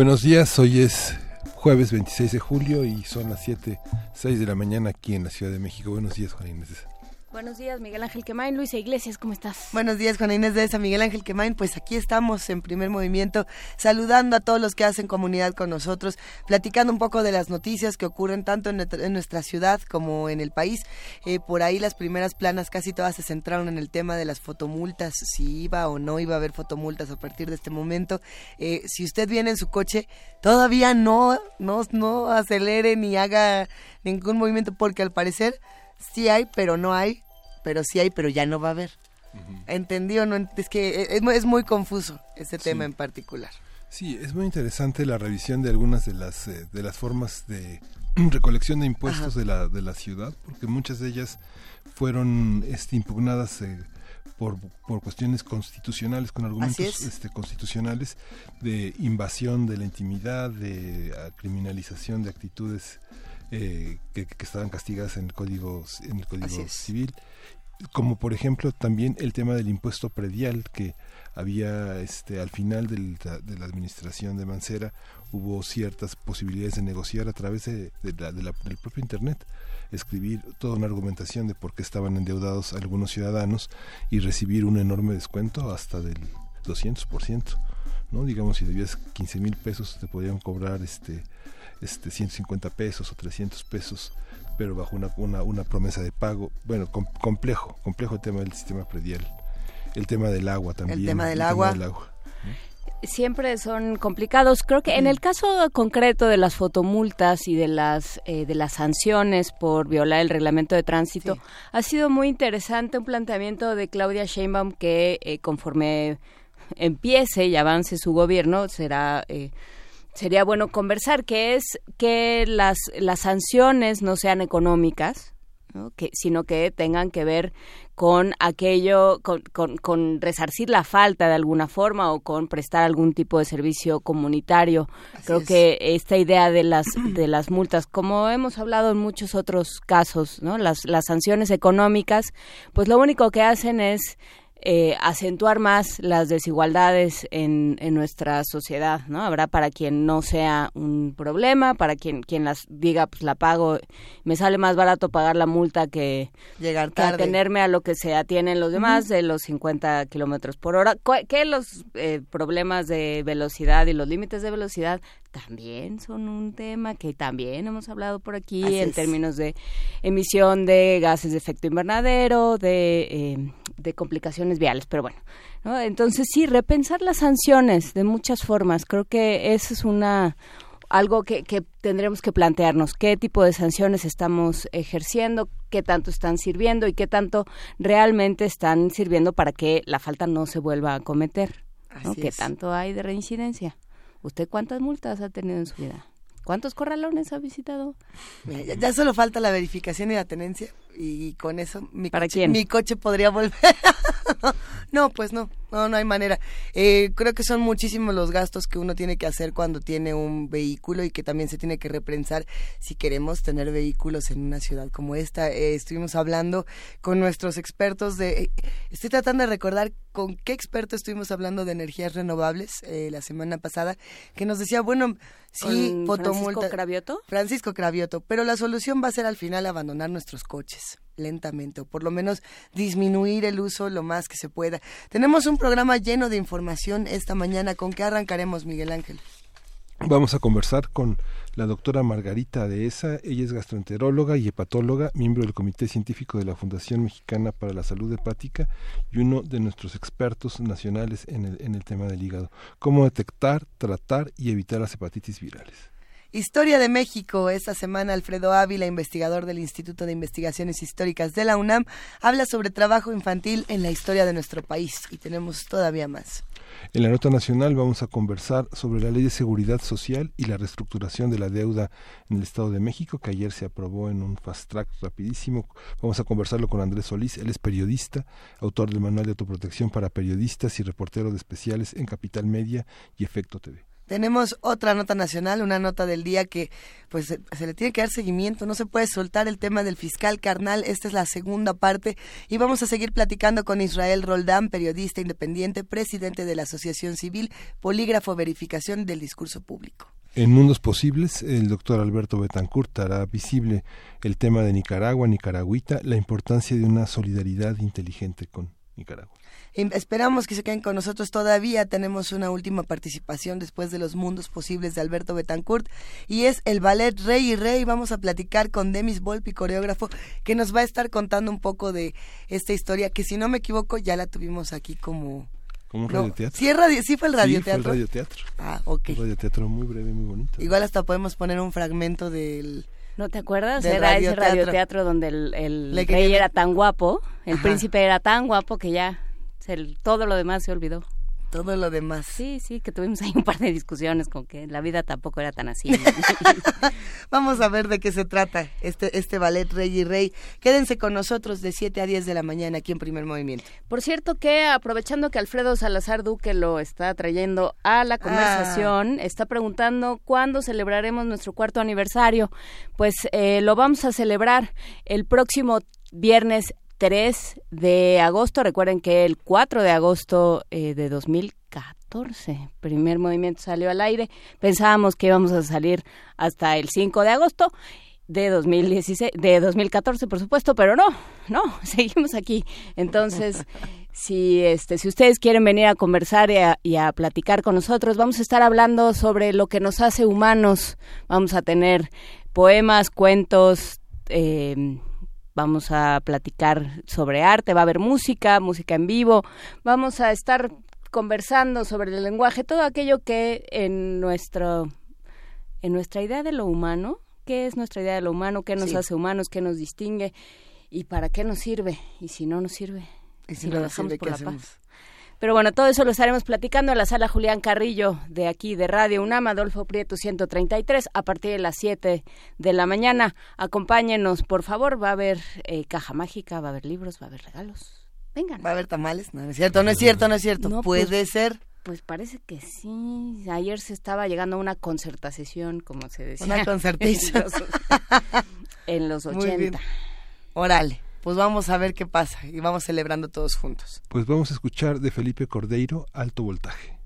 Buenos días, hoy es jueves 26 de julio y son las 7, 6 de la mañana aquí en la Ciudad de México. Buenos días, Juan Inés. Buenos días, Miguel Ángel Quemain. Luisa Iglesias, ¿cómo estás? Buenos días, Juana Inés de esa, Miguel Ángel Quemain. Pues aquí estamos en primer movimiento, saludando a todos los que hacen comunidad con nosotros, platicando un poco de las noticias que ocurren tanto en, nuestra ciudad como en el país. Eh, por ahí las primeras planas casi todas se centraron en el tema de las fotomultas, si iba o no iba a haber fotomultas a partir de este momento. Eh, si usted viene en su coche, todavía no, no, no acelere ni haga ningún movimiento porque al parecer sí hay, pero no hay, pero sí hay, pero ya no va a haber. ¿Entendió? No, es que es, es muy confuso este tema en particular. Sí, es muy interesante la revisión de algunas de las, eh, de las formas de recolección de impuestos de la, de la ciudad, porque muchas de ellas fueron este, impugnadas eh, por, por, cuestiones constitucionales, con argumentos este, constitucionales de invasión de la intimidad, de criminalización de actitudes eh, que, estaban castigadas en el código en el código civil como por ejemplo también el tema del impuesto predial que había este al final del, de la administración de Mancera hubo ciertas posibilidades de negociar a través de, la, del propio internet escribir toda una argumentación de por qué estaban endeudados algunos ciudadanos y recibir un enorme descuento hasta del 200%, ¿no? Digamos, si debías 15 mil pesos, te podían cobrar este este 150 pesos o 300 pesos, pero bajo una, una, una promesa de pago. Bueno, complejo, complejo el tema del sistema predial. El tema del agua también. El tema del agua. siempre son complicados. Creo que en el caso concreto de las fotomultas y de las eh, de las sanciones por violar el reglamento de tránsito, ha sido muy interesante un planteamiento de Claudia Sheinbaum que eh, conforme empiece y avance su gobierno será eh, sería bueno conversar, que es que las, las sanciones no sean económicas, Que, sino que tengan que ver con aquello, con, con, resarcir la falta de alguna forma o con prestar algún tipo de servicio comunitario. Creo que esta idea de las, de las multas, como hemos hablado en muchos otros casos, ¿no? las, las sanciones económicas, pues lo único que hacen es eh, acentuar más las desigualdades en, en, nuestra sociedad, ¿no? Habrá para quien no sea un problema, para quien quien las diga, pues la pago, me sale más barato pagar la multa que, Llegar que atenerme a lo que se atienen los demás de los 50 kilómetros por hora, que los eh, problemas de velocidad y los límites de velocidad también son un tema que también hemos hablado por aquí en términos de emisión de gases de efecto invernadero, de, eh, de complicaciones viales, pero bueno, ¿no? entonces sí, repensar las sanciones de muchas formas, creo que eso es una algo que, que tendremos que plantearnos, qué tipo de sanciones estamos ejerciendo, qué tanto están sirviendo y qué tanto realmente están sirviendo para que la falta no se vuelva a cometer, ¿no? qué tanto hay de reincidencia. ¿Usted cuántas multas ha tenido en su vida? ¿Cuántos corralones ha visitado? ya, solo falta la verificación y la tenencia y con eso mi, ¿Para coche, quién? mi coche podría volver. no, pues no, no, no hay manera. Eh, creo que son muchísimos los gastos que uno tiene que hacer cuando tiene un vehículo y que también se tiene que repensar si queremos tener vehículos en una ciudad como esta. Eh, estuvimos hablando con nuestros expertos de... Eh, estoy tratando de recordar con qué experto estuvimos hablando de energías renovables la semana pasada, que nos decía, bueno, sí, fotomulta... ¿Francisco Cravioto? Francisco Cravioto, pero la solución va a ser al final abandonar nuestros coches lentamente o por lo menos disminuir el uso lo más que se pueda. Tenemos un programa lleno de información esta mañana. ¿Con qué arrancaremos, Miguel Ángel? Vamos a conversar con la doctora Margarita Dehesa. Ella es gastroenteróloga y hepatóloga, miembro del Comité Científico de la Fundación Mexicana para la Salud Hepática y uno de nuestros expertos nacionales en el, en el tema del hígado. Cómo detectar, tratar y evitar las hepatitis virales. Historia de México. Esta semana Alfredo Ávila, investigador del Instituto de Investigaciones Históricas de la UNAM, habla sobre trabajo infantil en la historia de nuestro país y tenemos todavía más. En la nota nacional vamos a conversar sobre la Ley de Seguridad Social y la reestructuración de la deuda en el Estado de México, que ayer se aprobó en un fast track rapidísimo. Vamos a conversarlo con Andrés Solís, él es periodista, autor del Manual de Autoprotección para Periodistas y reportero de especiales en Capital Media y Efecto TV. Tenemos otra nota nacional, una nota del día que pues se le tiene que dar seguimiento, no se puede soltar el tema del fiscal carnal, esta es la segunda parte y vamos a seguir platicando con Israel Roldán, periodista independiente, presidente de la Asociación Civil, Polígrafo Verificación del Discurso Público. En Mundos Posibles, el doctor Alberto Betancourt hará visible el tema de Nicaragua, Nicaragüita, la importancia de una solidaridad inteligente con Nicaragua. Esperamos que se queden con nosotros todavía. Tenemos una última participación después de los mundos posibles de Alberto Betancourt y es el ballet Rey y Rey. Vamos a platicar con Demis Volpi, coreógrafo, que nos va a estar contando un poco de esta historia que si no me equivoco ya la tuvimos aquí como... Como un radioteatro. ¿Sí, sí fue el radioteatro. Sí, fue el radioteatro. Ah, ok. Un radioteatro muy breve, muy bonito. Igual hasta podemos poner un fragmento del... ¿No te acuerdas? Era ese radioteatro donde el, el rey era tan guapo, el príncipe era tan guapo que ya todo lo demás se olvidó. Todo lo demás. Sí, sí, que tuvimos ahí un par de discusiones con que la vida tampoco era tan así. Vamos a ver de qué se trata este, este ballet Rey y Rey. Quédense con nosotros de 7 a 10 de la mañana aquí en Primer Movimiento. Por cierto que aprovechando que Alfredo Salazar Duque lo está trayendo a la conversación, ah. está preguntando cuándo celebraremos nuestro cuarto aniversario. Pues eh, lo vamos a celebrar el próximo viernes 3 de agosto. Recuerden que el 4 de agosto eh, de 2014, primer movimiento salió al aire. Pensábamos que íbamos a salir hasta el 5 de agosto de 2016, de 2014, por supuesto, pero no, no, seguimos aquí. Entonces, si este, si ustedes quieren venir a conversar y a, platicar con nosotros, vamos a estar hablando sobre lo que nos hace humanos. Vamos a tener poemas, cuentos. Eh, vamos a platicar sobre arte, va a haber música, música en vivo, vamos a estar conversando sobre el lenguaje, todo aquello que en nuestro en nuestra idea de lo humano, qué es nuestra idea de lo humano, qué nos hace humanos, qué nos distingue y para qué nos sirve y si no nos sirve, y si, lo dejamos por la paz. Pero bueno, todo eso lo estaremos platicando en la sala Julián Carrillo de aquí de Radio UNAM, Adolfo Prieto 133, a partir de las 7 de la mañana. Acompáñenos, por favor. Va a haber eh, caja mágica, va a haber libros, va a haber regalos. Vengan. ¿Va a haber tamales? No, es cierto, no es cierto, no es cierto. No, Puede pues, ser. Pues parece que sí. Ayer se estaba llegando a una concertación, como se decía. Una concertación. en los 80. Órale pues vamos a ver qué pasa y vamos celebrando todos juntos. Pues vamos a escuchar de Felipe Cordeiro Alto Voltaje.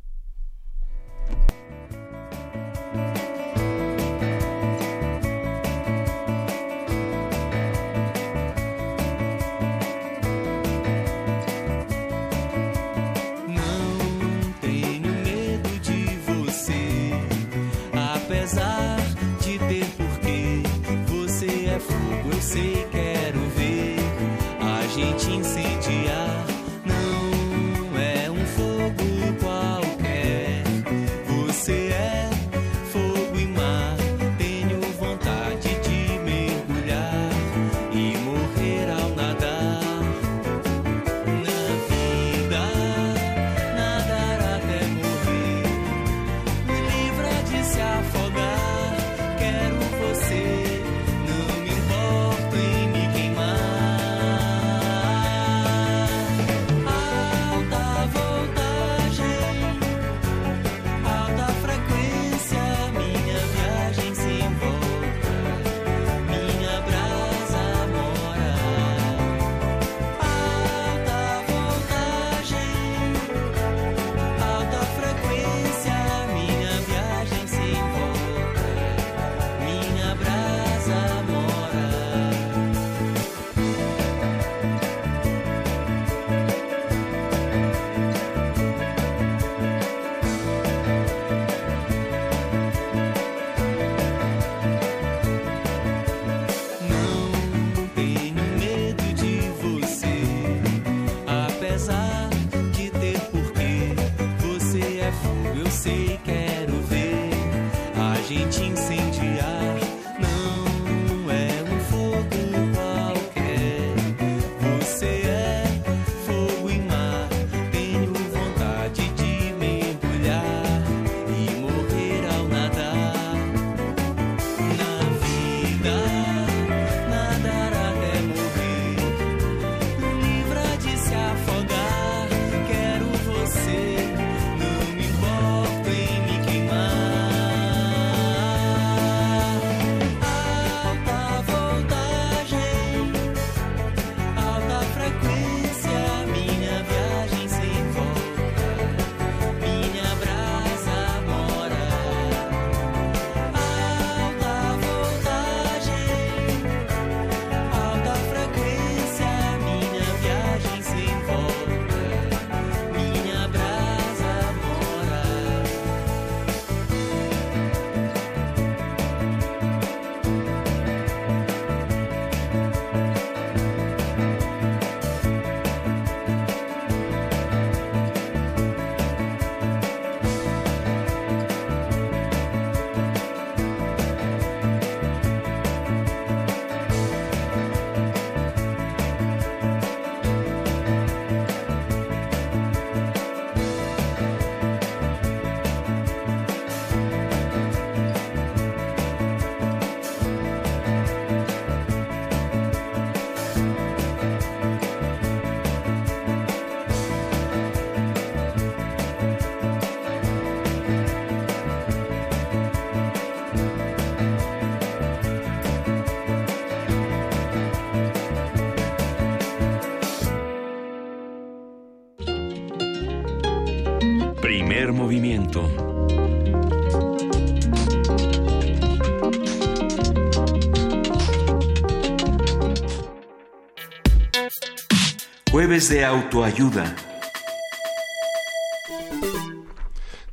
Jueves de autoayuda.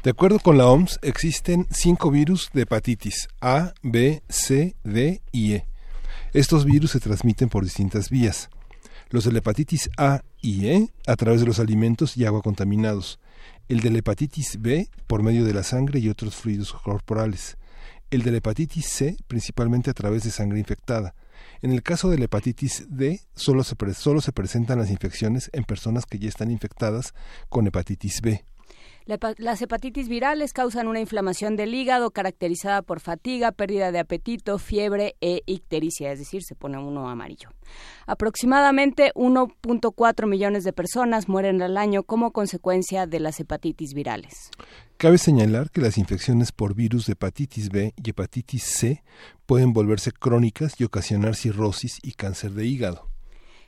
De acuerdo con la OMS, existen cinco virus de hepatitis A, B, C, D y E. Estos virus se transmiten por distintas vías. Los de la hepatitis A y E a través de los alimentos y agua contaminados. El de la hepatitis B por medio de la sangre y otros fluidos corporales. El de la hepatitis C principalmente a través de sangre infectada. En el caso de la hepatitis D, solo se, solo se presentan las infecciones en personas que ya están infectadas con hepatitis B. Las hepatitis virales causan una inflamación del hígado caracterizada por fatiga, pérdida de apetito, fiebre e ictericia, es decir, se pone uno amarillo. Aproximadamente 1.4 millones de personas mueren al año como consecuencia de las hepatitis virales. Cabe señalar que las infecciones por virus de hepatitis B y hepatitis C pueden volverse crónicas y ocasionar cirrosis y cáncer de hígado.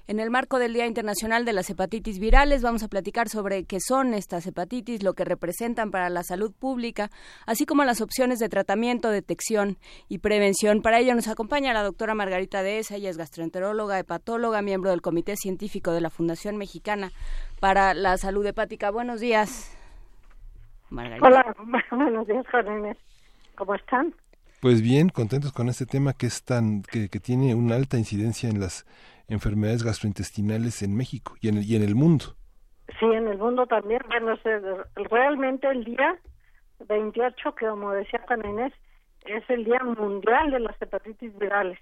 En el marco del Día Internacional de las Hepatitis Virales vamos a platicar sobre qué son estas hepatitis, lo que representan para la salud pública, así como las opciones de tratamiento, detección y prevención. Para ello nos acompaña la doctora Margarita Dehesa, ella es gastroenteróloga, hepatóloga, miembro del Comité Científico de la Fundación Mexicana para la Salud Hepática. Buenos días, Margarita. Hola, buenos días, Juan ¿Cómo están? Pues bien, contentos con este tema que es tan que, que tiene una alta incidencia en las enfermedades gastrointestinales en México y en el, y en el mundo. Sí, en el mundo también. Bueno, realmente el día 28, que como decía Juan Inés, es el Día Mundial de las Hepatitis Virales,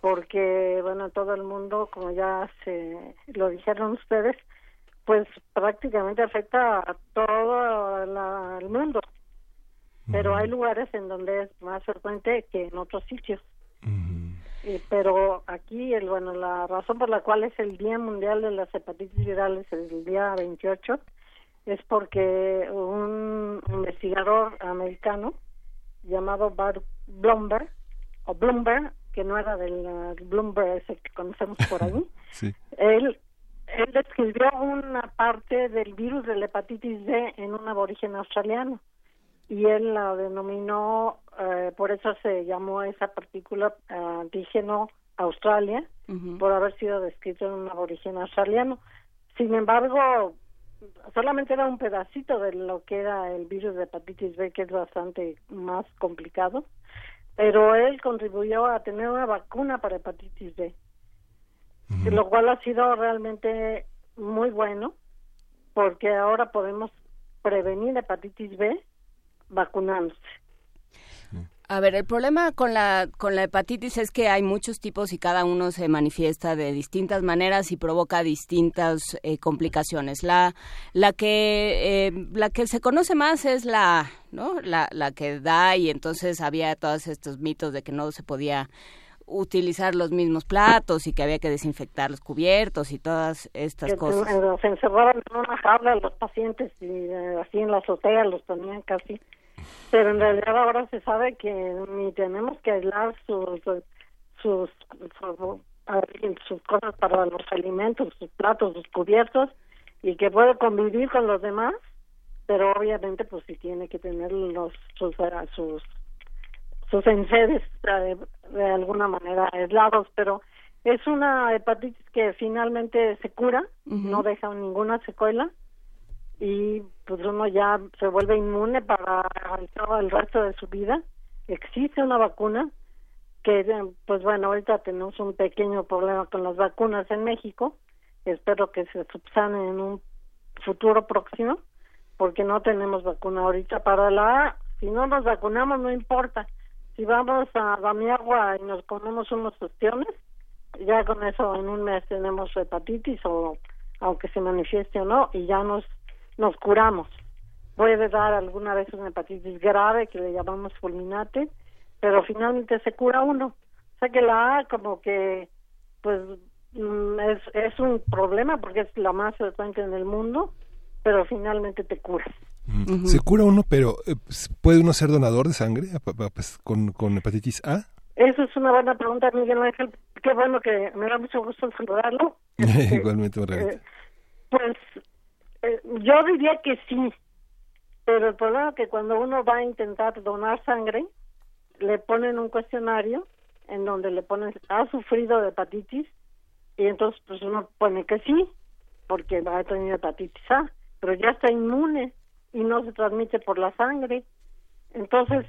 porque, bueno, todo el mundo, como ya se lo dijeron ustedes, pues prácticamente afecta a todo el mundo. Pero hay lugares en donde es más frecuente que en otros sitios. Eh, pero aquí, el, bueno, la razón por la cual es el Día Mundial de las Hepatitis Virales, el día 28, es porque un investigador americano llamado Bart Blumberg, o Bloomberg, que no era del uh, Bloomberg ese que conocemos por ahí, él, él describió una parte del virus de la hepatitis D en un aborigen australiano y él la denominó, eh, por eso se llamó esa partícula antígeno Australia, por haber sido descrito en un aborigen australiano. Sin embargo, solamente era un pedacito de lo que era el virus de hepatitis B, que es bastante más complicado, pero él contribuyó a tener una vacuna para hepatitis B, lo cual ha sido realmente muy bueno, porque ahora podemos prevenir hepatitis B vacunándose. A ver, el problema con la, con la hepatitis es que hay muchos tipos y cada uno se manifiesta de distintas maneras y provoca distintas eh, complicaciones. La, la, que, eh, la que se conoce más es la, ¿no? la, la que da y entonces había todos estos mitos de que no se podía utilizar los mismos platos y que había que desinfectar los cubiertos y todas estas cosas. Se encerraban en una jaula los pacientes y eh, así en la azotea los ponían casi pero en realidad ahora se sabe que ni tenemos que aislar sus sus sus, cosas para los alimentos, sus platos, sus cubiertos y que puede convivir con los demás, pero obviamente pues sí tiene que tener los sus sus sus enseres de, de alguna manera aislados, pero es una hepatitis que finalmente se cura, no deja ninguna secuela y pues uno ya se vuelve inmune para el resto de su vida. Existe una vacuna que, pues bueno, ahorita tenemos un pequeño problema con las vacunas en México. Espero que se subsane en un futuro próximo, porque no tenemos vacuna ahorita para la A. Si no nos vacunamos, no importa. Si vamos a agua y nos comemos unos ostiones, ya con eso en un mes tenemos hepatitis o aunque se manifieste o no, y ya nos nos curamos. Puede dar alguna vez una hepatitis grave que le llamamos fulminante, pero finalmente se cura uno. O sea que la A como que pues mm, es, es un problema porque es la más frecuente en el mundo, pero finalmente te cura. Se cura uno, pero eh, pues, ¿puede uno ser donador de sangre pues, con, con hepatitis A? Eso es una buena pregunta, Miguel Ángel. Qué bueno que me da mucho gusto saludarlo. Igualmente, eh, Pues eh, yo diría que sí, Pero el problema es que cuando uno va a intentar donar sangre, le ponen un cuestionario en donde le ponen, ¿ha sufrido de hepatitis? Y entonces pues uno pone que sí, porque ha tenido hepatitis A, pero ya está inmune y no se transmite por la sangre. Entonces,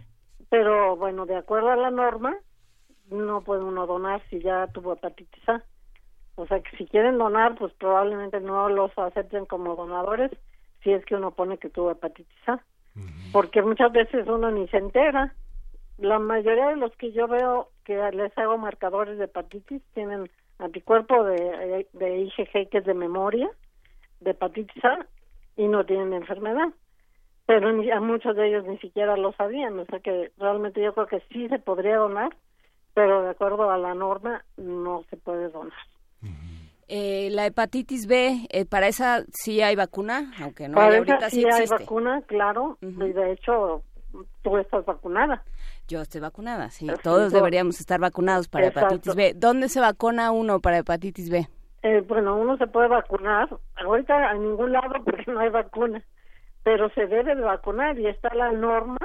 pero bueno, de acuerdo a la norma, no puede uno donar si ya tuvo hepatitis A. O sea que si quieren donar, pues probablemente no los acepten como donadores si es que uno pone que tuvo hepatitis A. Porque muchas veces uno ni se entera. La mayoría de los que yo veo que les hago marcadores de hepatitis tienen anticuerpo de, de IgG que es de memoria, de hepatitis A, y no tienen enfermedad. Pero ni, a muchos de ellos ni siquiera lo sabían. O sea que realmente yo creo que sí se podría donar, pero de acuerdo a la norma no se puede donar. Eh, la hepatitis B, eh, para esa sí hay vacuna, aunque no Para hay esa ahorita sí sí hay existe. vacuna, claro, y de hecho tú estás vacunada. Yo estoy vacunada, sí. Todos todo. deberíamos estar vacunados para Exacto. hepatitis B. ¿Dónde se vacuna uno para hepatitis B? Eh, bueno, uno se puede vacunar, ahorita a ningún lado porque no hay vacuna, pero se debe de vacunar y está la norma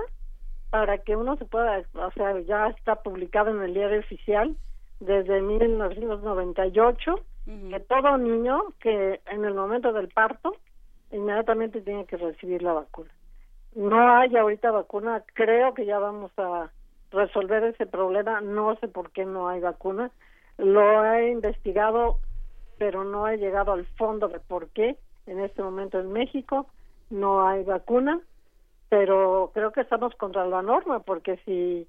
para que uno se pueda, o sea, ya está publicado en el diario oficial desde 1998 que todo niño que en el momento del parto inmediatamente tiene que recibir la vacuna. No hay ahorita vacuna, creo que ya vamos a resolver ese problema, no sé por qué no hay vacuna. Lo he investigado, pero no he llegado al fondo de por qué en este momento en México no hay vacuna, pero creo que estamos contra la norma, porque si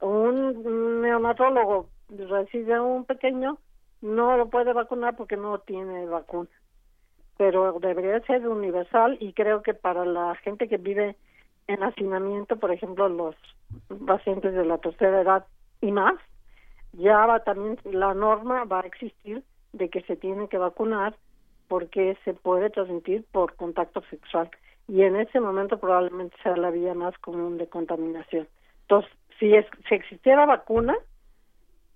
un neonatólogo recibe a un pequeño, no lo puede vacunar porque no tiene vacuna. Pero debería ser universal y creo que para la gente que vive en hacinamiento, por ejemplo, los pacientes de la tercera edad y más, ya va también la norma va a existir de que se tiene que vacunar porque se puede transmitir por contacto sexual y en ese momento probablemente sea la vía más común de contaminación. Entonces, si, es, si existiera vacuna,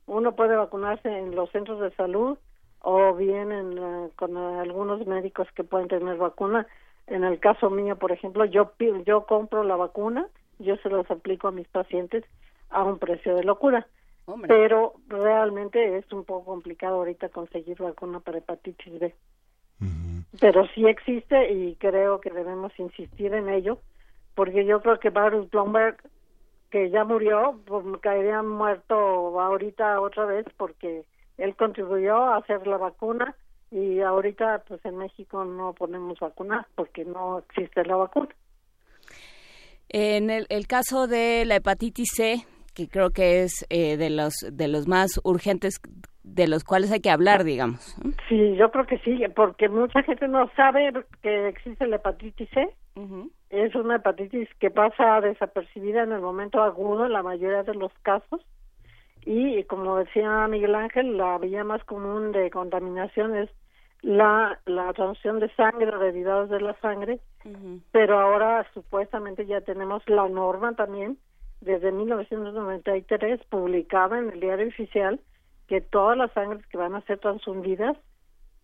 uno puede vacunarse en los centros de salud o bien en, eh, con algunos médicos que pueden tener vacuna. En el caso mío, por ejemplo, yo yo compro la vacuna, yo se los aplico a mis pacientes a un precio de locura. Hombre. Pero realmente es un poco complicado ahorita conseguir vacuna para hepatitis B. Pero sí existe y creo que debemos insistir en ello, porque yo creo que Baruch Blomberg, que ya murió, pues caería muerto ahorita otra vez porque él contribuyó a hacer la vacuna y ahorita pues en México no ponemos vacunas porque no existe la vacuna. En el, el caso de la hepatitis C, que creo que es eh, de los de los más urgentes de los cuales hay que hablar, digamos. Sí, yo creo que sí, porque mucha gente no sabe que existe la hepatitis C. Es una hepatitis que pasa desapercibida en el momento agudo en la mayoría de los casos. Y como decía Miguel Ángel, la vía más común de contaminación es la, la transfusión de sangre, derivados de la sangre, pero ahora supuestamente ya tenemos la norma también desde 1993 publicada en el diario oficial que todas las sangres que van a ser transfundidas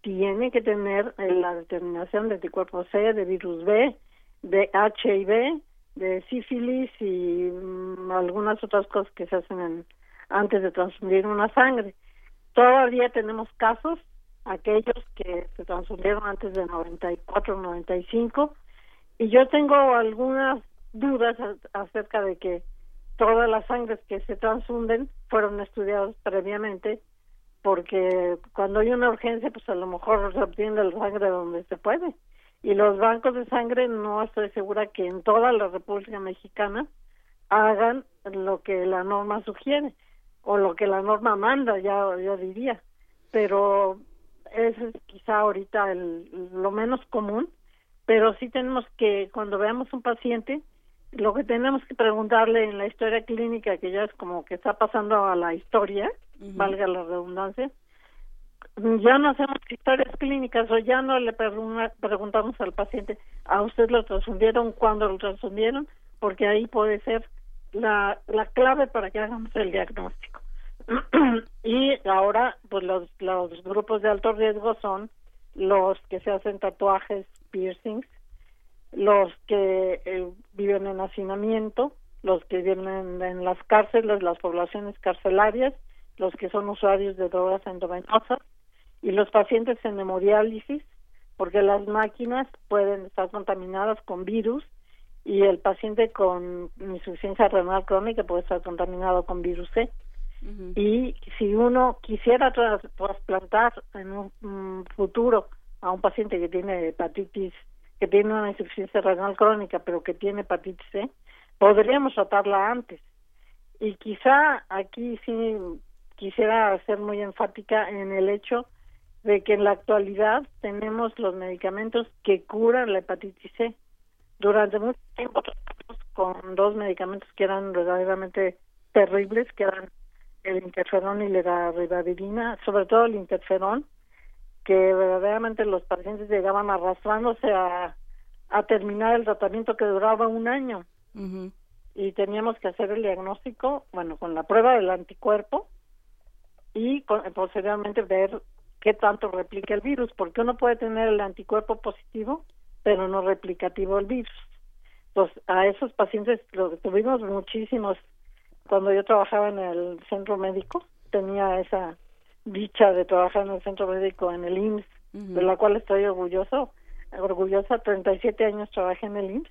tienen que tener eh, la determinación de anticuerpo C, de virus B, de HIV, de sífilis y mm, algunas otras cosas que se hacen en- antes de transfundir una sangre. Todavía tenemos casos, aquellos que se transfundieron antes de 94 95, y yo tengo algunas dudas acerca de que todas las sangres que se transfunden fueron estudiadas previamente porque cuando hay una urgencia pues a lo mejor se obtiene la sangre donde se puede. Y los bancos de sangre no estoy segura que en toda la República Mexicana hagan lo que la norma sugiere o lo que la norma manda ya yo diría. Pero eso es quizá ahorita el, lo menos común pero sí tenemos que cuando veamos un paciente lo que tenemos que preguntarle en la historia clínica que ya es como que está pasando a la historia valga la redundancia ya no hacemos historias clínicas o ya no le pregun- preguntamos al paciente a usted lo transfundieron cuándo lo transfundieron porque ahí puede ser la, la clave para que hagamos el diagnóstico. Y ahora pues los, los grupos de alto riesgo son los que se hacen tatuajes piercings los que eh, viven en hacinamiento, los que viven en, en las cárceles, las poblaciones carcelarias, los que son usuarios de drogas endovenosas y los pacientes en hemodiálisis, porque las máquinas pueden estar contaminadas con virus y el paciente con insuficiencia renal crónica puede estar contaminado con virus C. Y si uno quisiera tras- trasplantar en un, un futuro a un paciente que tiene hepatitis, que tiene una insuficiencia renal crónica, pero que tiene hepatitis C, podríamos tratarla antes. Y quizá aquí sí quisiera ser muy enfática en el hecho de que en la actualidad tenemos los medicamentos que curan la hepatitis C. Durante mucho tiempo con dos medicamentos que eran verdaderamente terribles, que eran el interferón y la ribavirina, sobre todo el interferón, que verdaderamente los pacientes llegaban arrastrándose a, a terminar el tratamiento que duraba un año y teníamos que hacer el diagnóstico, bueno, con la prueba del anticuerpo y con- posteriormente ver qué tanto replica el virus, porque uno puede tener el anticuerpo positivo, pero no replicativo el virus. Entonces, a esos pacientes lo tuvimos muchísimos. Cuando yo trabajaba en el centro médico, tenía esa dicha de trabajar en el centro médico en el IMSS, de la cual estoy orgulloso, orgullosa. 37 años trabajé en el IMSS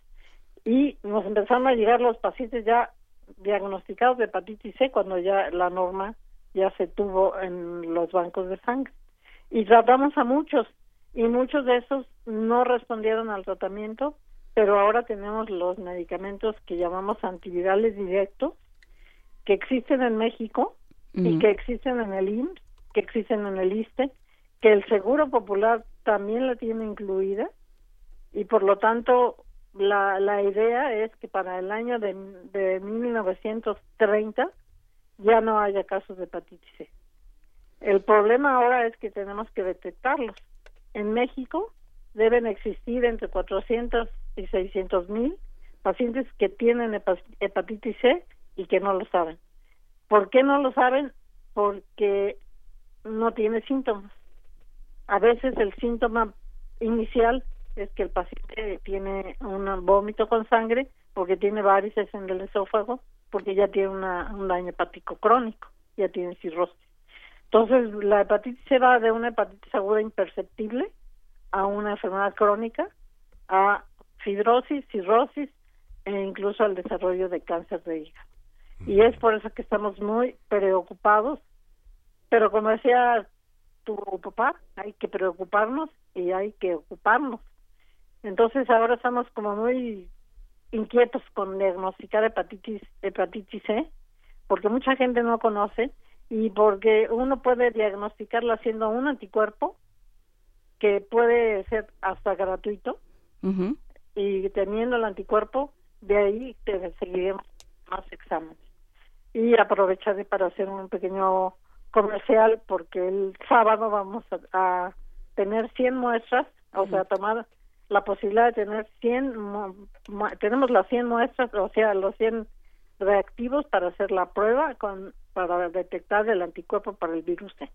y nos empezaron a llegar los pacientes ya diagnosticados de hepatitis C cuando ya la norma ya se tuvo en los bancos de sangre. Y tratamos a muchos y muchos de esos no respondieron al tratamiento, pero ahora tenemos los medicamentos que llamamos antivirales directos que existen en México y que existen en el IMSS, que existen en el ISTE, que el Seguro Popular también la tiene incluida y por lo tanto la, la idea es que para el año de, de 1930 ya no haya casos de hepatitis C. El problema ahora es que tenemos que detectarlos. En México deben existir entre 400 y 600 mil pacientes que tienen hepa- hepatitis C y que no lo saben. ¿Por qué no lo saben? Porque no tiene síntomas. A veces el síntoma inicial es que el paciente tiene un vómito con sangre porque tiene varices en el esófago, porque ya tiene una, un daño hepático crónico, ya tiene cirrosis. Entonces, la hepatitis se va de una hepatitis aguda imperceptible a una enfermedad crónica, a fibrosis, cirrosis e incluso al desarrollo de cáncer de hígado. Y es por eso que estamos muy preocupados, pero como decía tu papá, hay que preocuparnos y hay que ocuparnos. Entonces ahora estamos como muy inquietos con diagnosticar hepatitis, hepatitis C, porque mucha gente no conoce y porque uno puede diagnosticarlo haciendo un anticuerpo que puede ser hasta gratuito y teniendo el anticuerpo, de ahí te seguiremos más exámenes. Y aprovecharé para hacer un pequeño comercial porque el sábado vamos a, a tener 100 muestras, o sea, tomar la posibilidad de tener 100, mu- mu- tenemos las 100 muestras, o sea, los 100 reactivos para hacer la prueba con para detectar el anticuerpo para el virus C.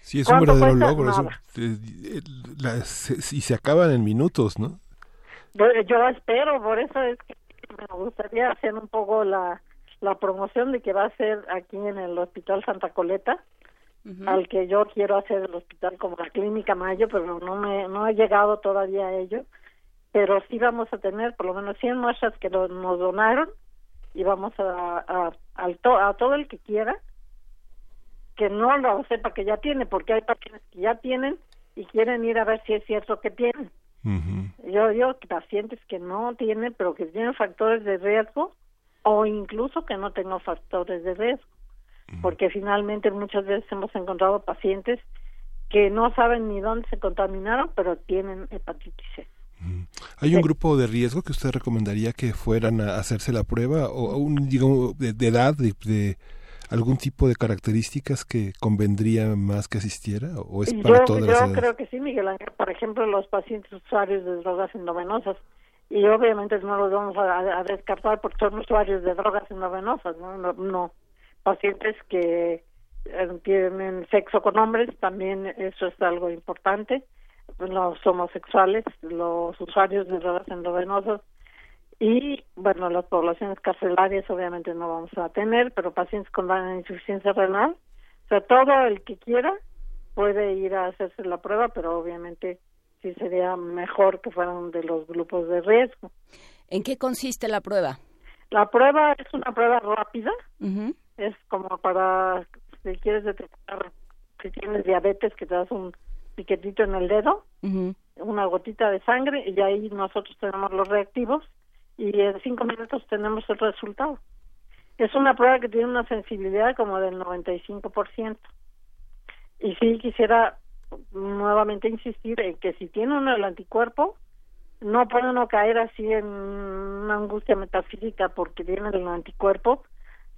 Sí, es un ¿Cuánto verdadero cuesta? logro. eso. Eh, eh, la- se- y se acaban en minutos, ¿no? Yo espero, por eso es que me gustaría hacer un poco la, la promoción de que va a ser aquí en el Hospital Santa Coleta, al que yo quiero hacer el hospital como la Clínica Mayo, pero no me no he llegado todavía a ello. Pero sí vamos a tener por lo menos 100 muestras que lo- nos donaron y vamos a, a, al to- a todo el que quiera que no lo sepa que ya tiene, porque hay pacientes que ya tienen y quieren ir a ver si es cierto que tienen. Ujú. Yo digo que pacientes que no tienen, pero que tienen factores de riesgo o incluso que no tengan factores de riesgo. Porque finalmente muchas veces hemos encontrado pacientes que no saben ni dónde se contaminaron, pero tienen hepatitis C. ¿Hay un grupo de riesgo que usted recomendaría que fueran a hacerse la prueba o un, digamos, de, de edad, de, de algún tipo de características que convendría más que asistiera o es para Yo, todas yo las edades? creo que sí, Miguel Ángel. Por ejemplo, los pacientes usuarios de drogas endovenosas. Y obviamente no los vamos a, descartar porque son usuarios de drogas endovenosas, ¿no? No, no. Pacientes que eh, tienen sexo con hombres, también eso es algo importante. los homosexuales, los usuarios de drogas endovenosas y, bueno, las poblaciones carcelarias obviamente no vamos a tener, pero pacientes con insuficiencia renal, o sea, todo el que quiera puede ir a hacerse la prueba, pero obviamente sí sería mejor que fueran de los grupos de riesgo. ¿En qué consiste la prueba? La prueba es una prueba rápida, es como para si quieres detectar si tienes diabetes que te das un piquetito en el dedo, una gotita de sangre y ahí nosotros tenemos los reactivos y en cinco minutos tenemos el resultado. Es una prueba que tiene una sensibilidad como del 95%. Y sí quisiera nuevamente insistir en que si tiene uno el anticuerpo, no puede uno caer así en una angustia metafísica porque tiene el anticuerpo,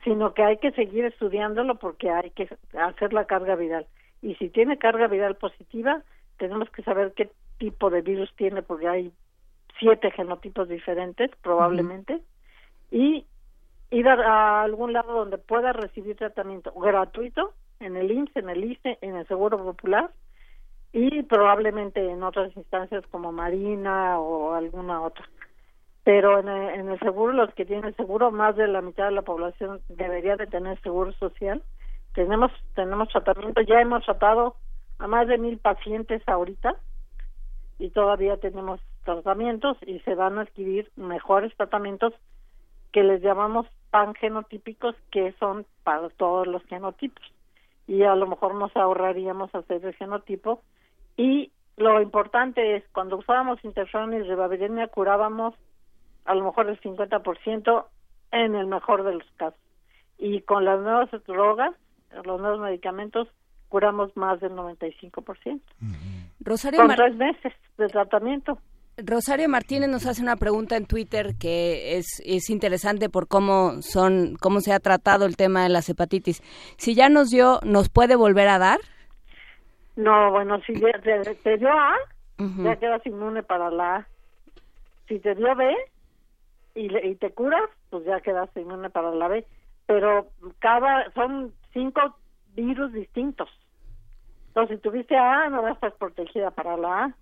sino que hay que seguir estudiándolo porque hay que hacer la carga viral. Y si tiene carga viral positiva, tenemos que saber qué tipo de virus tiene porque hay siete genotipos diferentes probablemente y ir a, algún lado donde pueda recibir tratamiento gratuito en el IMSS, en el ICE, en el Seguro Popular y probablemente en otras instancias como Marina o alguna otra. Pero en el, en el seguro, los que tienen seguro, más de la mitad de la población debería de tener seguro social. Tenemos, tenemos tratamiento, ya hemos tratado a más de mil pacientes ahorita y todavía tenemos tratamientos y se van a adquirir mejores tratamientos que les llamamos pangenotípicos que son para todos los genotipos y a lo mejor nos ahorraríamos hacer el genotipo y lo importante es cuando usábamos interferón y ribavirin curábamos a lo mejor el 50% en el mejor de los casos y con las nuevas drogas los nuevos medicamentos curamos más del 95%. Rosario Con tres meses de tratamiento. Rosario Martínez nos hace una pregunta en Twitter que es, es interesante por cómo son, cómo se ha tratado el tema de las hepatitis. Si ya nos dio, ¿nos puede volver a dar? No, bueno, si te, dio A, ya quedas inmune para la A. Si te dio B y, y te curas, pues ya quedas inmune para la B. Pero cada, son cinco virus distintos. Entonces, si tuviste A, no vas a estar protegida para la A.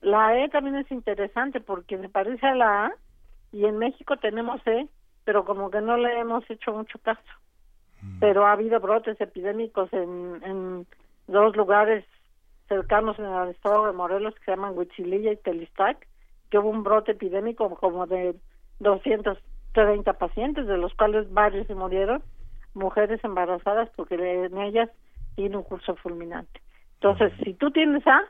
La E también es interesante porque me parece a la A y en México tenemos E, pero como que no le hemos hecho mucho caso. Mm. Pero ha habido brotes epidémicos en, en dos lugares cercanos en el estado de Morelos que se llaman Huichililla y Telistac, que hubo un brote epidémico como de 230 pacientes, de los cuales varios se murieron, mujeres embarazadas porque en ellas tiene un curso fulminante. Entonces, si tú tienes A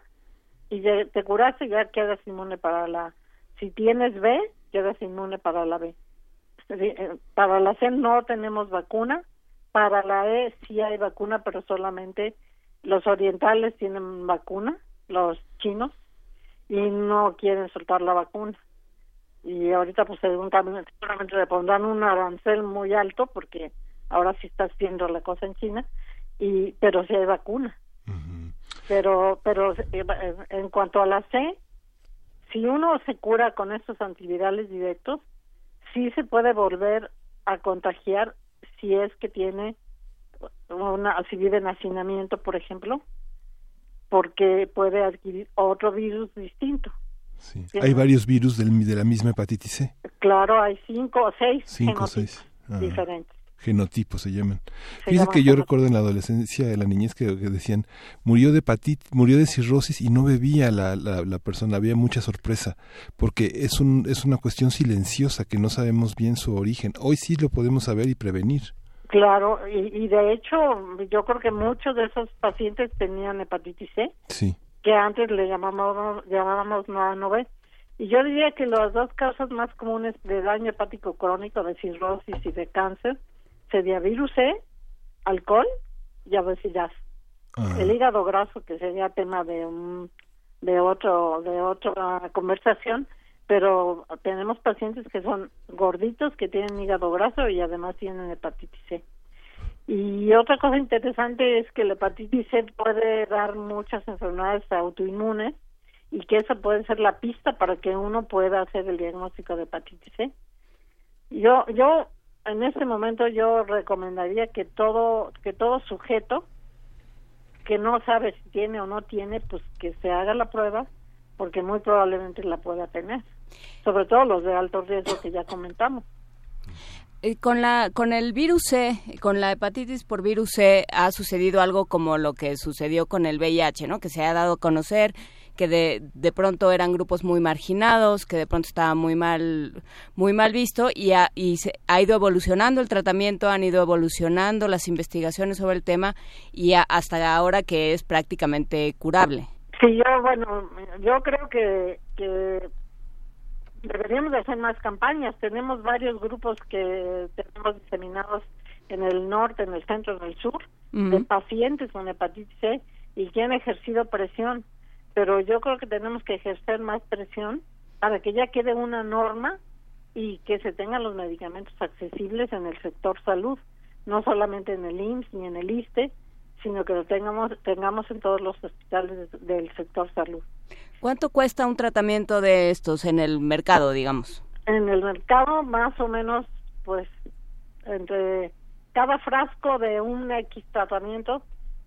y te curaste, ya quedas inmune para la Si tienes B, quedas inmune para la B. Eh, para la C no tenemos vacuna, para la E sí hay vacuna, pero solamente los orientales tienen vacuna, los chinos, y no quieren soltar la vacuna. Y ahorita pues seguramente le pondrán un arancel muy alto porque ahora sí está haciendo la cosa en China, y pero sí hay vacuna pero pero eh, en cuanto a la C si uno se cura con estos antivirales directos sí se puede volver a contagiar si es que tiene una si vive en hacinamiento por ejemplo porque puede adquirir otro virus distinto sí. hay varios virus del, de la misma hepatitis C claro hay cinco o seis cinco o seis diferentes genotipos se llaman. Fíjese que yo recuerdo en la adolescencia, de la niñez, que, decían, murió de hepatitis, murió de cirrosis y no bebía la, la, persona, había mucha sorpresa, porque es, un, es una cuestión silenciosa que no sabemos bien su origen. Hoy sí lo podemos saber y prevenir. Claro, y, de hecho yo creo que muchos de esos pacientes tenían hepatitis C, sí. que antes le llamábamos, llamábamos no B. Y yo diría que las dos causas más comunes de daño hepático crónico, de cirrosis y de cáncer, sería virus C, alcohol y obesidad. El hígado graso, que sería tema de un, de otro de otra conversación, pero tenemos pacientes que son gorditos, que tienen hígado graso y además tienen hepatitis C. Y otra cosa interesante es que la hepatitis C puede dar muchas enfermedades autoinmunes y que esa puede ser la pista para que uno pueda hacer el diagnóstico de hepatitis C. Yo yo en este momento yo recomendaría que todo que todo sujeto que no sabe si tiene o no tiene, pues que se haga la prueba porque muy probablemente la pueda tener, sobre todo los de alto riesgo que ya comentamos. Eh, con la con el virus C, con la hepatitis por virus C ha sucedido algo como lo que sucedió con el VIH, ¿no? Que se ha dado a conocer que de, de pronto eran grupos muy marginados, que de pronto estaba muy mal muy mal visto y ha, y se, ha ido evolucionando el tratamiento, han ido evolucionando las investigaciones sobre el tema y a, hasta ahora que es prácticamente curable. Sí, yo bueno, yo creo que, que deberíamos de hacer más campañas. Tenemos varios grupos que tenemos diseminados en el norte, en el centro, en el sur, de pacientes con hepatitis C y que han ejercido presión. Pero yo creo que tenemos que ejercer más presión para que ya quede una norma y que se tengan los medicamentos accesibles en el sector salud, no solamente en el IMSS ni en el ISTE, sino que lo tengamos tengamos en todos los hospitales del sector salud. ¿Cuánto cuesta un tratamiento de estos en el mercado, digamos? En el mercado más o menos pues entre cada frasco de un X tratamiento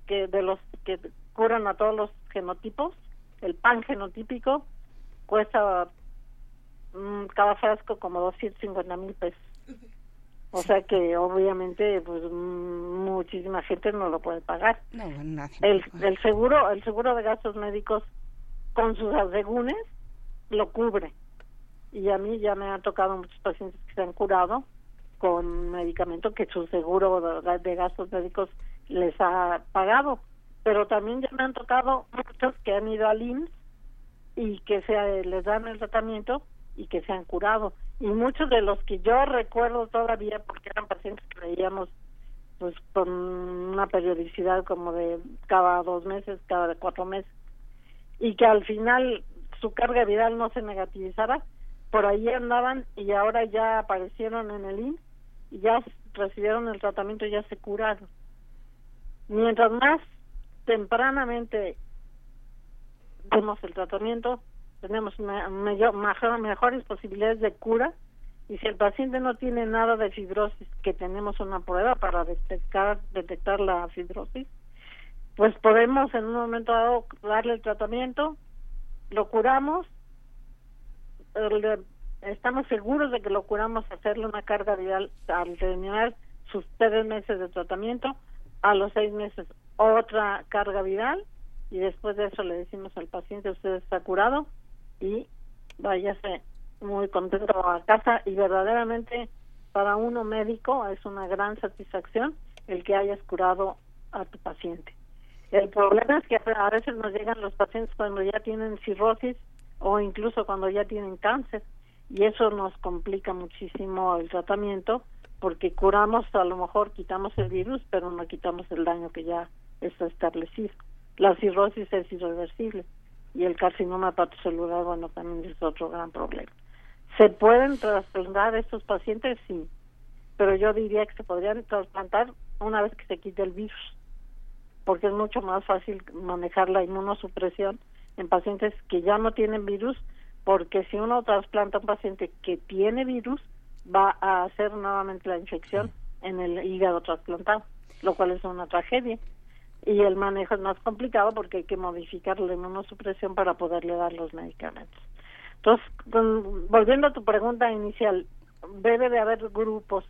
que de los que curan a todos los genotipos, el pan genotípico cuesta mm, cada frasco como 250 mil pesos. O sea que obviamente pues mm, muchísima gente no lo puede pagar. No, nadie. El, el seguro el seguro de gastos médicos con sus asegúnes lo cubre. Y a mí ya me han tocado muchos pacientes que se han curado con medicamento que su seguro de, gastos médicos les ha pagado. Pero también ya me han tocado muchos que han ido al IMSS y que se les dan el tratamiento y que se han curado. Y muchos de los que yo recuerdo todavía, porque eran pacientes que veíamos pues con una periodicidad como de cada dos meses, cada cuatro meses, y que al final su carga viral no se negativizara, por ahí andaban y ahora ya aparecieron en el IN y ya recibieron el tratamiento y ya se curaron. Mientras más tempranamente demos el tratamiento, tenemos mayor, mayor, mejores posibilidades de cura y si el paciente no tiene nada de fibrosis, que tenemos una prueba para detectar, detectar la fibrosis, pues podemos en un momento dado darle el tratamiento, lo curamos, estamos seguros de que lo curamos, hacerle una carga viral al terminar sus tres meses de tratamiento, a los seis meses otra carga viral y después de eso le decimos al paciente usted está curado y váyase muy contento a casa y verdaderamente para uno médico es una gran satisfacción el que hayas curado a tu paciente. El problema es que a veces nos llegan los pacientes cuando ya tienen cirrosis o incluso cuando ya tienen cáncer y eso nos complica muchísimo el tratamiento porque curamos, a lo mejor quitamos el virus, pero no quitamos el daño que ya está establecido. La cirrosis es irreversible y el carcinoma hepatocelular, bueno, también es otro gran problema. ¿Se pueden trasplantar estos pacientes? Sí, pero yo diría que se podrían trasplantar una vez que se quite el virus porque es mucho más fácil manejar la inmunosupresión en pacientes que ya no tienen virus, porque si uno trasplanta a un paciente que tiene virus, va a hacer nuevamente la infección en el hígado trasplantado, lo cual es una tragedia. Y el manejo es más complicado porque hay que modificar la inmunosupresión para poderle dar los medicamentos. Entonces, volviendo a tu pregunta inicial, debe de haber grupos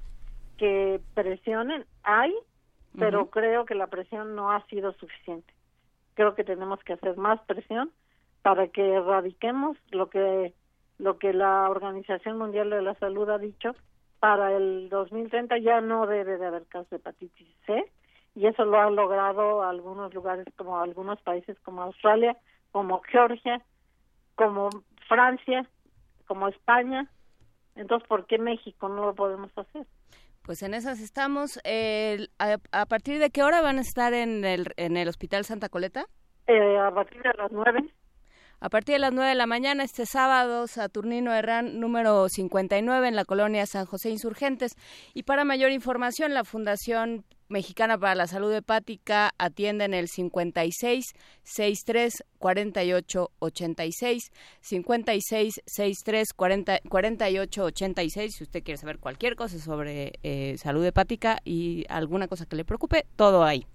que presionen. Hay, pero creo que la presión no ha sido suficiente. Creo que tenemos que hacer más presión para que erradiquemos lo que lo que la Organización Mundial de la Salud ha dicho para el 2030 ya no debe de haber casos de hepatitis C y eso lo han logrado algunos lugares como algunos países como Australia, como Georgia, como Francia, como España. Entonces, ¿por qué México no lo podemos hacer? Pues en esas estamos. Eh, a, a, partir de qué hora van a estar en el, en el Hospital Santa Coleta? Eh, a partir de las nueve. A partir de las nueve de la mañana, este sábado, Saturnino Herrán, número 59, en la colonia San José Insurgentes. Y para mayor información, la Fundación Mexicana para la Salud Hepática atiende en el 56 63 48 86 56 63 40, 48 86 si usted quiere saber cualquier cosa sobre eh, salud hepática y alguna cosa que le preocupe todo ahí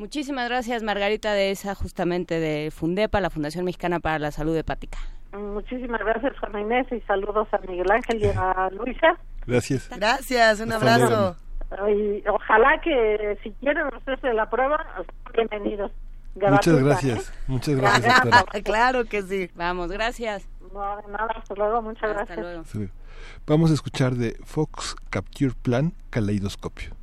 Muchísimas gracias, Margarita de esa, justamente de Fundepa, la Fundación Mexicana para la Salud Hepática. Muchísimas gracias, Juana Inés, y saludos a Miguel Ángel y a Luisa. Gracias. Gracias, un Hasta abrazo. Y ojalá que si quieren hacerse la prueba, bienvenidos. Muchas Gratuita, gracias. ¿eh? Muchas gracias, doctora. claro que sí. Vamos, gracias. No, de nada, hasta luego, muchas Hasta gracias. luego. Sí. Vamos a escuchar de Fox Capture Plan Caleidoscopio.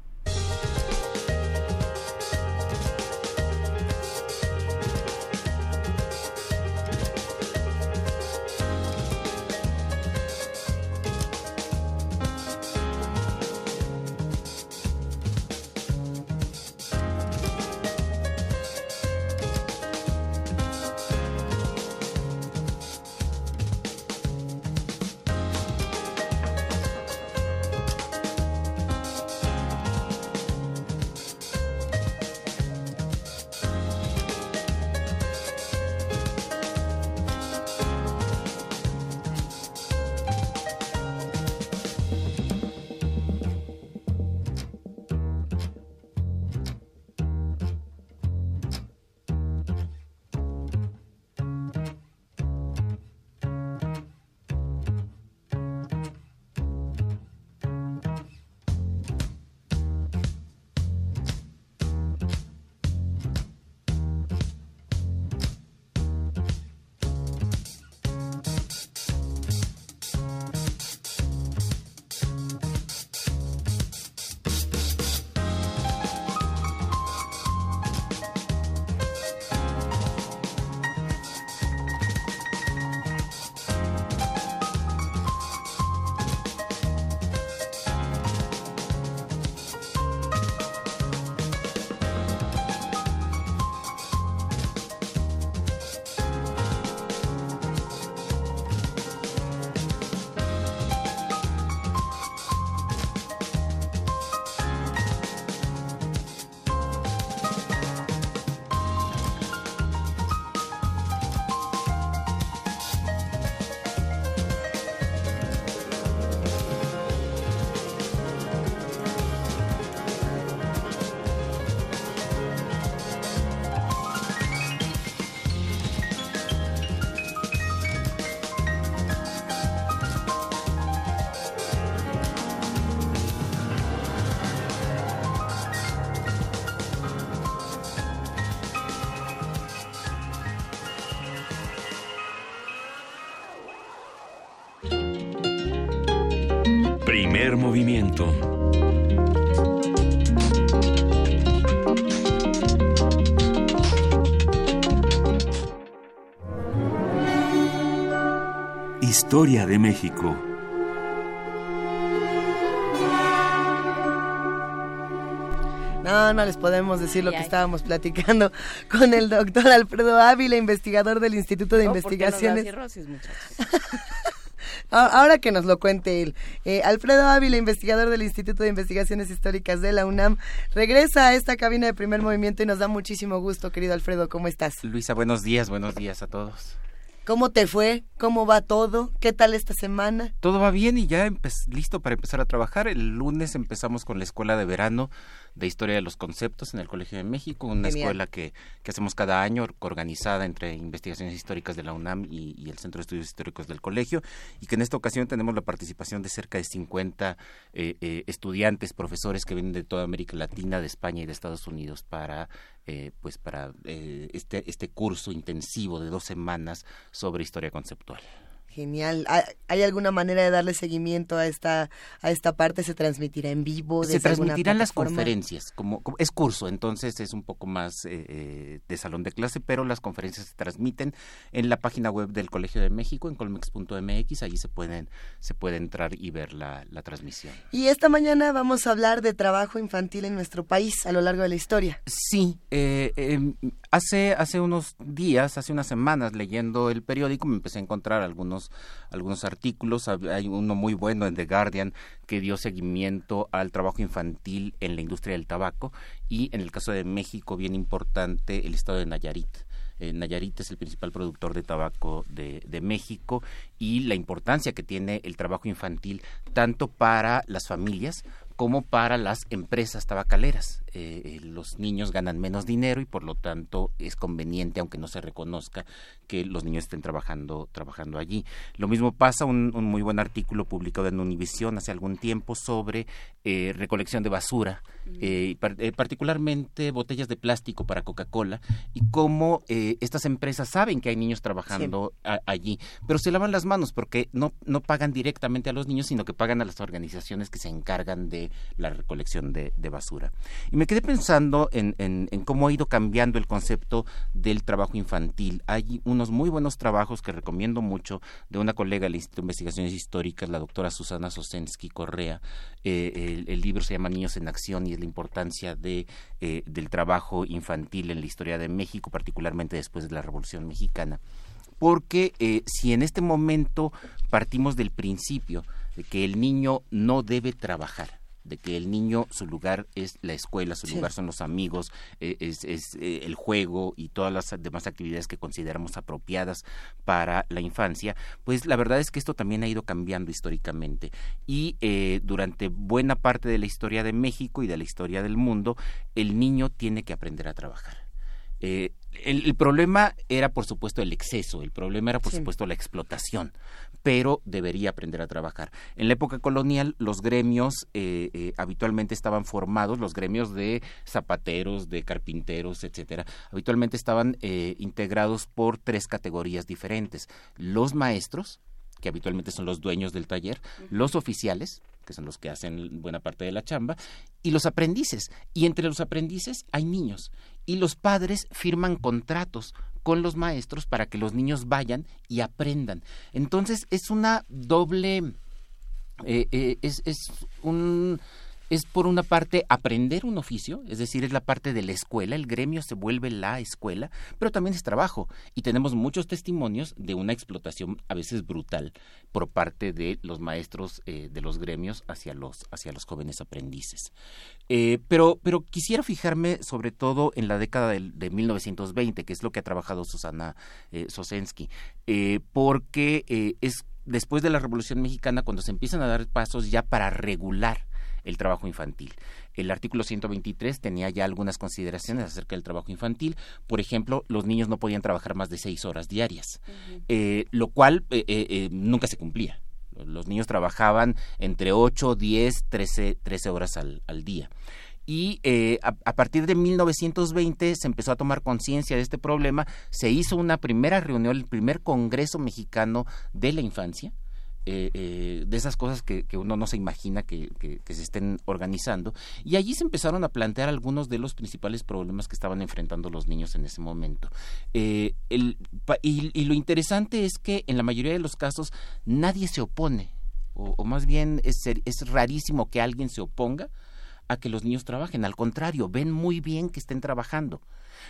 Movimiento. Historia de México. No, no les podemos decir lo que estábamos platicando con el doctor Alfredo Ávila, investigador del Instituto de ¿por qué nos da Investigaciones. cirrosis, muchachos? A- Ahora que nos lo cuente él. Eh, Alfredo Ávila, investigador del Instituto de Investigaciones Históricas de la UNAM, regresa a esta cabina de primer movimiento y nos da muchísimo gusto, querido Alfredo. ¿Cómo estás? Luisa, buenos días, buenos días a todos. ¿Cómo te fue? ¿Cómo va todo? ¿Qué tal esta semana? Todo va bien y ya listo para empezar a trabajar. El lunes empezamos con la escuela de verano de Historia de los Conceptos en el Colegio de México, una Genial. escuela que, que hacemos cada año, organizada entre investigaciones históricas de la UNAM y, y el Centro de Estudios Históricos del Colegio, y que en esta ocasión tenemos la participación de cerca de 50 eh, eh, estudiantes, profesores que vienen de toda América Latina, de España y de Estados Unidos para, eh, pues para eh, este, este curso intensivo de dos semanas sobre historia conceptual. Genial. ¿Ha- ¿Hay alguna manera de darle seguimiento a esta a esta parte? ¿Se transmitirá en vivo? Se transmitirán las conferencias, como, como- es curso, entonces es un poco más eh, eh, de salón de clase, pero las conferencias se transmiten en la página web del Colegio de México, en colmex.mx, allí se pueden, se puede entrar y ver la, la transmisión. Y esta mañana vamos a hablar de trabajo infantil en nuestro país a lo largo de la historia. Sí, eh, eh, hace, hace unos días, hace unas semanas, leyendo el periódico, me empecé a encontrar algunos, algunos artículos. Hay uno muy bueno en The Guardian que dio seguimiento al trabajo infantil en la industria del tabaco y en el caso de México, bien importante, el estado de Nayarit. Eh, Nayarit es el principal productor de tabaco de México y la importancia que tiene el trabajo infantil tanto para las familias como para las empresas tabacaleras. Eh, eh, los niños ganan menos dinero y por lo tanto es conveniente, aunque no se reconozca, que los niños estén trabajando, trabajando allí. Lo mismo pasa, un, un muy buen artículo publicado en Univisión hace algún tiempo sobre eh, recolección de basura, eh, par- particularmente botellas de plástico para Coca-Cola, y cómo estas empresas saben que hay niños trabajando a- allí, pero se lavan las manos porque no, no pagan directamente a los niños, sino que pagan a las organizaciones que se encargan de la recolección de, de basura. Y me quedé pensando en, cómo ha ido cambiando el concepto del trabajo infantil. Hay unos muy buenos trabajos que recomiendo mucho de una colega del Instituto de Investigaciones Históricas, la doctora Susana Sosensky Correa. Eh, el, libro se llama Niños en Acción y es la importancia eh, del trabajo infantil en la historia de México, particularmente después de la Revolución Mexicana. Porque eh, si en este momento partimos del principio de que el niño no debe trabajar, de que el niño su lugar es la escuela, su Sí. lugar son los amigos, eh, es, es, eh, el juego y todas las demás actividades que consideramos apropiadas para la infancia, pues la verdad es que esto también ha ido cambiando históricamente y eh, durante buena parte de la historia de México y de la historia del mundo, el niño tiene que aprender a trabajar. Eh, el, el problema era, por supuesto, el exceso, el problema era, por Sí. supuesto, la explotación, pero debería aprender a trabajar. En la época colonial, los gremios eh, eh, habitualmente estaban formados, los gremios de zapateros, de carpinteros, etcétera, habitualmente estaban eh, integrados por tres categorías diferentes. Los maestros, que habitualmente son los dueños del taller, los oficiales, que son los que hacen buena parte de la chamba, y los aprendices. Y entre los aprendices hay niños. Y los padres firman contratos con los maestros para que los niños vayan y aprendan. Entonces es una doble, eh, eh, es, es un es por una parte aprender un oficio, es decir, es la parte de la escuela, el gremio se vuelve la escuela, pero también es trabajo. Y tenemos muchos testimonios de una explotación a veces brutal por parte de los maestros eh, de los gremios hacia los, hacia los jóvenes aprendices. Eh, pero, pero quisiera fijarme sobre todo en la década del- de, 1920, que es lo que ha trabajado Susana eh, Sosensky, eh, porque eh, es después de la Revolución Mexicana cuando se empiezan a dar pasos ya para regular el trabajo infantil. El artículo 123 tenía ya algunas consideraciones acerca del trabajo infantil. Por ejemplo, los niños no podían trabajar más de seis horas diarias, eh, lo cual eh, eh, eh, nunca se cumplía. Los niños trabajaban entre 8, 10, 13, 13 horas al, al día. Y eh, a, a partir de 1920 se empezó a tomar conciencia de este problema, se hizo una primera reunión, el primer Congreso Mexicano de la Infancia, eh, eh, de esas cosas que, uno no se imagina que, se estén organizando. Y allí se empezaron a plantear algunos de los principales problemas que estaban enfrentando los niños en ese momento. Eh, y, lo interesante es que en la mayoría de los casos nadie se opone, o, o más bien es, es rarísimo que alguien se oponga a que los niños trabajen. Al contrario, ven muy bien que estén trabajando.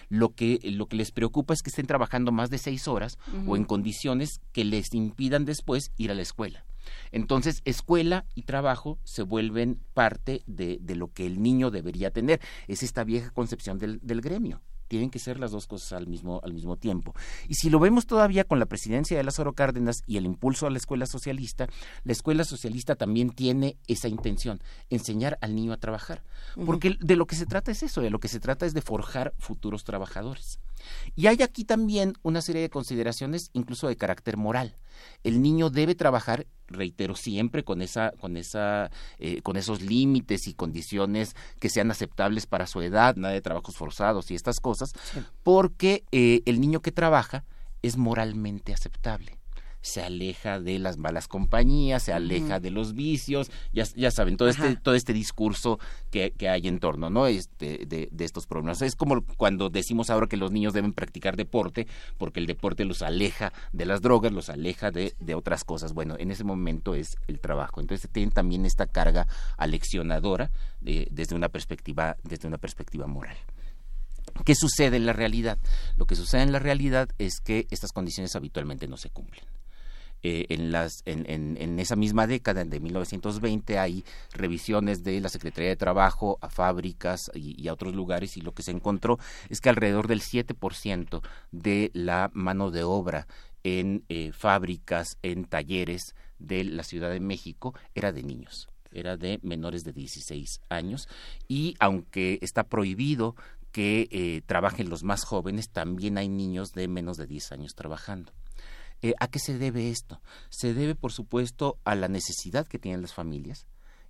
Lo que, lo que les preocupa es que estén trabajando más de seis horas o en condiciones que les impidan después ir a la escuela. Entonces, escuela y trabajo se vuelven parte de, de lo que el niño debería tener. Es esta vieja concepción del, del gremio. Tienen que ser las dos cosas al mismo, al mismo tiempo. Y si lo vemos todavía con la presidencia de Lázaro Cárdenas y el impulso a la escuela socialista, la escuela socialista también tiene esa intención, enseñar al niño a trabajar. Porque de lo que se trata es eso, de lo que se trata es de forjar futuros trabajadores. Y hay aquí también una serie de consideraciones incluso de carácter moral. El niño debe trabajar, reitero, siempre con esa, con esa, eh, con esos límites y condiciones que sean aceptables para su edad, nada de trabajos forzados y estas cosas, porque eh, el niño que trabaja es moralmente aceptable se aleja de las malas compañías, se aleja de los vicios, ya, ya saben, todo este, todo este discurso que, que hay en torno, ¿no? Este, de, de estos problemas. Es como cuando decimos ahora que los niños deben practicar deporte, porque el deporte los aleja de las drogas, los aleja de, de otras cosas. Bueno, en ese momento es el trabajo. Entonces tienen también esta carga aleccionadora eh, desde una perspectiva, desde una perspectiva moral. ¿Qué sucede en la realidad? Lo que sucede en la realidad es que estas condiciones habitualmente no se cumplen. Eh, en, las, en, en- esa misma década, de 1920, hay revisiones de la Secretaría de Trabajo a fábricas y, y a otros lugares y lo que se encontró es que alrededor del 7% de la mano de obra en eh, fábricas, en talleres de la Ciudad de México era de niños. era de menores de 16 años y aunque está prohibido que eh, trabajen los más jóvenes, también hay niños de menos de 10 años trabajando. Eh, ¿A qué se debe esto? Se debe, por supuesto, a la necesidad que tienen las familias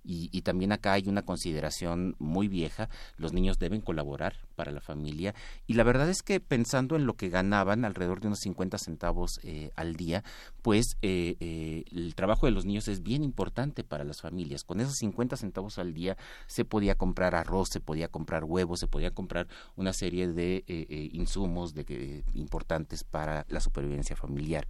y, también acá hay una consideración muy vieja, los niños deben colaborar para la familia y la verdad es que pensando en lo que ganaban, alrededor de unos 50 centavos eh, al día, pues eh, eh, el trabajo de los niños es bien importante para las familias. Con esos 50 centavos al día se podía comprar arroz, se podía comprar huevos, se podía comprar una serie de insumos de, importantes para la supervivencia familiar.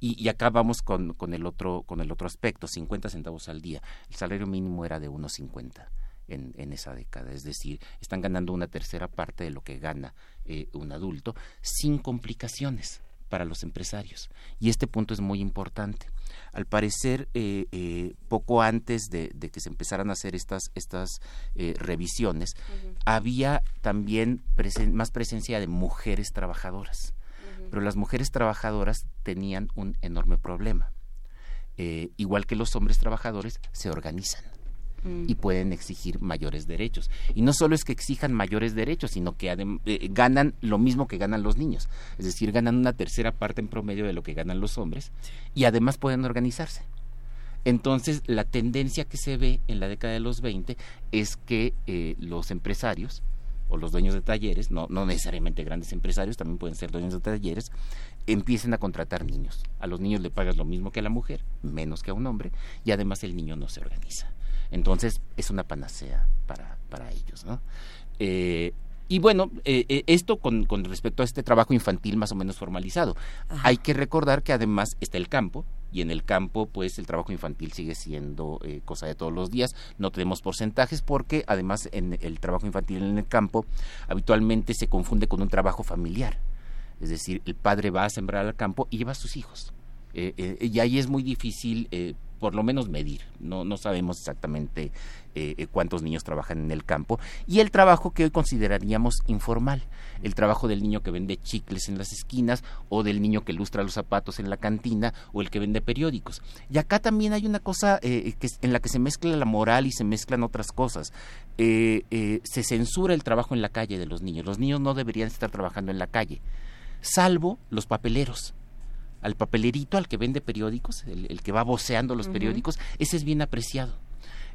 Y, acá vamos con, con, el otro, con el otro aspecto, 50 centavos al día. El salario mínimo era de unos 50 en, en esa década, es decir, están ganando una tercera parte de lo que gana eh, un adulto sin complicaciones para los empresarios. Y este punto es muy importante. Al parecer, eh, eh, poco antes de, que se empezaran a hacer estas, estas revisiones, había también más presencia de mujeres trabajadoras pero las mujeres trabajadoras tenían un enorme problema. Eh, igual que los hombres trabajadores, se organizan y mm. pueden exigir mayores derechos. Y no solo es que exijan mayores derechos, sino que eh, ganan lo mismo que ganan los niños. Es decir, ganan una tercera parte en promedio de lo que ganan los hombres y además pueden organizarse. Entonces, la tendencia que se ve en la década de los 20 es que eh, los empresarios o los dueños de talleres, no, no necesariamente grandes empresarios, también pueden ser dueños de talleres, empiecen a contratar niños. A los niños le pagas lo mismo que a la mujer, menos que a un hombre, y además el niño no se organiza. Entonces es una panacea para, para ellos. ¿no? Eh, y bueno, eh, eh, esto con, con, respecto a este trabajo infantil más o menos formalizado. Hay que recordar que además está el campo, y en el campo pues el trabajo infantil sigue siendo eh, cosa de todos los días. No tenemos porcentajes porque además en el trabajo infantil en el campo habitualmente se confunde con un trabajo familiar. Es decir el padre va a sembrar al campo y lleva a sus hijos. Eh, eh, y ahí es muy difícil por lo menos medir. No, no sabemos exactamente eh, eh, cuántos niños trabajan en el campo. Y el trabajo que hoy consideraríamos informal, el trabajo del niño que vende chicles en las esquinas o del niño que lustra los zapatos en la cantina o el que vende periódicos. Y acá también hay una cosa eh, que, en la que se mezcla la moral y se mezclan otras cosas. se censura el trabajo en la calle de los niños. Los niños no deberían estar trabajando en la calle, salvo los papeleros al papelerito, al que vende periódicos, el, que va voceando los periódicos, ese es bien apreciado.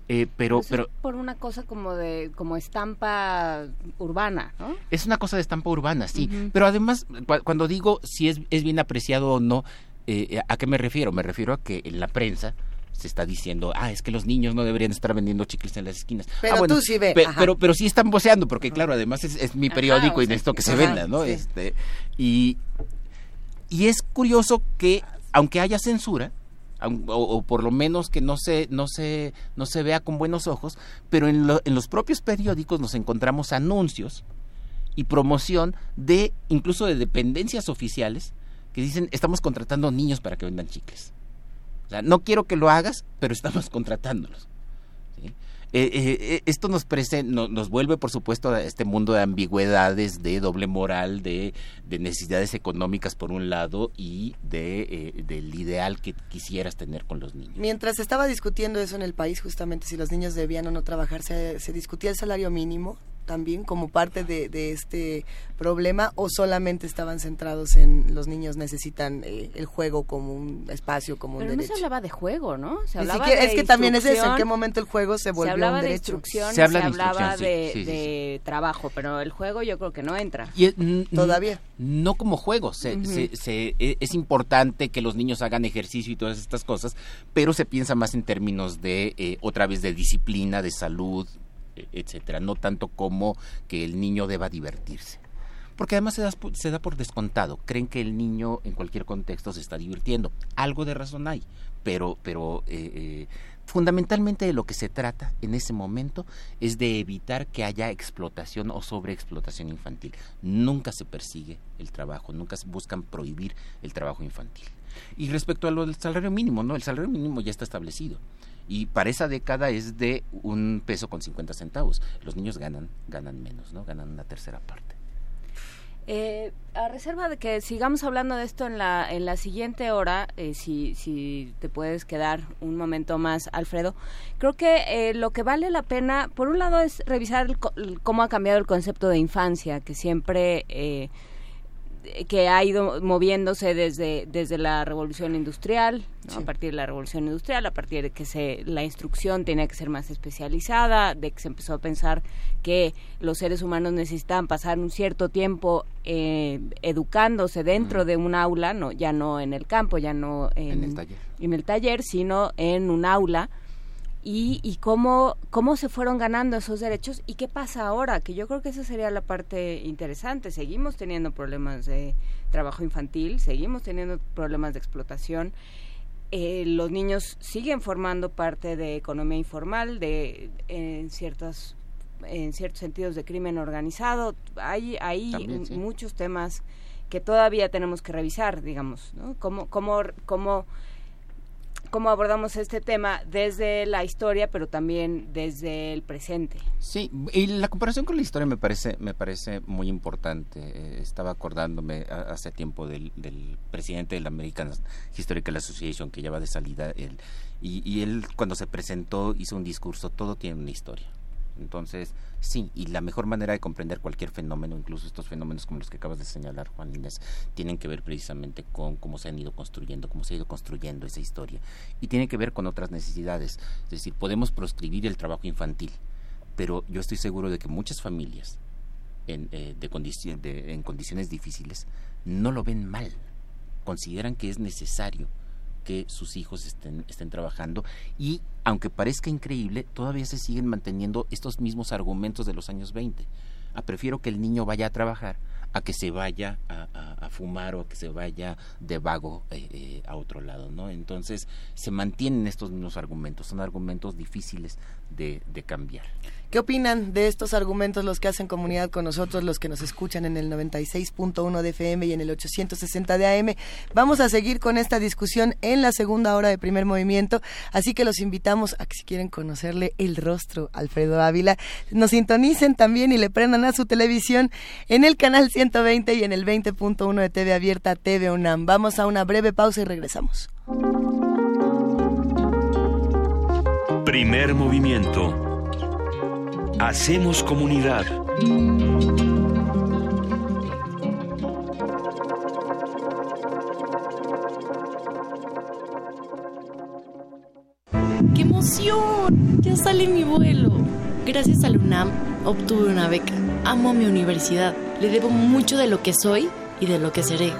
Eh, pero, pero, por una cosa como de como estampa urbana, ¿no? Es una cosa de estampa urbana, sí. Pero además, cuando digo si es, es bien apreciado o no, eh, ¿a qué me refiero? Me refiero a que en la prensa se está diciendo, ah, es que los niños no deberían estar vendiendo chicles en las esquinas. Pero ah, tú sí ves. pero, pero sí están voceando, porque claro, además es, mi periódico y necesito que se venda, ¿no? Este, y, y es curioso que, aunque haya censura, o, por lo menos que no se, no, se, no se vea con buenos ojos, pero en, en los propios periódicos nos encontramos anuncios y promoción de incluso de dependencias oficiales que dicen estamos contratando niños para que vendan chicles. O sea, no quiero que lo hagas, pero estamos contratándolos. Eh, eh, eh, esto nos, nos vuelve, por supuesto, a este mundo de ambigüedades, de doble moral, de, necesidades económicas por un lado y de, del ideal que quisieras tener con los niños. Mientras estaba discutiendo eso en el país, justamente si los niños debían o no trabajar, se discutía el salario mínimo también como parte de, de, este problema o solamente estaban centrados en los niños necesitan eh, el juego como un espacio, como un derecho? no se hablaba de juego, ¿no? Se hablaba de es que también es eso, en qué momento el juego se volvió se hablaba un derecho. De instrucción, se, hablaba de, trabajo, pero el juego yo creo que no entra. Y Todavía. No como juego, se, e, es importante que los niños hagan ejercicio y todas estas cosas, pero se piensa más en términos de, eh, otra vez, de disciplina, de salud, etcétera, no tanto como que el niño deba divertirse. Porque además se da, se da por descontado, creen que el niño en cualquier contexto se está divirtiendo. Algo de razón hay, pero, pero eh, eh, fundamentalmente de lo que se trata en ese momento es de evitar que haya explotación o sobreexplotación infantil. Nunca se persigue el trabajo, nunca se buscan prohibir el trabajo infantil. Y respecto a lo del salario mínimo, ¿no? El salario mínimo ya está establecido y para esa década es de un peso con 50 centavos. Los niños ganan, ganan menos, ¿no? Ganan una tercera parte. Eh, a reserva de que sigamos hablando de esto en la, en la siguiente hora, eh, si, si te puedes quedar un momento más, Alfredo, creo que eh, lo que vale la pena, por un lado, es revisar cómo ha cambiado el concepto de infancia, que siempre eh, que ha ido moviéndose desde, desde la revolución industrial, a partir de la revolución industrial, a partir de que se, la instrucción tenía que ser más especializada, de que se empezó a pensar que los seres humanos necesitaban pasar un cierto tiempo eh, educándose dentro de un aula, no, ya no en el campo, ya no en el taller, en el taller sino en un aula y, y cómo, cómo se fueron ganando esos derechos y qué pasa ahora, que yo creo que esa sería la parte interesante. Seguimos teniendo problemas de trabajo infantil, seguimos teniendo problemas de explotación. Eh, los niños siguen formando parte de economía informal, de en ciertas en ciertos sentidos de crimen organizado. Hay, hay muchos temas que todavía tenemos que revisar, digamos, ¿no? Cómo, cómo, cómo cómo abordamos este tema desde la historia, pero también desde el presente. Sí, y la comparación con la historia me parece, me parece muy importante. Eh, estaba acordándome hace tiempo del, presidente de la American Historical Association que lleva de salida él, y él cuando se presentó hizo un discurso, todo tiene una historia. Entonces, sí, y la mejor manera de comprender cualquier fenómeno, incluso estos fenómenos como los que acabas de señalar, Juan Inés, tienen que ver precisamente con cómo se han ido construyendo, cómo se ha ido construyendo esa historia. Y tiene que ver con otras necesidades. Es decir, podemos proscribir el trabajo infantil, pero yo estoy seguro de que muchas familias en, eh, de en condiciones difíciles no lo ven mal, consideran que es necesario que sus hijos estén, estén trabajando y aunque parezca increíble, todavía se siguen manteniendo estos mismos argumentos de los años 20. Ah, prefiero que el niño vaya a trabajar a que se vaya a, fumar o a que se vaya de vago eh, eh, a otro lado, ¿no? Entonces se mantienen estos mismos argumentos, son argumentos difíciles de, cambiar. ¿Qué opinan de estos argumentos los que hacen comunidad con nosotros, los que nos escuchan en el 96.1 de FM y en el 860 de AM? Vamos a seguir con esta discusión en la segunda hora de primer movimiento, así que los invitamos a que si quieren conocerle el rostro Alfredo Ávila, nos sintonicen también y le prendan a su televisión en el canal 120 y en el 20.1 de TV Abierta TV UNAM. Vamos a una breve pausa y regresamos. Primer movimiento Hacemos comunidad. ¡Qué emoción! Ya sale mi vuelo. Gracias al UNAM obtuve una beca. Amo mi universidad. Le debo mucho de lo que soy y de lo que seré.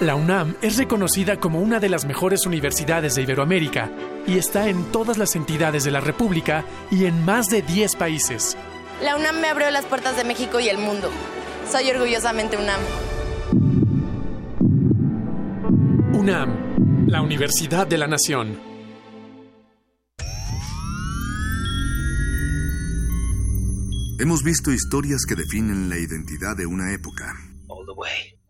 La UNAM es reconocida como una de las mejores universidades de Iberoamérica y está en todas las entidades de la República y en más de 10 países. La UNAM me abrió las puertas de México y el mundo. Soy orgullosamente UNAM. UNAM, la Universidad de la Nación. Hemos visto historias que definen la identidad de una época.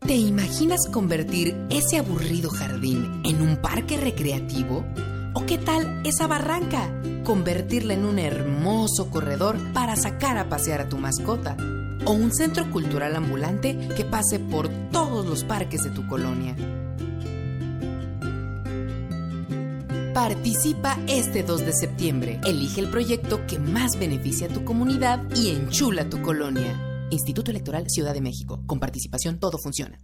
¿Te imaginas convertir ese aburrido jardín en un parque recreativo? ¿O qué tal esa barranca? Convertirla en un hermoso corredor para sacar a pasear a tu mascota. O un centro cultural ambulante que pase por todos los parques de tu colonia. Participa este 2 de septiembre. Elige el proyecto que más beneficia a tu comunidad y enchula tu colonia. Instituto Electoral Ciudad de México. Con participación todo funciona.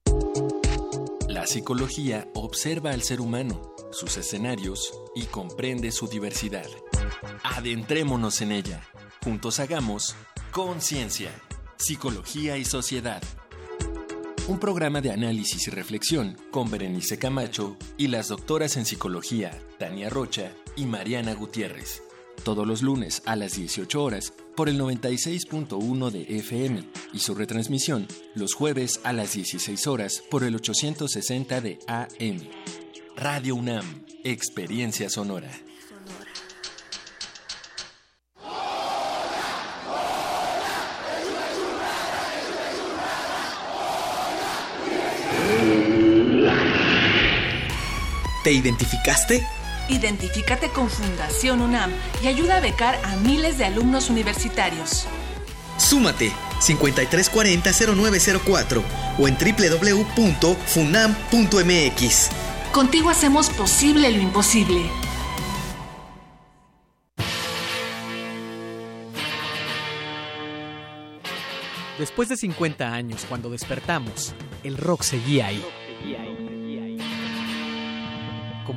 La psicología observa al ser humano, sus escenarios y comprende su diversidad. Adentrémonos en ella. Juntos hagamos conciencia, psicología y sociedad. Un programa de análisis y reflexión con Berenice Camacho y las doctoras en psicología Tania Rocha y Mariana Gutiérrez. Todos los lunes a las 18 horas por el 96.1 de FM y su retransmisión los jueves a las 16 horas por el 860 de AM. Radio UNAM, Experiencia Sonora. ¿Te identificaste? Identifícate con Fundación UNAM y ayuda a becar a miles de alumnos universitarios. Súmate 5340-0904 o en www.funam.mx. Contigo hacemos posible lo imposible. Después de 50 años, cuando despertamos, el rock seguía ahí.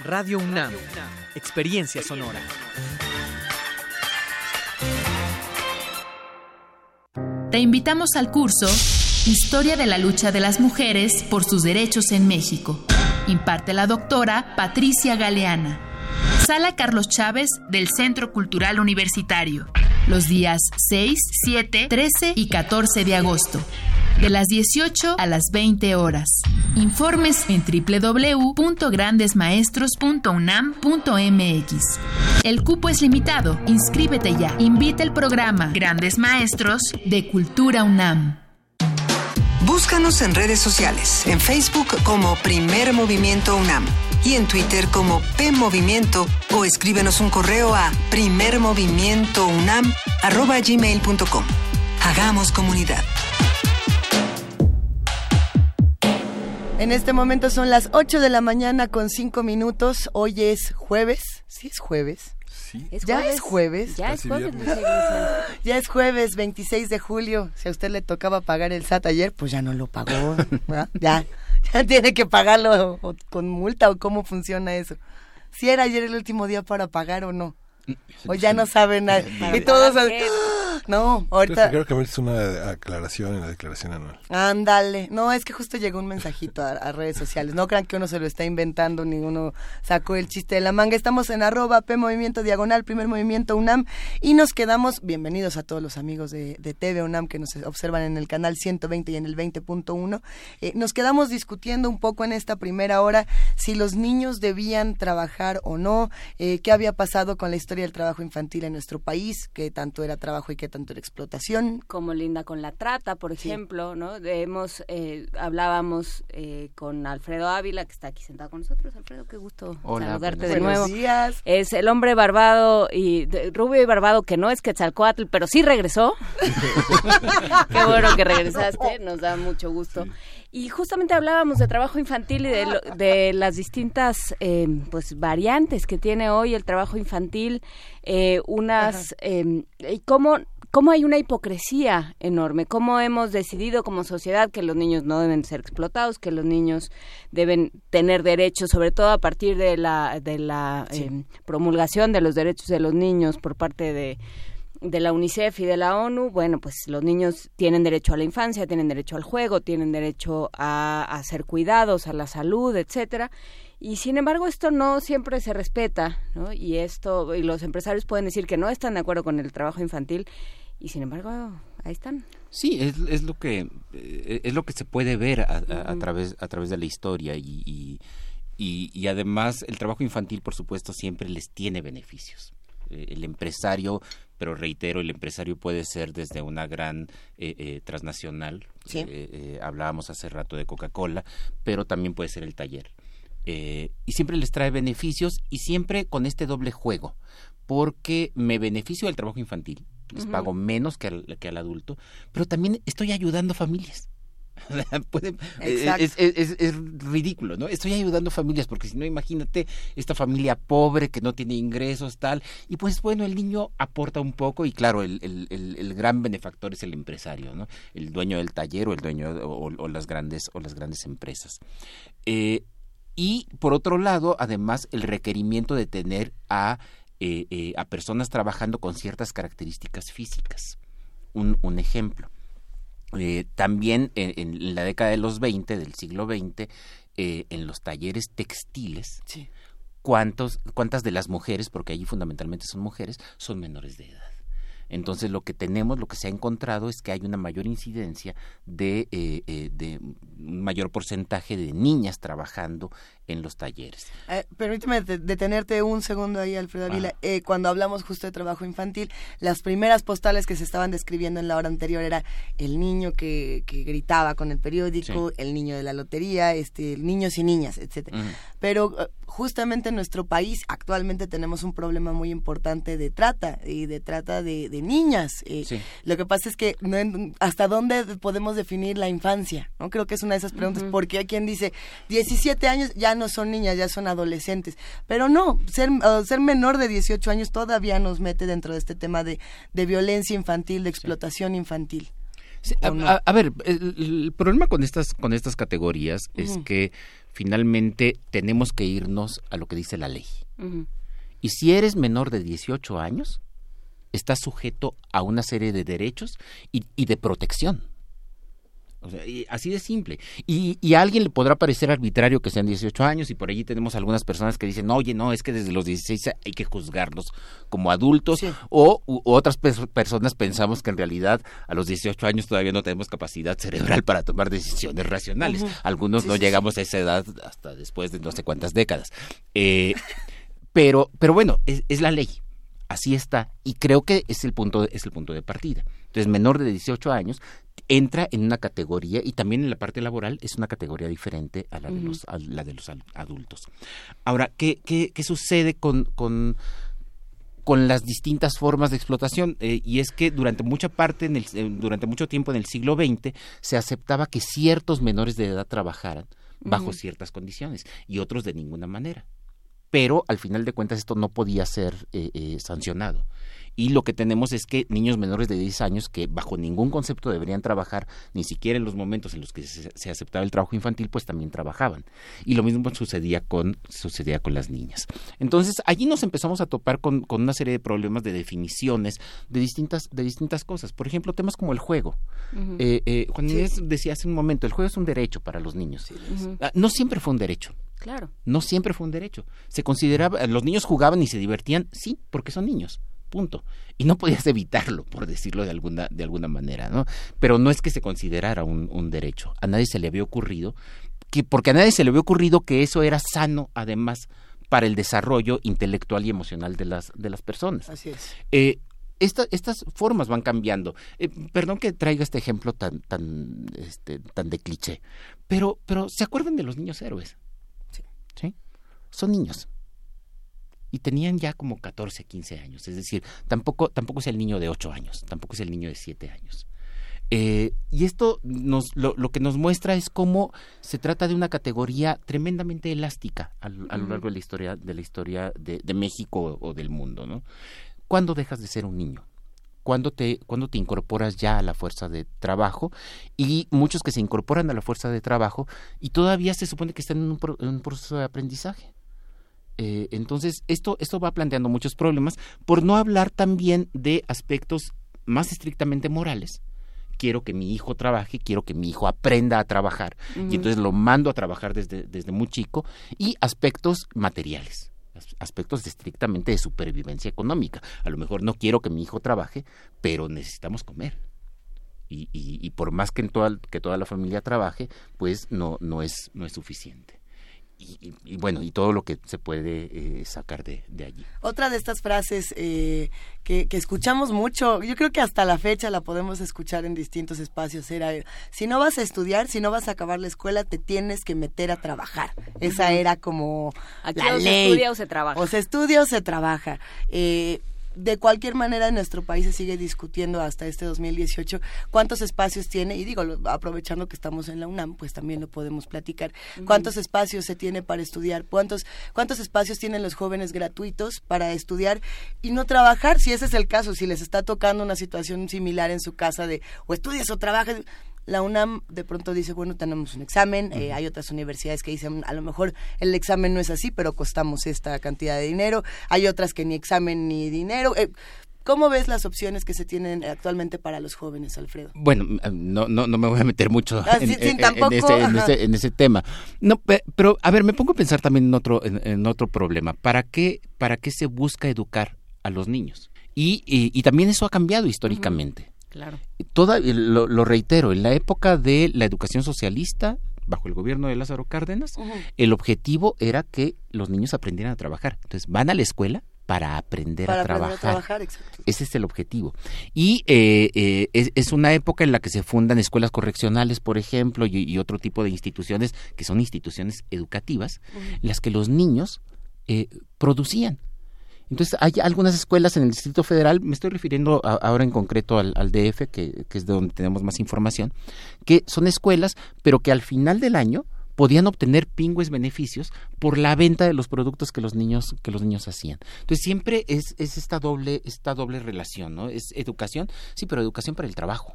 Radio UNAM, Experiencia Sonora. Te invitamos al curso Historia de la lucha de las mujeres por sus derechos en México. Imparte la doctora Patricia Galeana. Sala Carlos Chávez del Centro Cultural Universitario. Los días 6, 7, 13 y 14 de agosto de las 18 a las 20 horas. Informes en www.grandesmaestros.unam.mx. El cupo es limitado. Inscríbete ya. Invita el programa Grandes Maestros de Cultura UNAM. Búscanos en redes sociales, en Facebook como Primer Movimiento UNAM y en Twitter como P Movimiento o escríbenos un correo a primermovimientounam@gmail.com. Hagamos comunidad. En este momento son las 8 de la mañana con 5 minutos. Hoy es jueves. Sí, es jueves. Sí. ya es jueves. Ya es jueves. ya es jueves 26 de julio. Si a usted le tocaba pagar el SAT ayer, pues ya no lo pagó. ya, ya tiene que pagarlo con multa o cómo funciona eso. Si era ayer el último día para pagar o no. O ya no saben nada. y todos... No, ahorita... creo que es una aclaración en la declaración anual. Ándale. No, es que justo llegó un mensajito a, redes sociales. No crean que uno se lo está inventando, ninguno sacó el chiste de la manga. Estamos en arroba P Movimiento Diagonal, primer movimiento UNAM. Y nos quedamos, bienvenidos a todos los amigos de, TV UNAM que nos observan en el canal 120 y en el 20.1. Eh, nos quedamos discutiendo un poco en esta primera hora si los niños debían trabajar o no, eh, qué había pasado con la historia del trabajo infantil en nuestro país, que tanto era trabajo y que tanto la explotación. Como linda con la trata, por ejemplo, ¿no? hemos, eh, hablábamos eh, con Alfredo Ávila, que está aquí sentado con nosotros. Alfredo, qué gusto saludarte de nuevo. días. Es el hombre barbado y rubio y barbado que no es Quetzalcoatl, pero sí regresó. qué bueno que regresaste, nos da mucho gusto. Y justamente hablábamos de trabajo infantil y de, de las distintas eh, pues variantes que tiene hoy el trabajo infantil, eh, unas eh, y cómo cómo hay una hipocresía enorme, cómo hemos decidido como sociedad que los niños no deben ser explotados, que los niños deben tener derechos, sobre todo a partir de la de la promulgación de los derechos de los niños por parte de de la UNICEF y de la ONU, bueno, pues los niños tienen derecho a la infancia, tienen derecho al juego, tienen derecho a, ser cuidados, a la salud, etcétera. Y sin embargo esto no siempre se respeta, ¿no? Y esto y los empresarios pueden decir que no están de acuerdo con el trabajo infantil y sin embargo ahí están. Sí, es, es lo que eh, es lo que se puede ver a, través a través de la historia y, y, y además el trabajo infantil por supuesto siempre les tiene beneficios el empresario pero reitero, el empresario puede ser desde una gran eh, eh, transnacional, eh, hablábamos hace rato de Coca-Cola, pero también puede ser el taller. y siempre les trae beneficios y siempre con este doble juego, porque me beneficio del trabajo infantil, les pago menos que al, que al adulto, pero también estoy ayudando a familias. Puede- Exacto. es, es- es- es ridículo, ¿no? Estoy ayudando familias, porque si no, imagínate esta familia pobre que no tiene ingresos, tal, y pues bueno, el niño aporta un poco y claro, el, el- el- el gran benefactor es el empresario, ¿no? El dueño del taller o el dueño o, o las grandes o las grandes empresas. Eh, y por otro lado, además, el requerimiento de tener a, eh, eh, a personas trabajando con ciertas características físicas. Un, un ejemplo. Eh, también en, en la década de los 20, del siglo XX, eh, en los talleres textiles, ¿cuántos, ¿cuántas de las mujeres, porque allí fundamentalmente son mujeres, son menores de edad? Entonces lo que tenemos, lo que se ha encontrado es que hay una mayor incidencia de, eh, eh, de un mayor porcentaje de niñas trabajando en los talleres. Eh, permíteme de- detenerte un segundo ahí, Alfredo Ávila. Eh, cuando hablamos justo de trabajo infantil, las primeras postales que se estaban describiendo en la hora anterior era el niño que, que gritaba con el periódico, el niño de la lotería, este, niños y niñas, etcétera. Pero eh, justamente en nuestro país actualmente tenemos un problema muy importante de trata y de trata de, de niñas. Eh, Sí. Lo que pasa es que no hasta dónde podemos definir la infancia, ¿no? Creo que es una de esas preguntas porque hay quien dice 17 años ya no son niñas, ya son adolescentes, pero no, ser uh, ser menor de 18 años todavía nos mete dentro de este tema de, de violencia infantil, de explotación infantil. Sí, ¿O a, no? a- a ver, el, el problema con estas, con estas categorías es que finalmente tenemos que irnos a lo que dice la ley. Y si eres menor de 18 años, estás sujeto a una serie de derechos y, y de protección. O sea, y así de simple. Y, y a alguien le podrá parecer arbitrario que sean 18 años y por allí tenemos algunas personas que dicen, oye, no, es que desde los 16 hay que juzgarlos como adultos o u- otras pers- personas pensamos que en realidad a los 18 años todavía no tenemos capacidad cerebral para tomar decisiones racionales. Algunos Sí, no sí. llegamos a esa edad hasta después de no sé cuántas décadas. Eh, pero, pero bueno, es, es la ley. Así está. Y creo que es el punto, es el punto de partida. Entonces, menor de 18 años entra en una categoría y también en la parte laboral es una categoría diferente a la de los, a la de los adultos. Ahora, ¿qué, qué, qué sucede con, con, con las distintas formas de explotación? Eh, y es que durante mucha parte, en el, eh, durante mucho tiempo en el siglo XX, se aceptaba que ciertos menores de edad trabajaran bajo ciertas condiciones y otros de ninguna manera pero al final de cuentas esto no podía ser eh, eh, sancionado. Y lo que tenemos es que niños menores de 10 años que bajo ningún concepto deberían trabajar, ni siquiera en los momentos en los que se, se aceptaba el trabajo infantil, pues también trabajaban. Y lo mismo sucedía con, sucedía con las niñas. Entonces allí nos empezamos a topar con, con una serie de problemas de definiciones de distintas, de distintas cosas. Por ejemplo, temas como el juego. Ujú. Eh, eh, Juan Inés decía hace un momento, el juego es un derecho para los niños. Ujú. Ah, No siempre fue un derecho. Claro. No siempre fue un derecho. Se consideraba, los niños jugaban y se divertían, sí, porque son niños, punto. Y no podías evitarlo, por decirlo de alguna, de alguna manera, ¿no? Pero no es que se considerara un, un derecho. A nadie se le había ocurrido, que, porque a nadie se le había ocurrido que eso era sano, además, para el desarrollo intelectual y emocional de las, de las personas. Así es. Eh, esta- estas formas van cambiando. Eh, perdón que traiga este ejemplo tan, tan, este, tan de cliché, pero, pero ¿se acuerdan de los niños héroes? Sí. Son niños. Y tenían ya como 14, 15 años. Es decir, tampoco, tampoco es el niño de 8 años, tampoco es el niño de 7 años. Eh, y esto nos, lo, lo que nos muestra es cómo se trata de una categoría tremendamente elástica a, lo- a lo largo de la historia, de la historia de, de México o, o del mundo, ¿no? ¿Cuándo dejas de ser un niño? ¿Cuándo te, cuándo te incorporas ya a la fuerza de trabajo? Y muchos que se incorporan a la fuerza de trabajo y todavía se supone que están en un, pro- en un proceso de aprendizaje. Eh, entonces, esto, esto va planteando muchos problemas, por no hablar también de aspectos más estrictamente morales. Quiero que mi hijo trabaje, quiero que mi hijo aprenda a trabajar, y entonces lo mando a trabajar desde, desde muy chico, y aspectos materiales, as- aspectos estrictamente de supervivencia económica. A lo mejor no quiero que mi hijo trabaje, pero necesitamos comer. Y, y- y por más que, en toda, que toda la familia trabaje, pues no, no, es, no es suficiente. Y, y- y bueno, y todo lo que se puede eh, sacar de, de allí. Otra de estas frases eh, que, que escuchamos mucho, yo creo que hasta la fecha la podemos escuchar en distintos espacios, era, si no vas a estudiar, si no vas a acabar la escuela, te tienes que meter a trabajar. Esa era como Aquí la o se ley. estudia o se trabaja. O se estudia o se trabaja. Eh, de cualquier manera en nuestro país se sigue discutiendo hasta este 2018 cuántos espacios tiene, y digo, aprovechando que estamos en la UNAM, pues también lo podemos platicar, cuántos espacios se tiene para estudiar, cuántos, cuántos espacios tienen los jóvenes gratuitos para estudiar y no trabajar, si ese es el caso, si les está tocando una situación similar en su casa de o estudias o trabajas la UNAM de pronto dice, bueno, tenemos un examen, eh, hay otras universidades que dicen, a lo mejor el examen no es así, pero costamos esta cantidad de dinero, hay otras que ni examen ni dinero. Eh, ¿Cómo ves las opciones que se tienen actualmente para los jóvenes, Alfredo? Bueno, eh, no, no, no me voy a meter mucho en, ese, tema. No, pero a ver, me pongo a pensar también en otro, en, otro problema. ¿Para qué, ¿Para qué se busca educar a los niños? Y, y, también eso ha cambiado históricamente. Claro. Toda, lo, reitero, en la época de la educación socialista, bajo el gobierno de Lázaro Cárdenas, el objetivo era que los niños aprendieran a trabajar. Entonces, van a la escuela para aprender, a, trabajar. Ese es el objetivo. Y eh, eh, es, una época en la que se fundan escuelas correccionales, por ejemplo, y, otro tipo de instituciones que son instituciones educativas, en las que los niños eh, producían entonces, hay algunas escuelas en el Distrito Federal, me estoy refiriendo ahora en concreto al, DF, que, es de donde tenemos más información, que son escuelas, pero que al final del año podían obtener pingües beneficios por la venta de los productos que los niños que los niños hacían. Entonces siempre es, es esta doble esta doble relación, ¿no? Es educación, sí, pero educación para el trabajo,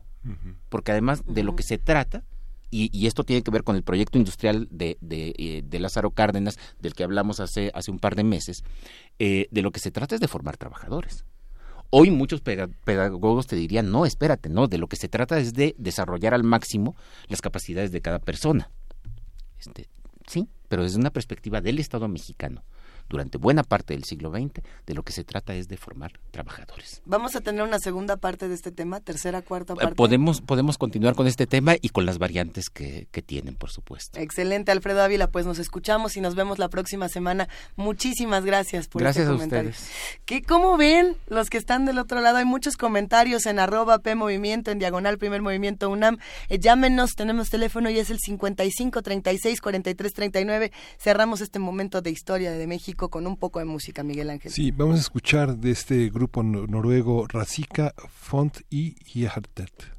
porque además de lo que se trata y, esto tiene que ver con el proyecto industrial de, eh, de, Lázaro Cárdenas, del que hablamos hace, hace un par de meses, eh, de lo que se trata es de formar trabajadores. Hoy muchos pedagogos te dirían, no, espérate, no, de lo que se trata es de desarrollar al máximo las capacidades de cada persona. Este, sí, pero desde una perspectiva del Estado mexicano durante buena parte del siglo XX, de lo que se trata es de formar trabajadores. Vamos a tener una segunda parte de este tema, tercera, cuarta eh, parte. Podemos, podemos continuar con este tema y con las variantes que, que tienen, por supuesto. Excelente, Alfredo Ávila, pues nos escuchamos y nos vemos la próxima semana. Muchísimas gracias por gracias este comentario. ¿Qué, ¿Cómo ven los que están del otro lado? Hay muchos comentarios en arroba P Movimiento, en diagonal Primer Movimiento UNAM. Eh, llámenos, tenemos teléfono y es el 55 36 43 39. Cerramos este momento de historia de México con un poco de música, Miguel Ángel. Sí, vamos a escuchar de este grupo noruego Razika, Font y Hjertet.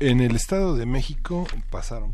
En el Estado de México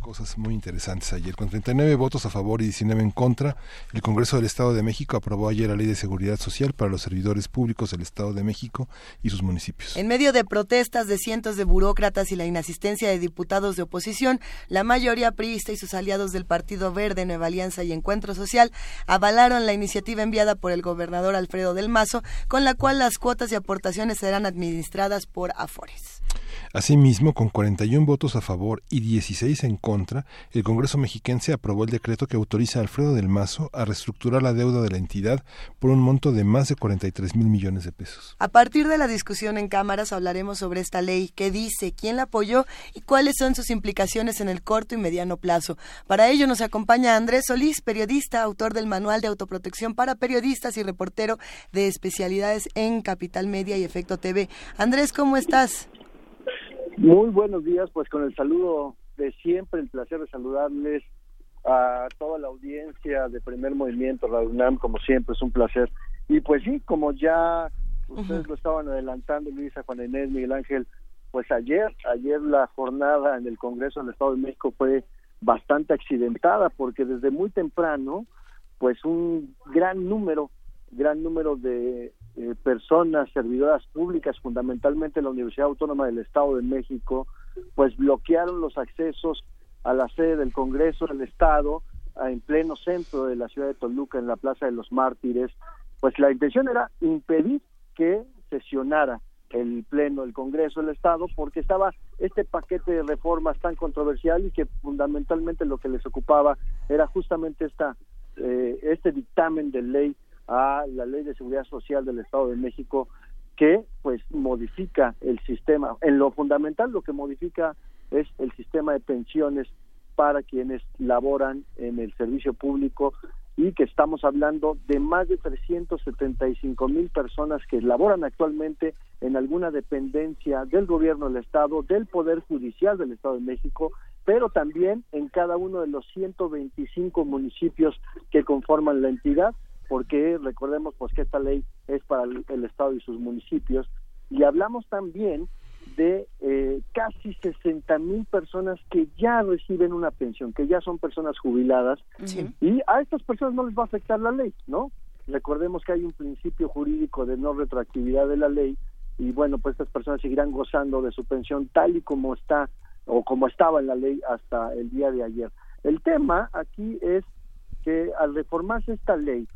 cosas muy interesantes ayer. Con 39 votos a favor y 19 en contra, el Congreso del Estado de México aprobó ayer la Ley de Seguridad Social para los servidores públicos del Estado de México y sus municipios. En medio de protestas de cientos de burócratas y la inasistencia de diputados de oposición, la mayoría priista y sus aliados del Partido Verde, Nueva Alianza y Encuentro Social avalaron la iniciativa enviada por el gobernador Alfredo del Mazo, con la cual las cuotas y aportaciones serán administradas por Afores. Asimismo, con 41 votos a favor y 16 en contra, el Congreso mexiquense aprobó el decreto que autoriza a Alfredo del Mazo a reestructurar la deuda de la entidad por un monto de más de 43 mil millones de pesos. A partir de la discusión en cámaras hablaremos sobre esta ley, qué dice, quién la apoyó y cuáles son sus implicaciones en el corto y mediano plazo. Para ello nos acompaña Andrés Solís, periodista, autor del Manual de Autoprotección para Periodistas y reportero de especialidades en Capital Media y Efecto TV. Andrés, ¿cómo estás? Muy buenos días, pues con el saludo de siempre, el placer de saludarles a toda la audiencia de Primer Movimiento, la UNAM, como siempre, es un placer. Y pues sí, como ya ustedes lo estaban adelantando, Luisa, Juan Inés, Miguel Ángel, pues ayer, ayer la jornada en el Congreso del Estado de México fue bastante accidentada, porque desde muy temprano, pues un gran número, gran número de eh, personas servidoras públicas, fundamentalmente la Universidad Autónoma del Estado de México, pues bloquearon los accesos a la sede del Congreso del Estado en pleno centro de la ciudad de Toluca, en la Plaza de los Mártires. Pues la intención era impedir que sesionara el Pleno del Congreso del Estado porque estaba este paquete de reformas tan controversial y que fundamentalmente lo que les ocupaba era justamente esta eh, este dictamen de ley a la Ley de Seguridad Social del Estado de México que pues modifica el sistema. En lo fundamental lo que modifica es el sistema de pensiones para quienes laboran en el servicio público y que estamos hablando de más de 375 mil personas que laboran actualmente en alguna dependencia del gobierno del Estado, del Poder Judicial del Estado de México, pero también en cada uno de los 125 municipios que conforman la entidad porque recordemos pues que esta ley es para el, estado y sus municipios y hablamos también de eh, casi 60 mil personas que ya reciben una pensión, que ya son personas jubiladas y a estas personas no les va a afectar la ley, ¿no? Recordemos que hay un principio jurídico de no retroactividad de la ley y bueno, pues estas personas seguirán gozando de su pensión tal y como está o como estaba en la ley hasta el día de ayer. El tema aquí es que al reformarse esta ley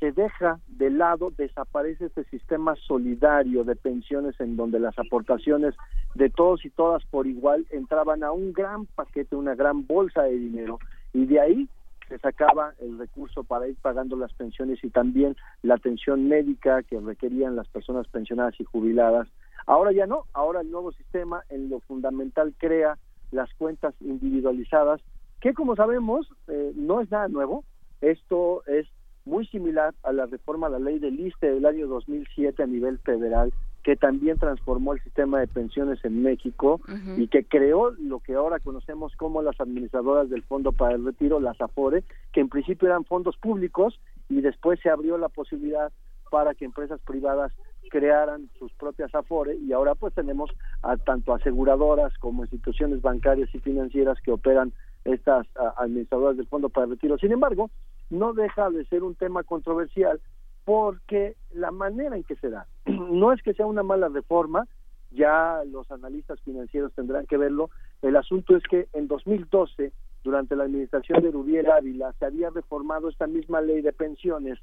se deja de lado, desaparece este sistema solidario de pensiones en donde las aportaciones de todos y todas por igual entraban a un gran paquete, una gran bolsa de dinero y de ahí se sacaba el recurso para ir pagando las pensiones y también la atención médica que requerían las personas pensionadas y jubiladas. Ahora ya no, ahora el nuevo sistema en lo fundamental crea las cuentas individualizadas, que como sabemos eh, no es nada nuevo, esto es muy similar a la reforma a la ley del ISTE del año 2007 a nivel federal, que también transformó el sistema de pensiones en México y que creó lo que ahora conocemos como las administradoras del Fondo para el Retiro, las AFORE, que en principio eran fondos públicos y después se abrió la posibilidad para que empresas privadas crearan sus propias AFORE y ahora pues tenemos a tanto aseguradoras como instituciones bancarias y financieras que operan estas administradoras del Fondo para el Retiro. Sin embargo, no deja de ser un tema controversial porque la manera en que se da, no es que sea una mala reforma, ya los analistas financieros tendrán que verlo, el asunto es que en 2012, durante la administración de Rubiera Ávila, se había reformado esta misma ley de pensiones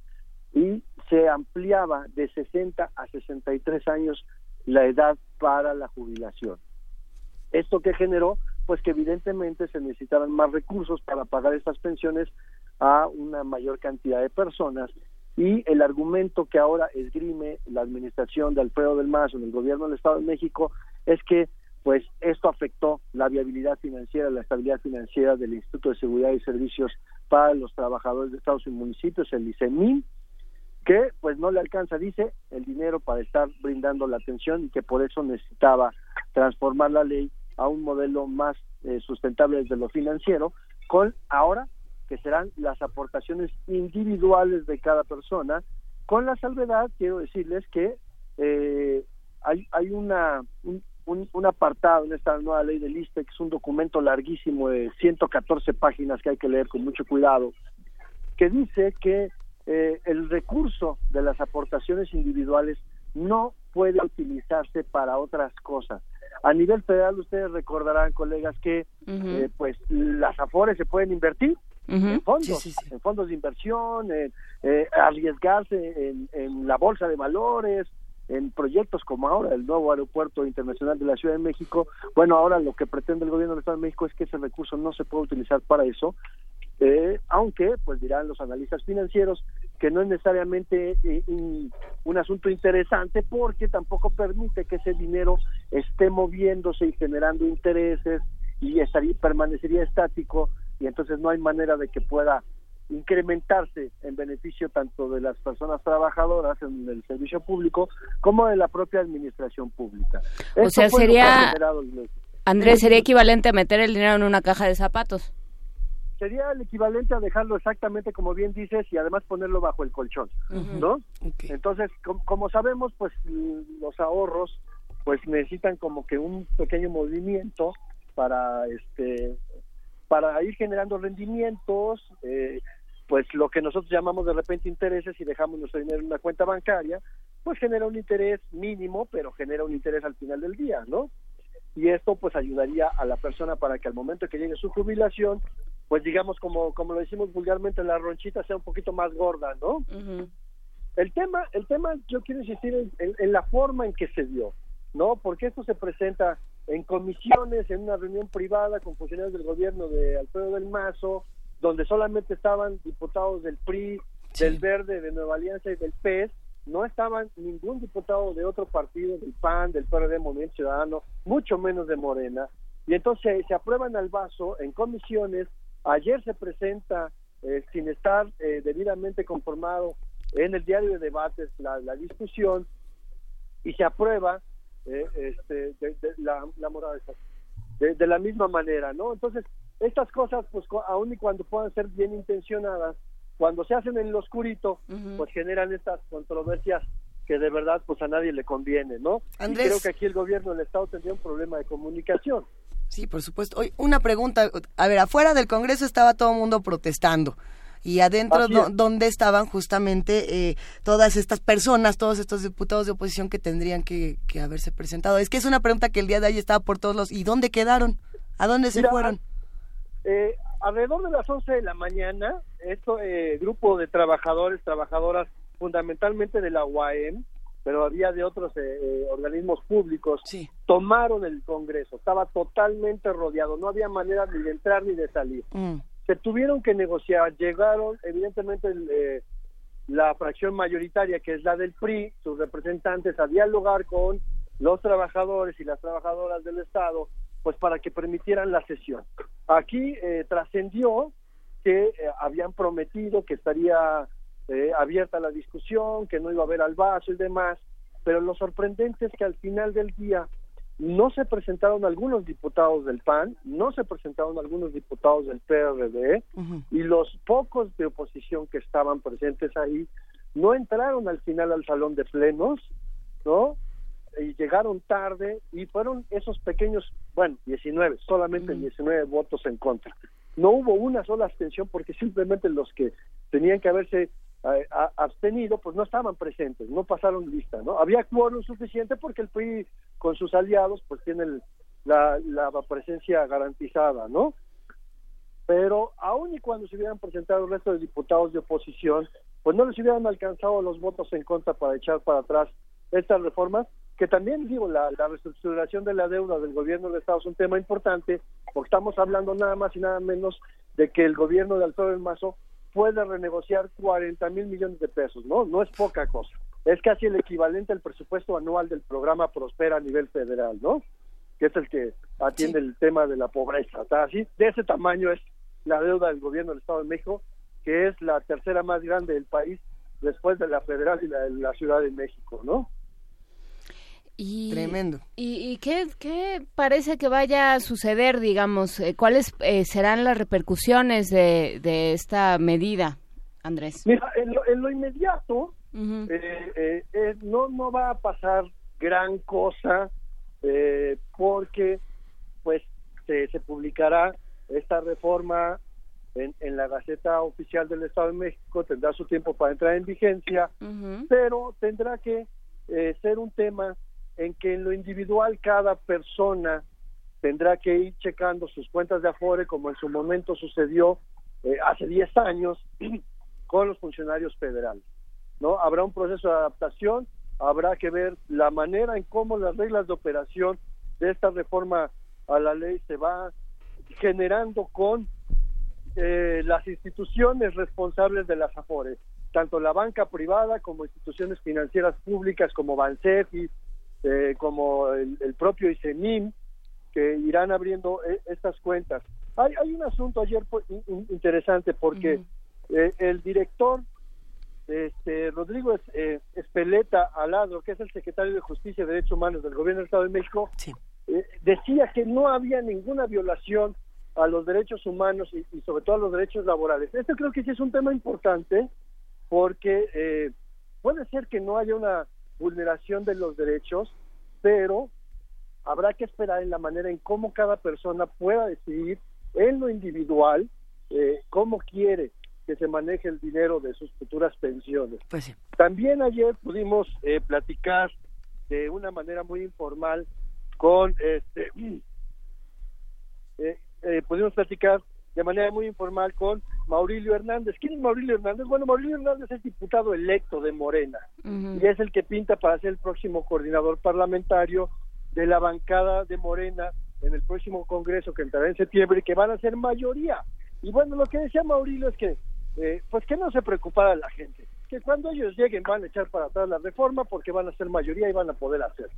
y se ampliaba de 60 a 63 años la edad para la jubilación. Esto que generó, pues que evidentemente se necesitaban más recursos para pagar estas pensiones a una mayor cantidad de personas. Y el argumento que ahora esgrime la administración de Alfredo del Mazo en el gobierno del Estado de México es que pues esto afectó la viabilidad financiera, la estabilidad financiera del Instituto de Seguridad y Servicios para los Trabajadores de Estados y Municipios, el ICEMIN, que pues no le alcanza, dice, el dinero para estar brindando la atención y que por eso necesitaba transformar la ley a un modelo más eh, sustentable desde lo financiero, con ahora que serán las aportaciones individuales de cada persona, con la salvedad, quiero decirles que eh, hay, hay una, un, un, apartado en esta nueva ley del ISPE, que es un documento larguísimo de 114 páginas que hay que leer con mucho cuidado, que dice que eh, el recurso de las aportaciones individuales no puede utilizarse para otras cosas. A nivel federal ustedes recordarán, colegas, que eh, pues las afores se pueden invertir en fondos, en fondos de inversión, en, eh, arriesgarse en, en, la bolsa de valores, en proyectos como ahora el nuevo aeropuerto internacional de la Ciudad de México. Bueno, ahora lo que pretende el gobierno del Estado de México es que ese recurso no se pueda utilizar para eso, eh, aunque, pues dirán los analistas financieros, que no es necesariamente eh, un, asunto interesante porque tampoco permite que ese dinero esté moviéndose y generando intereses y estaría, permanecería estático y entonces no hay manera de que pueda incrementarse en beneficio tanto de las personas trabajadoras en el servicio público como de la propia administración pública. O sea, sería, Andrés, sería equivalente a meter el dinero en una caja de zapatos. Sería el equivalente a dejarlo exactamente como bien dices y además ponerlo bajo el colchón, ¿no? Entonces, como sabemos, pues los ahorros pues necesitan como que un pequeño movimiento para este para ir generando rendimientos, eh, pues lo que nosotros llamamos de repente intereses y dejamos nuestro dinero en una cuenta bancaria, pues genera un interés mínimo, pero genera un interés al final del día, ¿no? Y esto pues ayudaría a la persona para que al momento que llegue su jubilación pues digamos como como lo decimos vulgarmente la ronchita sea un poquito más gorda no el tema el tema yo quiero insistir en, la forma en que se dio no porque esto se presenta en comisiones en una reunión privada con funcionarios del gobierno de Alfredo del Mazo donde solamente estaban diputados del PRI del Verde de Nueva Alianza y del PES no estaban ningún diputado de otro partido del PAN del PRD Movimiento Ciudadano mucho menos de Morena. Y entonces se aprueban al vaso en comisiones. Ayer se presenta, eh, sin estar eh, debidamente conformado en el diario de debates, la, discusión y se aprueba eh, este, de, la, la morada de, de, la misma manera, ¿no? Entonces, estas cosas, pues aun y cuando puedan ser bien intencionadas, cuando se hacen en lo oscurito, pues generan estas controversias que de verdad pues a nadie le conviene, ¿no? Y creo que aquí el gobierno del Estado tendría un problema de comunicación. Sí, por supuesto. Hoy, una pregunta. A ver, afuera del Congreso estaba todo el mundo protestando. Y adentro, ¿dónde estaban justamente eh, todas estas personas, todos estos diputados de oposición que tendrían que, haberse presentado? Es que es una pregunta que el día de ayer estaba por todos los... ¿Y dónde quedaron? ¿A dónde se fueron? Eh, alrededor de las 11 de la mañana, esto eh, grupo de trabajadores, trabajadoras, fundamentalmente de la UAM, pero había de otros eh, eh, organismos públicos, tomaron el Congreso, estaba totalmente rodeado, no había manera ni de entrar ni de salir. Mm. Se tuvieron que negociar, llegaron evidentemente eh, la fracción mayoritaria, que es la del PRI, sus representantes, a dialogar con los trabajadores y las trabajadoras del Estado, pues para que permitieran la sesión. Aquí trascendió que habían prometido que estaría eh, abierta la discusión, que no iba a haber al vaso y demás, pero lo sorprendente es que al final del día no se presentaron algunos diputados del PAN, no se presentaron algunos diputados del PRD y los pocos de oposición que estaban presentes ahí no entraron al final al salón de plenos, ¿no? Y llegaron tarde y fueron esos pequeños, bueno, 19, solamente 19 votos en contra. No hubo una sola abstención porque simplemente los que tenían que haberse abstenido, pues no estaban presentes, no pasaron lista, ¿no? Había quórum suficiente porque el PRI con sus aliados pues tiene la, presencia garantizada, ¿no? Pero aun y cuando se hubieran presentado el resto de diputados de oposición, pues no les hubieran alcanzado los votos en contra para echar para atrás estas reformas, que también digo, la, la reestructuración de la deuda del gobierno del Estado es un tema importante, porque estamos hablando nada más y nada menos de que el gobierno de Alfredo del Mazo puede renegociar 40 mil millones de pesos, ¿no? No es poca cosa. Es casi el equivalente al presupuesto anual del programa Prospera a nivel federal, ¿no? Que es el que atiende el tema de la pobreza. así, de ese tamaño es la deuda del gobierno del Estado de México, que es la tercera más grande del país después de la federal y la de la Ciudad de México, ¿no? Y, Tremendo. ¿Y, y qué, qué parece que vaya a suceder, digamos? Eh, ¿Cuáles eh, serán las repercusiones de, de esta medida, Andrés? Mira, en lo, en lo inmediato eh, eh, eh, no, no va a pasar gran cosa eh, porque pues se, se publicará esta reforma en, en la Gaceta Oficial del Estado de México, tendrá su tiempo para entrar en vigencia, pero tendrá que eh, ser un tema en que en lo individual cada persona tendrá que ir checando sus cuentas de Afore, como en su momento sucedió eh, hace 10 años con los funcionarios federales. ¿no? Habrá un proceso de adaptación, habrá que ver la manera en cómo las reglas de operación de esta reforma a la ley se va generando con eh, las instituciones responsables de las AFORES, tanto la banca privada como instituciones financieras públicas como Bansefi, eh, como el, el propio ICENIM, que irán abriendo eh, estas cuentas. Hay, hay un asunto ayer pues, in- in- interesante porque eh, el director este, Rodrigo Es- eh, Espeleta Aladro, que es el secretario de Justicia y Derechos Humanos del Gobierno del Estado de México, eh, decía que no había ninguna violación a los derechos humanos y, y sobre todo a los derechos laborales. Esto creo que sí es un tema importante porque eh, puede ser que no haya una vulneración de los derechos, pero habrá que esperar en la manera en cómo cada persona pueda decidir en lo individual eh, cómo quiere que se maneje el dinero de sus futuras pensiones. Pues También ayer pudimos eh, platicar de una manera muy informal con este eh, eh, pudimos platicar de manera muy informal con Maurilio Hernández. ¿Quién es Maurilio Hernández? Bueno, Maurilio Hernández es diputado electo de Morena y es el que pinta para ser el próximo coordinador parlamentario de la bancada de Morena en el próximo Congreso que entrará en septiembre y que van a ser mayoría. Y bueno, lo que decía Maurilio es que, eh, pues que no se preocupara la gente, que cuando ellos lleguen van a echar para atrás la reforma porque van a ser mayoría y van a poder hacerlo,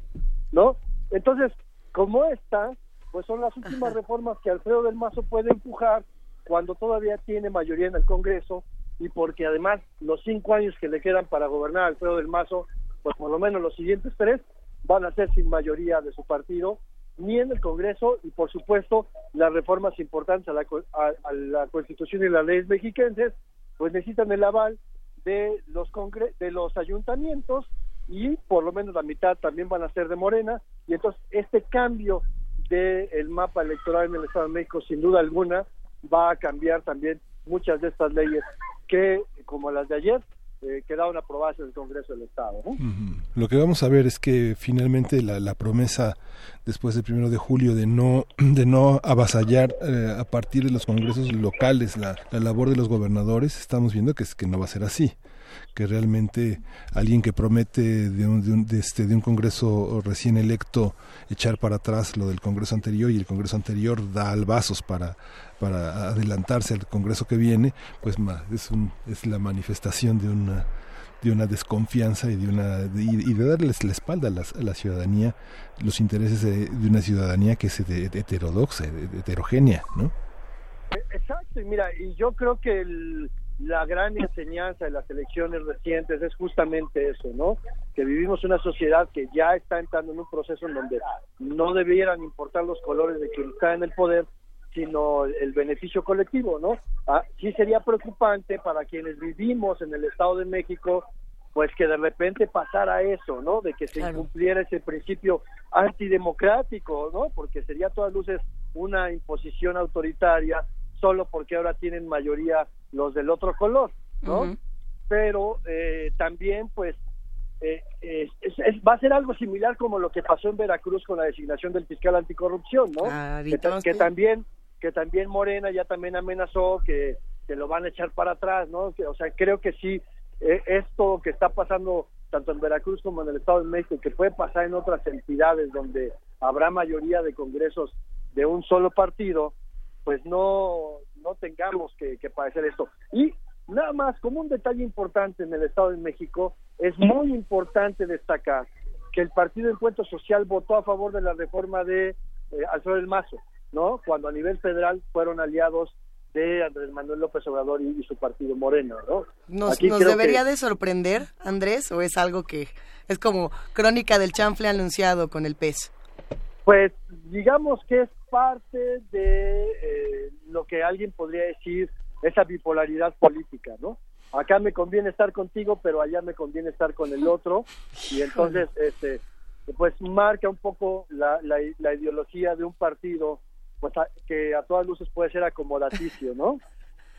¿no? Entonces, como esta, pues son las últimas reformas que Alfredo del Mazo puede empujar cuando todavía tiene mayoría en el Congreso y porque además los cinco años que le quedan para gobernar a Alfredo del Mazo, pues por lo menos los siguientes tres van a ser sin mayoría de su partido ni en el Congreso y por supuesto las reformas importantes a la, a- a la Constitución y las leyes mexiquenses pues necesitan el aval de los congre de los ayuntamientos y por lo menos la mitad también van a ser de Morena. Y entonces este cambio del mapa electoral en el Estado de México sin duda alguna va a cambiar también muchas de estas leyes que como las de ayer eh, quedaron aprobadas en el Congreso del Estado. Lo que vamos a ver es que finalmente la, la promesa después del primero de julio de no de no avasallar eh, a partir de los congresos locales la, la labor de los gobernadores estamos viendo que es que no va a ser así que realmente alguien que promete de un, de un, de este, de un Congreso recién electo echar para atrás lo del Congreso anterior y el Congreso anterior da albazos para, para adelantarse al Congreso que viene, pues es, un, es la manifestación de una de una desconfianza y de una y de darles la espalda a la, a la ciudadanía los intereses de, una ciudadanía que es heterodoxa heterogénea no Exacto, y mira, y yo creo que el- la gran enseñanza de las elecciones recientes es justamente eso, ¿no? Que vivimos una sociedad que ya está entrando en un proceso en donde no debieran importar los colores de quien está en el poder, sino el beneficio colectivo, ¿no? Ah, sí sería preocupante para quienes vivimos en el Estado de México, pues que de repente pasara eso, ¿no? De que se incumpliera ese principio antidemocrático, ¿no? Porque sería a todas luces una imposición autoritaria solo porque ahora tienen mayoría los del otro color, ¿no? Pero eh, también, pues, eh, es- es- es- va a ser algo similar como lo que pasó en Veracruz con la designación del fiscal anticorrupción, ¿no? Ah, que, que también que también Morena ya también amenazó que, que lo van a echar para atrás, ¿no? Que, o sea, creo que sí, eh, esto que está pasando tanto en Veracruz como en el Estado de México, que puede pasar en otras entidades donde habrá mayoría de congresos de un solo partido, pues no, no tengamos que, que padecer esto. Y nada más, como un detalle importante en el Estado de México, es muy importante destacar que el Partido Encuentro Social votó a favor de la reforma de eh, Alfredo del Mazo, ¿no? Cuando a nivel federal fueron aliados de Andrés Manuel López Obrador y, su partido Moreno, ¿no? ¿Nos, nos debería de sorprender, Andrés, o es algo que es como crónica del chanfle anunciado con el pez? Pues digamos que es parte de eh, lo que alguien podría decir esa bipolaridad política, ¿no? Acá me conviene estar contigo, pero allá me conviene estar con el otro, y entonces, este, pues marca un poco la, la, ideología de un partido, pues que a todas luces puede ser acomodaticio, ¿no?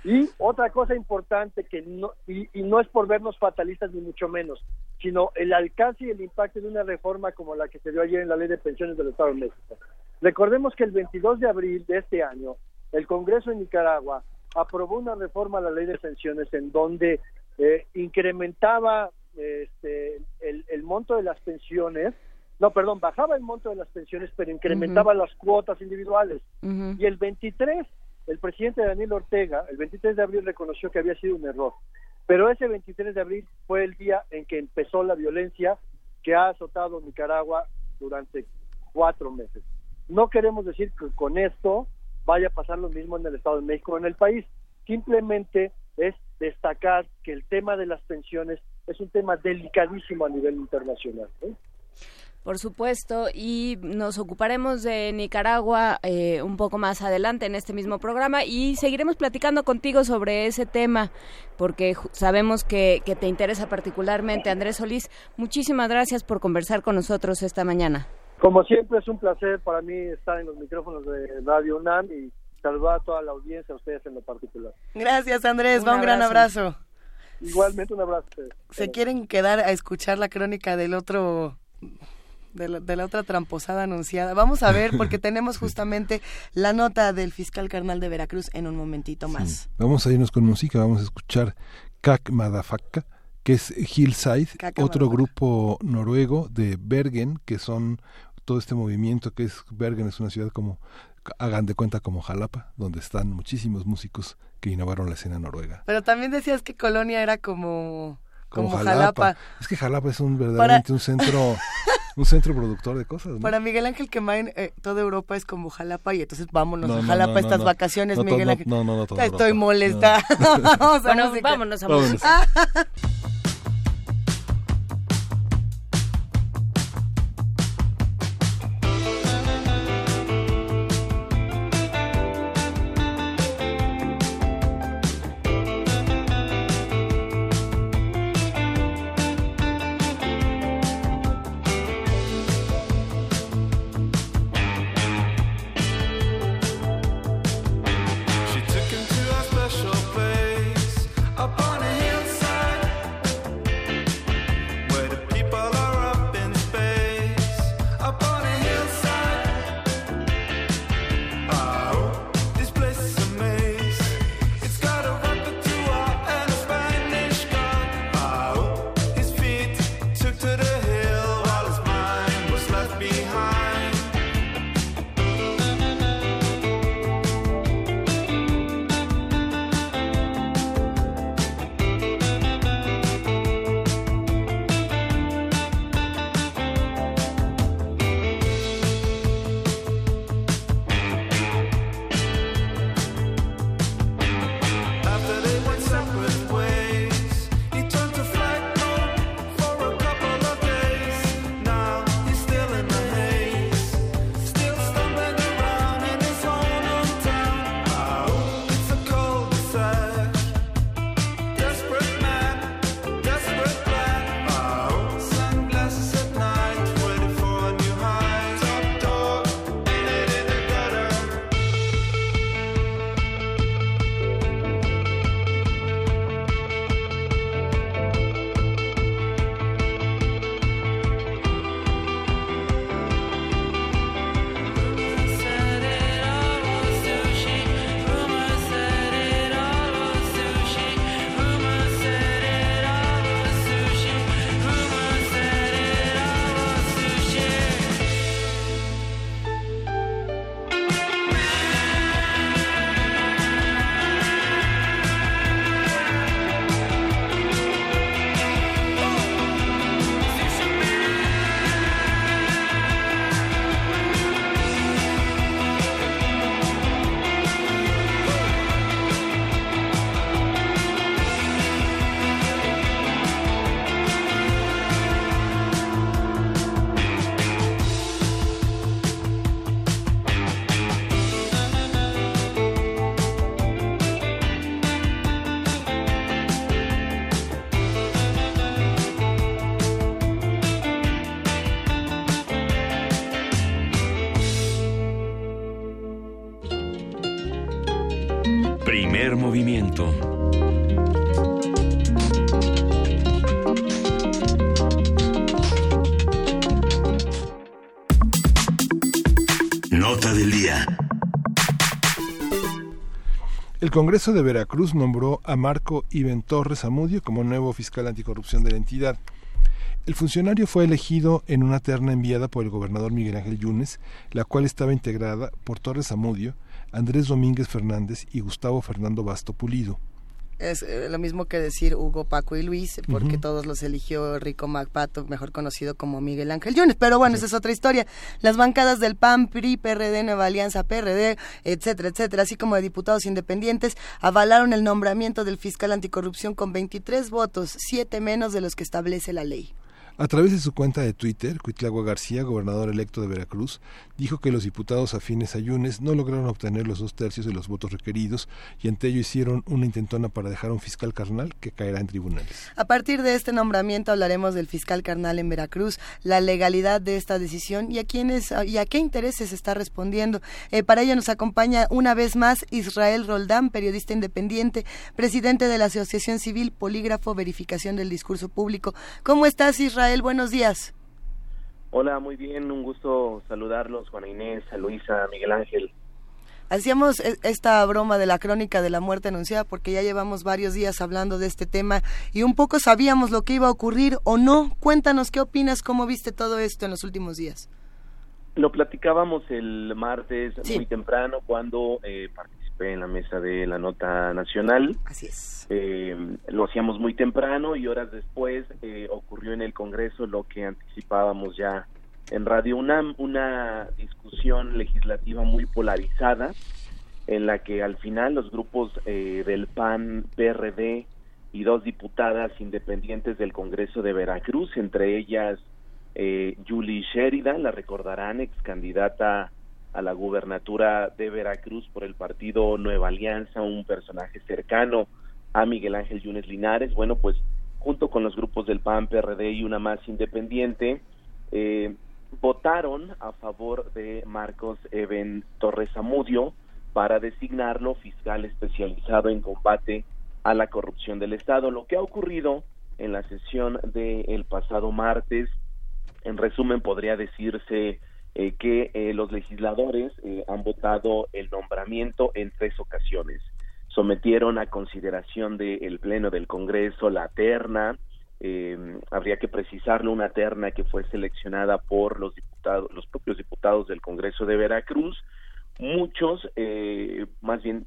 Y otra cosa importante que no, y, no es por vernos fatalistas ni mucho menos, sino el alcance y el impacto de una reforma como la que se dio ayer en la ley de pensiones del Estado de México. Recordemos que el 22 de abril de este año, el Congreso de Nicaragua aprobó una reforma a la ley de pensiones en donde eh, incrementaba este, el, monto de las pensiones, no, perdón, bajaba el monto de las pensiones, pero incrementaba las cuotas individuales. Y el 23 el presidente Daniel Ortega, el 23 de abril, reconoció que había sido un error. Pero ese 23 de abril fue el día en que empezó la violencia que ha azotado Nicaragua durante cuatro meses. No queremos decir que con esto vaya a pasar lo mismo en el Estado de México o en el país. Simplemente es destacar que el tema de las pensiones es un tema delicadísimo a nivel internacional. Por supuesto, y nos ocuparemos de Nicaragua eh, un poco más adelante en este mismo programa y seguiremos platicando contigo sobre ese tema, porque sabemos que, te interesa particularmente. Andrés Solís, muchísimas gracias por conversar con nosotros esta mañana. Como siempre, es un placer para mí estar en los micrófonos de Radio UNAM y saludar a toda la audiencia, a ustedes en lo particular. Gracias, Andrés. Un, un gran abrazo. Igualmente, un abrazo. ¿Se quieren quedar a escuchar la crónica del otro de la, otra tramposada anunciada. Vamos a ver, porque tenemos justamente la nota del fiscal carnal de Veracruz en un momentito más. Vamos a irnos con música, vamos a escuchar Kak Madafaka, que es Hillside, otro grupo noruego de Bergen, que son todo este movimiento que es Bergen, es una ciudad como, hagan de cuenta como Jalapa, donde están muchísimos músicos que innovaron la escena noruega. Pero también decías que Colonia era como... Como, Jalapa. Es que Jalapa es un verdaderamente un centro un centro productor de cosas. Para Miguel Ángel Quemain, eh, toda Europa es como Jalapa y entonces vámonos a Jalapa estas vacaciones, Miguel Ángel. No, no, no, Estoy molesta. bueno, vámonos a vámonos. El Congreso de Veracruz nombró a Marco Iben Torres Amudio como nuevo fiscal anticorrupción de la entidad. El funcionario fue elegido en una terna enviada por el gobernador Miguel Ángel Yunes, la cual estaba integrada por Torres Amudio, Andrés Domínguez Fernández y Gustavo Fernando Basto Pulido. Es eh, lo mismo que decir Hugo, Paco y Luis, porque todos los eligió Rico Macpato, mejor conocido como Miguel Ángel Yunes. Pero bueno, esa es otra historia. Las bancadas del PAN, PRI, PRD, Nueva Alianza, PRD, etcétera, etcétera, así como de diputados independientes, avalaron el nombramiento del fiscal anticorrupción con 23 votos, siete menos de los que establece la ley. A través de su cuenta de Twitter, Cuitlagua García, gobernador electo de Veracruz, dijo que los diputados afines a Yunes no lograron obtener los dos tercios de los votos requeridos y ante ello hicieron una intentona para dejar un fiscal carnal que caerá en tribunales. A partir de este nombramiento hablaremos del fiscal carnal en Veracruz, la legalidad de esta decisión y a quiénes y a qué intereses está respondiendo. Eh, para ello nos acompaña una vez más Israel Roldán, periodista independiente, presidente de la Asociación Civil Polígrafo Verificación del Discurso Público. ¿Cómo estás, Israel? Buenos días. Hola, muy bien, un gusto saludarlos, Juana Inés, a Luisa, Miguel Ángel. Hacíamos e, esta broma de la crónica de la muerte anunciada porque ya llevamos varios días hablando de este tema y un poco sabíamos lo que iba a ocurrir o no. Cuéntanos qué opinas, cómo viste todo esto en los últimos días. Lo platicábamos el martes muy temprano cuando eh, participé en la mesa de la nota nacional. Así es. Eh, lo hacíamos muy temprano y horas después eh, ocurrió en el Congreso lo que anticipábamos ya en Radio UNAM, una discusión legislativa muy polarizada en la que al final los grupos eh, del PAN, PRD y dos diputadas independientes del Congreso de Veracruz, entre ellas eh, Julie Sheridan, la recordarán, ex candidata a la gubernatura de Veracruz por el partido Nueva Alianza, un personaje cercano a Miguel Ángel Yunes Linares. Bueno, pues junto con los grupos del PAN, PRD y una más independiente, eh, votaron a favor de Marcos Eben Torres Amudio para designarlo fiscal especializado en combate a la corrupción del Estado. Lo que ha ocurrido en la sesión del pasado martes, en resumen, podría decirse eh, que eh, los legisladores han votado el nombramiento en tres ocasiones. Sometieron a consideración del Pleno del Congreso la terna, eh, habría que precisarlo, una terna que fue seleccionada por los diputados, los propios diputados del Congreso de Veracruz, muchos, eh, más bien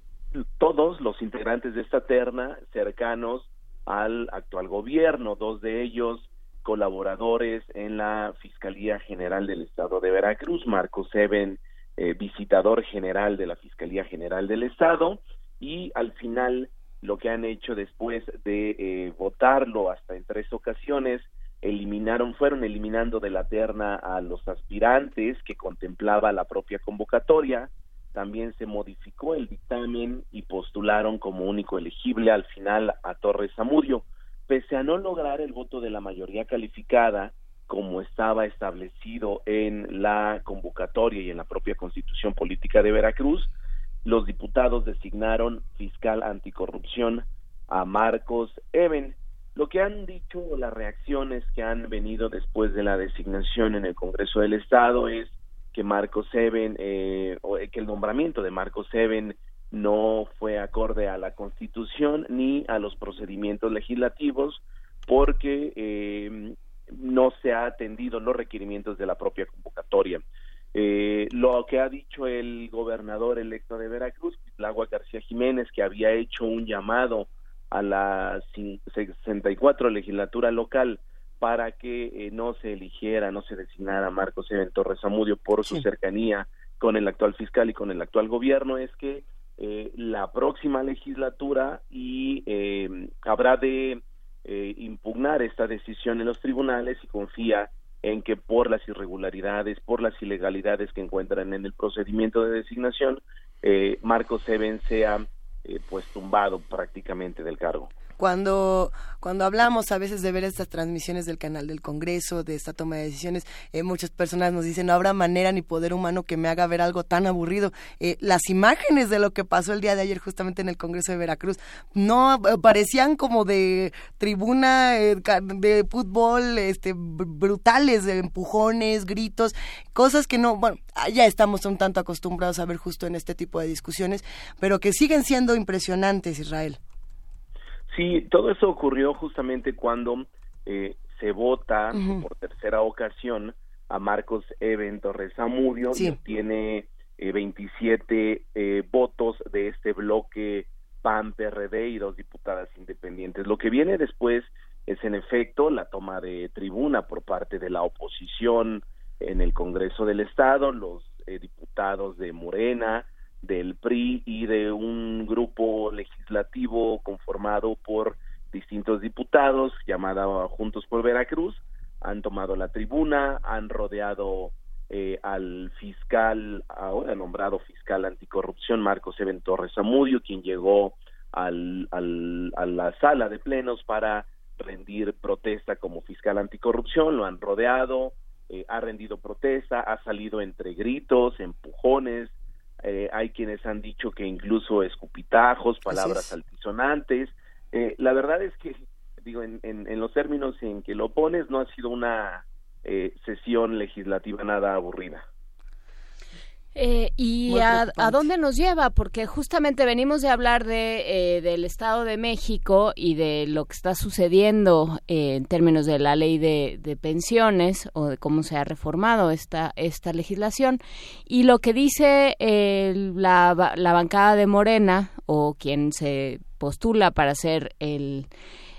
todos los integrantes de esta terna cercanos al actual gobierno, dos de ellos colaboradores en la Fiscalía General del Estado de Veracruz, Marcos Seven, eh, visitador general de la Fiscalía General del Estado, y al final lo que han hecho después de eh, votarlo hasta en tres ocasiones eliminaron fueron eliminando de la terna a los aspirantes que contemplaba la propia convocatoria. También se modificó el dictamen y postularon como único elegible al final a Torres Zamudio pese a no lograr el voto de la mayoría calificada como estaba establecido en la convocatoria y en la propia constitución política de Veracruz, los diputados designaron fiscal anticorrupción a Marcos Eben. Lo que han dicho las reacciones que han venido después de la designación en el Congreso del Estado es que Marcos Eben, eh, o que el nombramiento de Marcos Eben no fue acorde a la Constitución ni a los procedimientos legislativos porque eh, no se ha atendido los requerimientos de la propia convocatoria. Eh, lo que ha dicho el gobernador electo de Veracruz, Lagua García Jiménez, que había hecho un llamado a la 64 legislatura local para que eh, no se eligiera, no se designara Marcos Eben Torres Zamudio por su cercanía con el actual fiscal y con el actual gobierno, es que eh, la próxima legislatura y habrá de impugnar esta decisión en los tribunales y confía en que por las irregularidades, por las ilegalidades que encuentran en el procedimiento de designación, eh, Marcos Eben sea eh, pues tumbado prácticamente del cargo. Cuando cuando hablamos a veces de ver estas transmisiones del canal del Congreso, de esta toma de decisiones, eh, muchas personas nos dicen, no habrá manera ni poder humano que me haga ver algo tan aburrido. Eh, las imágenes de lo que pasó el día de ayer justamente en el Congreso de Veracruz no eh, parecían como de tribuna de fútbol, este, br- brutales, de empujones, gritos, cosas que no, bueno, ya estamos un tanto acostumbrados a ver justo en este tipo de discusiones, pero que siguen siendo impresionantes, Israel. Sí, todo eso ocurrió justamente cuando eh, se vota por tercera ocasión a Marcos Eben Torres Zamudio Sí. y obtiene eh, 27 eh, votos de este bloque PAN, PRD y dos diputadas independientes. Lo que viene después es en efecto la toma de tribuna por parte de la oposición en el Congreso del Estado, los eh, diputados de Morena, del PRI y de un grupo legislativo conformado por distintos diputados llamada Juntos por Veracruz han tomado la tribuna, han rodeado eh, al fiscal, ahora nombrado fiscal anticorrupción, Marcos Eben Torres Zamudio, quien llegó al, al- a la sala de plenos para rendir protesta como fiscal anticorrupción, lo han rodeado, eh, ha rendido protesta, ha salido entre gritos, empujones, eh, hay quienes han dicho que incluso escupitajos, palabras es. altisonantes. Eh, la verdad es que, digo, en, en- en los términos en que lo pones, no ha sido una eh, sesión legislativa nada aburrida. Eh, ¿Y a, a dónde nos lleva? Porque justamente venimos de hablar de, eh, del Estado de México y de lo que está sucediendo eh, en términos de la ley de, de pensiones o de cómo se ha reformado esta, esta legislación. Y lo que dice eh, la, la bancada de Morena o quien se postula para ser el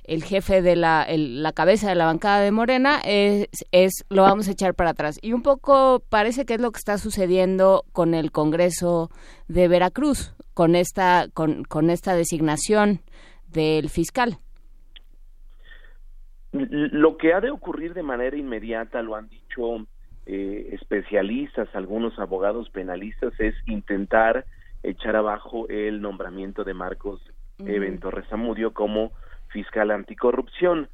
el jefe de la, el- la cabeza de la bancada de Morena es, es lo vamos a echar para atrás. Y un poco parece que es lo que está sucediendo con el Congreso de Veracruz, con esta, con, con esta designación del fiscal. Lo que ha de ocurrir de manera inmediata, lo han dicho eh, especialistas, algunos abogados penalistas, es intentar echar abajo el nombramiento de Marcos. Eben Torres Zamudio como fiscal anticorrupción.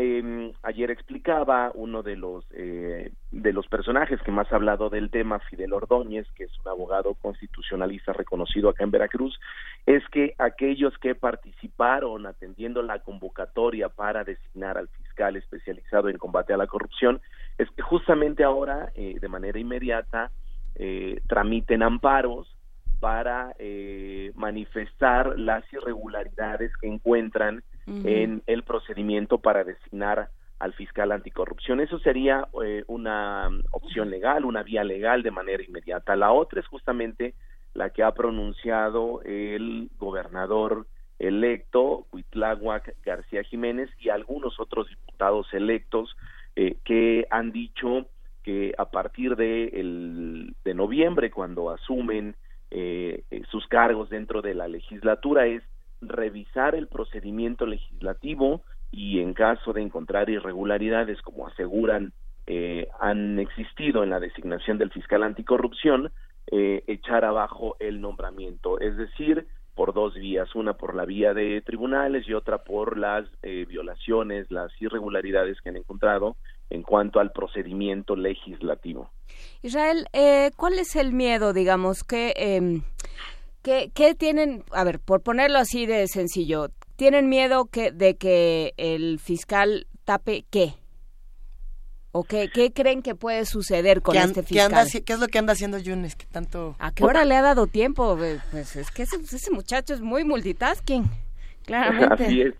Eh, ayer explicaba uno de los eh, de los personajes que más ha hablado del tema, Fidel Ordóñez, que es un abogado constitucionalista reconocido acá en Veracruz, es que aquellos que participaron atendiendo la convocatoria para designar al fiscal especializado en combate a la corrupción, es que justamente ahora, eh, de manera inmediata, eh, tramiten amparos para eh, manifestar las irregularidades que encuentran En el procedimiento para designar al fiscal anticorrupción. Eso sería eh, una mm, opción legal, una vía legal de manera inmediata. La otra es justamente la que ha pronunciado el gobernador electo, Cuitláhuac García Jiménez, y algunos otros diputados electos eh, que han dicho que a partir de, el, de noviembre, cuando asumen eh, eh, sus cargos dentro de la legislatura, es revisar el procedimiento legislativo y en caso de encontrar irregularidades, como aseguran eh, han existido en la designación del fiscal anticorrupción, eh, echar abajo el nombramiento, es decir, por dos vías, una por la vía de tribunales y otra por las eh, violaciones, las irregularidades que han encontrado en cuanto al procedimiento legislativo. Israel, eh, ¿cuál es el miedo, digamos, que, que, que tienen, a ver, por ponerlo así de sencillo, tienen miedo que, de que el fiscal tape qué? ¿O qué, qué creen que puede suceder con ¿Qué, an- este qué anda fiscal? qué es lo que anda haciendo Yunes? Que tanto... ¿A qué hora le ha dado tiempo? Pues pues es que ese, ese muchacho es muy multitasking, claramente. Así es.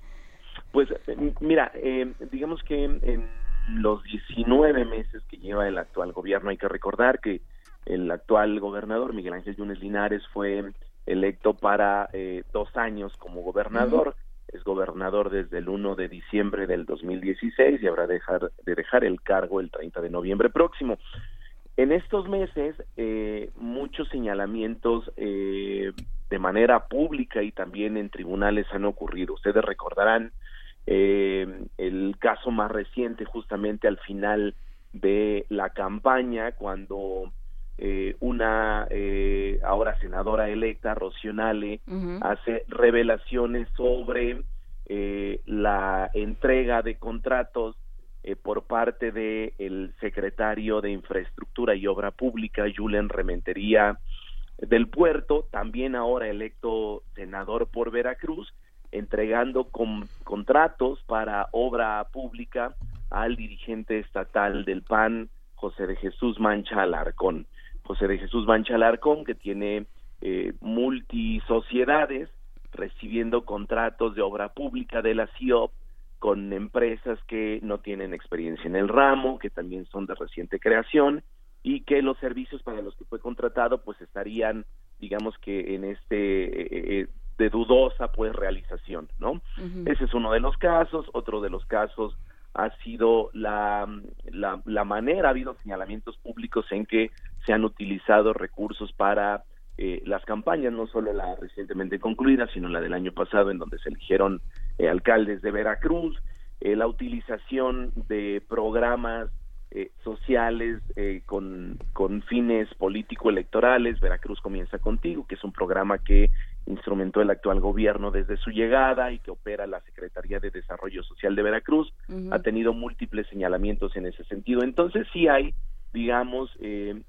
Pues eh, mira, eh, digamos que en los 19 meses que lleva el actual gobierno hay que recordar que el actual gobernador Miguel Ángel Yunes Linares fue electo para eh, dos años como gobernador. Es gobernador desde el 1 de diciembre del 2016 y habrá de dejar, de dejar el cargo el 30 de noviembre próximo. En estos meses, eh, muchos señalamientos eh, de manera pública y también en tribunales han ocurrido. Ustedes recordarán eh, el caso más reciente, justamente al final de la campaña, cuando eh, una eh, ahora senadora electa, Rocío Nale, Ujú. hace revelaciones sobre eh, la entrega de contratos eh, por parte de el secretario de Infraestructura y Obra Pública, Julen Rementería del Puerto, también ahora electo senador por Veracruz, entregando con, contratos para obra pública al dirigente estatal del PAN, José de Jesús Mancha Alarcón. José de Jesús Mancha Alarcón, que tiene eh, multisociedades, recibiendo contratos de obra pública de la CIOP con empresas que no tienen experiencia en el ramo, que también son de reciente creación y que los servicios para los que fue contratado pues estarían digamos que en este eh, eh, de dudosa pues realización, ¿no? Ese es uno de los casos, otro de los casos ha sido la, la, la manera, ha habido señalamientos públicos en que se han utilizado recursos para eh, las campañas, no solo la recientemente concluida, sino la del año pasado, en donde se eligieron eh, alcaldes de Veracruz, eh, la utilización de programas sociales con, con fines político-electorales. Veracruz comienza contigo, que es un programa que instrumentó el actual gobierno desde su llegada y que opera la Secretaría de Desarrollo Social de Veracruz. Ha tenido múltiples señalamientos en ese sentido. Entonces sí hay, digamos,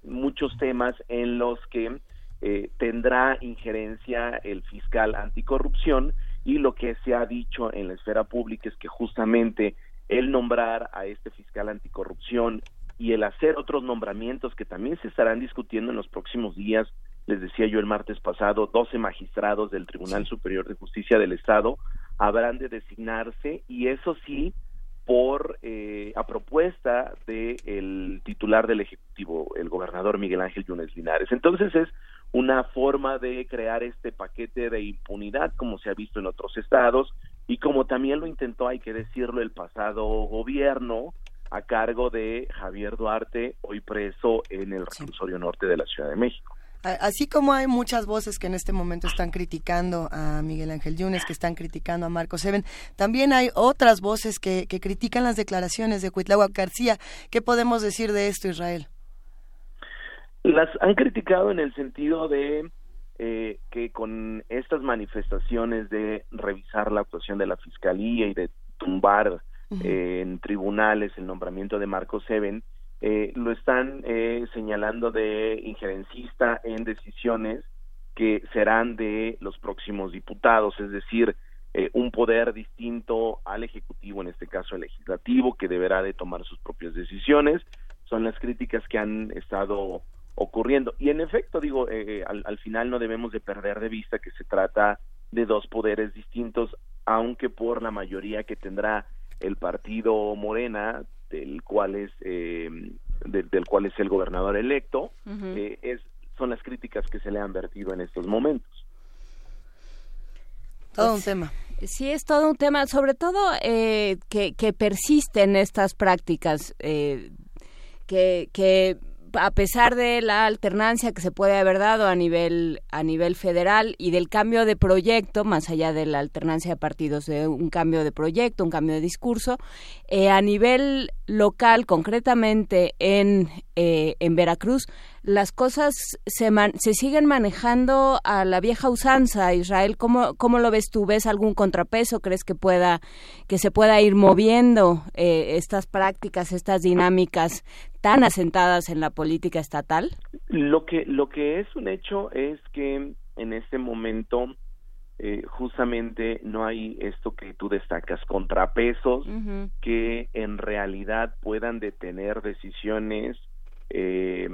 muchos temas en los que eh, tendrá injerencia el fiscal anticorrupción y lo que se ha dicho en la esfera pública es que justamente el nombrar a este fiscal anticorrupción y el hacer otros nombramientos que también se estarán discutiendo en los próximos días, les decía yo el martes pasado, 12 magistrados del Tribunal Superior de Justicia del Estado habrán de designarse y eso sí por eh, a propuesta del titular del ejecutivo, el gobernador Miguel Ángel Yunes Linares. Entonces es una forma de crear este paquete de impunidad como se ha visto en otros estados y como también lo intentó, hay que decirlo, el pasado gobierno a cargo de Javier Duarte, hoy preso en el reclusorio norte de la Ciudad de México. Así como hay muchas voces que en este momento están criticando a Miguel Ángel Yunes, que están criticando a Marcos Seven, también hay otras voces que, que critican las declaraciones de Cuitláhuac García. ¿Qué podemos decir de esto, Israel? Las han criticado en el sentido de eh, que con estas manifestaciones de revisar la actuación de la Fiscalía y de tumbar eh, en tribunales el nombramiento de Marcos Seven, eh, lo están eh, señalando de injerencista en decisiones que serán de los próximos diputados, es decir, eh, un poder distinto al Ejecutivo, en este caso el Legislativo, que deberá de tomar sus propias decisiones. Son las críticas que han estado ocurriendo. Y en efecto, digo, al, al final no debemos de perder de vista que se trata de dos poderes distintos, aunque por la mayoría que tendrá el partido Morena del cual es eh, del cual es el gobernador electo eh, es son las críticas que se le han vertido en estos momentos. Todo un tema. Sí, es todo un tema, sobre todo eh, que, que persisten estas prácticas que, que a pesar de la alternancia que se puede haber dado a nivel a nivel federal y del cambio de proyecto, más allá de la alternancia de partidos, de un cambio de proyecto, un cambio de discurso, eh, a nivel local, concretamente en, eh, en Veracruz, las cosas se, se siguen manejando a la vieja usanza. Israel, ¿cómo, ¿cómo lo ves tú? ¿Ves algún contrapeso? ¿Crees que pueda que se pueda ir moviendo eh, estas prácticas, estas dinámicas tan asentadas en la política estatal? Lo que lo que es un hecho es que en este momento eh, justamente no hay esto que tú destacas, contrapesos que en realidad puedan detener decisiones eh,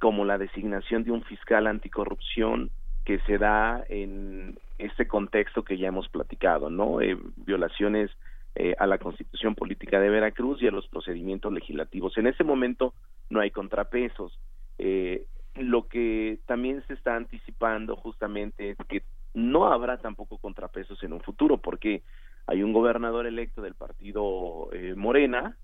como la designación de un fiscal anticorrupción que se da en este contexto que ya hemos platicado, ¿no? Eh, violaciones eh, a la Constitución Política de Veracruz y a los procedimientos legislativos. En ese momento no hay contrapesos. Eh, lo que también se está anticipando justamente es que no habrá tampoco contrapesos en un futuro, porque hay un gobernador electo del partido Morena,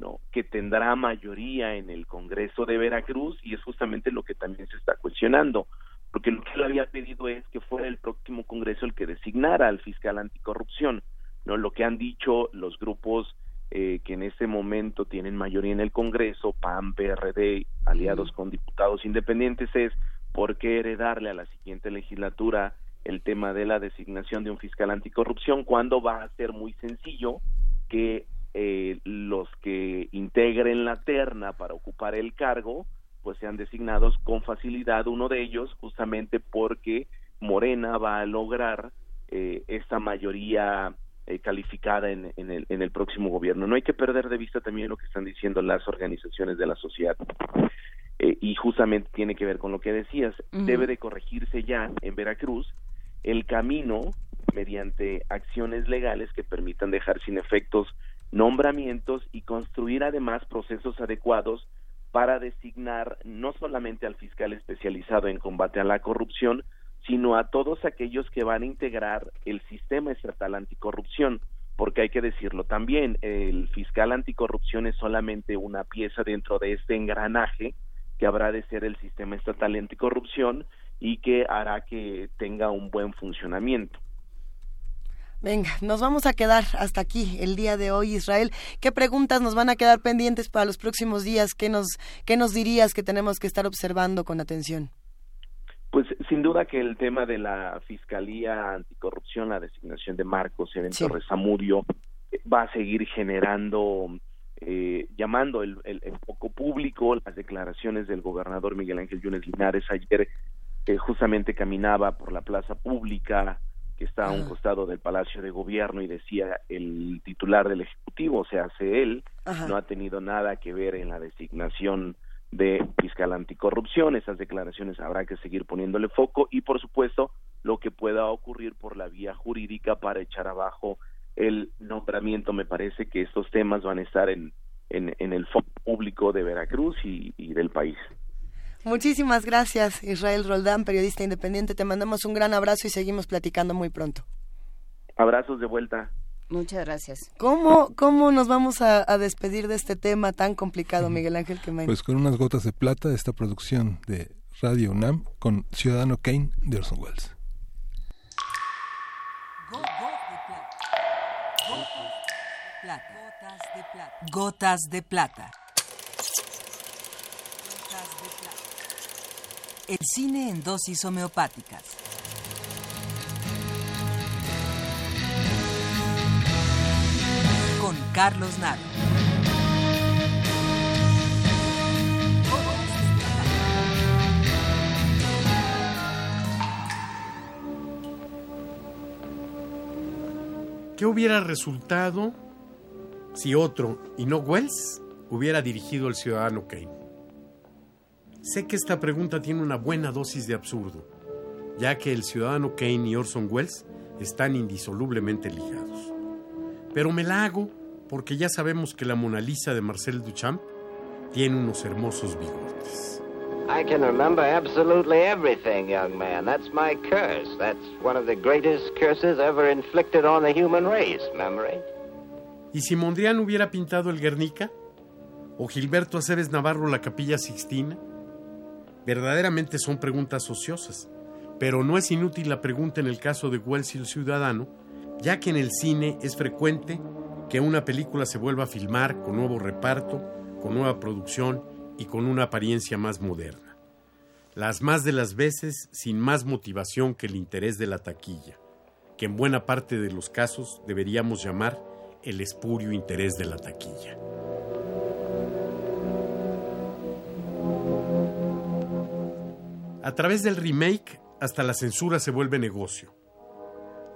¿no? que tendrá mayoría en el Congreso de Veracruz y es justamente lo que también se está cuestionando, porque lo que él había pedido es que fuera el próximo Congreso el que designara al fiscal anticorrupción, no lo que han dicho los grupos eh, que en este momento tienen mayoría en el Congreso, PAN, PRD, aliados con diputados independientes, es por qué heredarle a la siguiente legislatura el tema de la designación de un fiscal anticorrupción cuando va a ser muy sencillo que eh, los que integren la terna para ocupar el cargo pues sean designados con facilidad uno de ellos justamente porque Morena va a lograr eh, esta mayoría eh, calificada en, en, el, en el próximo gobierno. No hay que perder de vista también lo que están diciendo las organizaciones de la sociedad. Eh, y justamente tiene que ver con lo que decías. Debe de corregirse ya en Veracruz el camino mediante acciones legales que permitan dejar sin efectos nombramientos y construir además procesos adecuados para designar no solamente al fiscal especializado en combate a la corrupción, sino a todos aquellos que van a integrar el sistema estatal anticorrupción, porque hay que decirlo también, el fiscal anticorrupción es solamente una pieza dentro de este engranaje que habrá de ser el sistema estatal anticorrupción y que hará que tenga un buen funcionamiento. Venga, nos vamos a quedar hasta aquí el día de hoy, Israel. ¿Qué preguntas nos van a quedar pendientes para los próximos días? ¿Qué nos, qué nos dirías que tenemos que estar observando con atención? Pues sin duda que el tema de la Fiscalía Anticorrupción, la designación de Marcos en sí. Va a seguir generando, eh, llamando el, el, el, poco público, las declaraciones del gobernador Miguel Ángel Yunes Linares ayer, eh, justamente caminaba por la plaza pública, que está a un costado del Palacio de Gobierno y decía el titular del Ejecutivo, o sea, hace él, Ajá. no ha tenido nada que ver en la designación de fiscal anticorrupción. Esas declaraciones habrá que seguir poniéndole foco y, por supuesto, lo que pueda ocurrir por la vía jurídica para echar abajo el nombramiento. Me parece que estos temas van a estar en, en, en el foco público de Veracruz y, y del país. Muchísimas gracias, Israel Roldán, periodista independiente. Te mandamos un gran abrazo y seguimos platicando muy pronto. Abrazos de vuelta. Muchas gracias. ¿Cómo, cómo nos vamos a, a despedir de este tema tan complicado, Miguel Ángel Quemain? Pues con unas gotas de plata, esta producción de Radio UNAM con Ciudadano Kane de Orson Welles. Gotas de plata. El cine en dosis homeopáticas. Con Carlos Naro. ¿Qué hubiera resultado si otro, y no Wells, hubiera dirigido El Ciudadano Kane? Sé que esta pregunta tiene una buena dosis de absurdo, ya que el ciudadano Kane y Orson Welles están indisolublemente ligados. Pero me la hago porque ya sabemos que la Mona Lisa de Marcel Duchamp tiene unos hermosos bigotes. I can remember absolutely everything, young man. That's my curse. That's one of the greatest curses ever inflicted on the human race, memory. ¿Y si Mondrian hubiera pintado el Guernica? ¿O Gilberto Aceves Navarro la Capilla Sixtina? Verdaderamente son preguntas ociosas, pero no es inútil la pregunta en el caso de Wells y el Ciudadano, ya que en el cine es frecuente que una película se vuelva a filmar con nuevo reparto, con nueva producción y con una apariencia más moderna. Las más de las veces sin más motivación que el interés de la taquilla, que en buena parte de los casos deberíamos llamar el espurio interés de la taquilla. A través del remake, hasta la censura se vuelve negocio.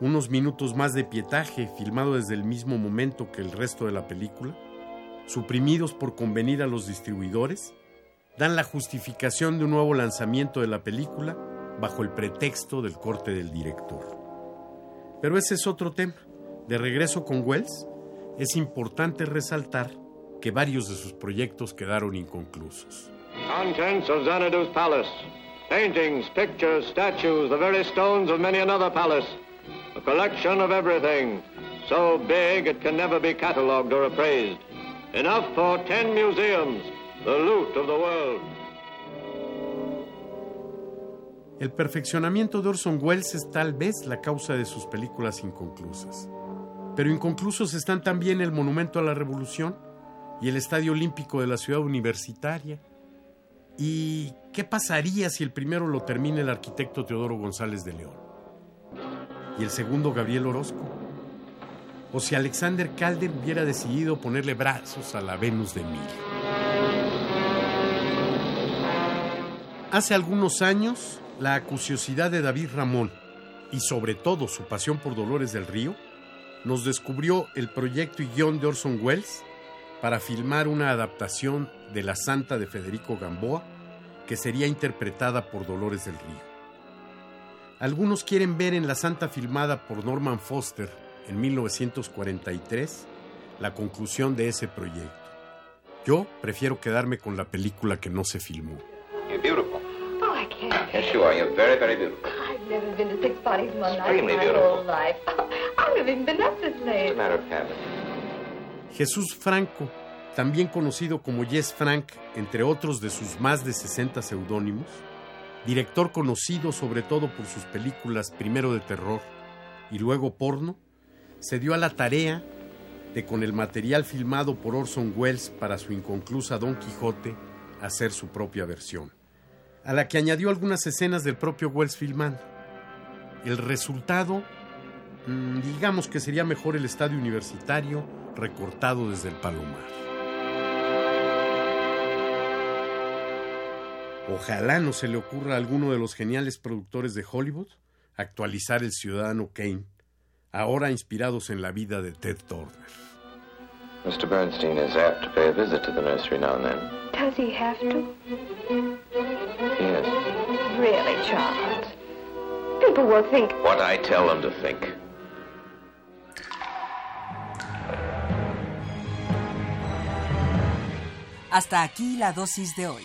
Unos minutos más de pietaje, filmado desde el mismo momento que el resto de la película, suprimidos por convenir a los distribuidores, dan la justificación de un nuevo lanzamiento de la película bajo el pretexto del corte del director. Pero ese es otro tema. De regreso con Wells, es importante resaltar que varios de sus proyectos quedaron inconclusos. Contents of Xanadu's Palace. Paintings, pictures, statues, the very stones of many another palace. A collection of everything, so big it can never be catalogued or appraised. Enough for ten museums, the loot of the world. El perfeccionamiento de Orson Welles es tal vez la causa de sus películas inconclusas. Pero inconclusos están también el Monumento a la Revolución y el Estadio Olímpico de la Ciudad Universitaria. ¿Y qué pasaría si el primero lo termina el arquitecto Teodoro González de León? y el segundo Gabriel Orozco. O si Alexander Calder hubiera decidido ponerle brazos a la Venus de Milo. Hace algunos años, la acuciosidad de David Ramón y sobre todo su pasión por Dolores del Río nos descubrió el proyecto y guion de Orson Welles para filmar una adaptación de La Santa de Federico Gamboa que sería interpretada por Dolores del Río. Algunos quieren ver en La Santa filmada por Norman Foster en 1943 la conclusión de ese proyecto. Yo prefiero quedarme con la película que no se filmó. You're beautiful. Oh, I can't. Yes, you are. You're very, very beautiful. I've never been to six parties in my life. Extremely my beautiful. whole life. I've never even been up this It's a late. matter of habit. Jesús Franco, también conocido como Yes Frank, entre otros de sus más de 60 seudónimos, director conocido sobre todo por sus películas primero de terror y luego porno, se dio a la tarea de con el material filmado por Orson Welles para su inconclusa Don Quijote hacer su propia versión, a la que añadió algunas escenas del propio Welles filmando. El resultado, mm, digamos que sería mejor el estadio universitario recortado desde el Palomar. Ojalá no se le ocurra a alguno de los geniales productores de Hollywood actualizar el Ciudadano Kane, ahora inspirados en la vida de Ted Turner. Mr. Bernstein is apt to pay a visit to the nursery now and then. Does he have to? Yes. Really, Charles? People will think. What I tell them to think. Hasta aquí la dosis de hoy.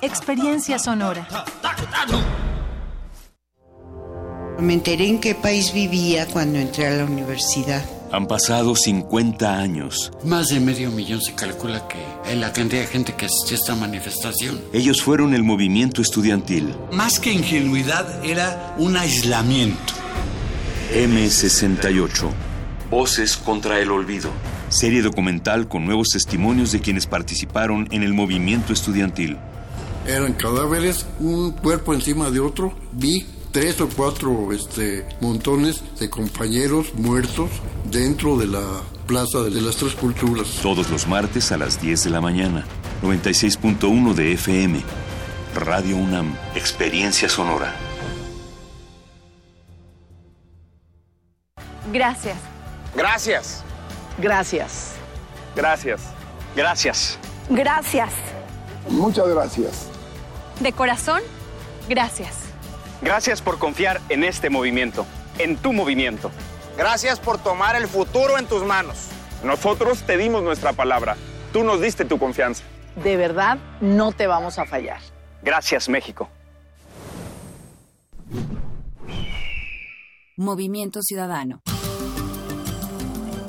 Experiencia sonora. Me enteré en qué país vivía cuando entré a la universidad. Han pasado 50 años. Más de medio millón se calcula que en la cantidad de gente que asistió a esta manifestación. Ellos fueron el movimiento estudiantil. Más que ingenuidad era un aislamiento. M68. Voces contra el olvido. Serie documental con nuevos testimonios de quienes participaron en el movimiento estudiantil. Eran cadáveres, un cuerpo encima de otro. Vi tres o cuatro este, montones de compañeros muertos dentro de la Plaza de las Tres Culturas. Todos los martes a las 10 de la mañana. 96.1 de FM. Radio UNAM. Experiencia sonora. Gracias. Gracias. Gracias. Gracias. Gracias. Gracias. Muchas gracias. De corazón, gracias. Gracias por confiar en este movimiento, en tu movimiento. Gracias por tomar el futuro en tus manos. Nosotros te dimos nuestra palabra. Tú nos diste tu confianza. De verdad, no te vamos a fallar. Gracias, México. Movimiento Ciudadano.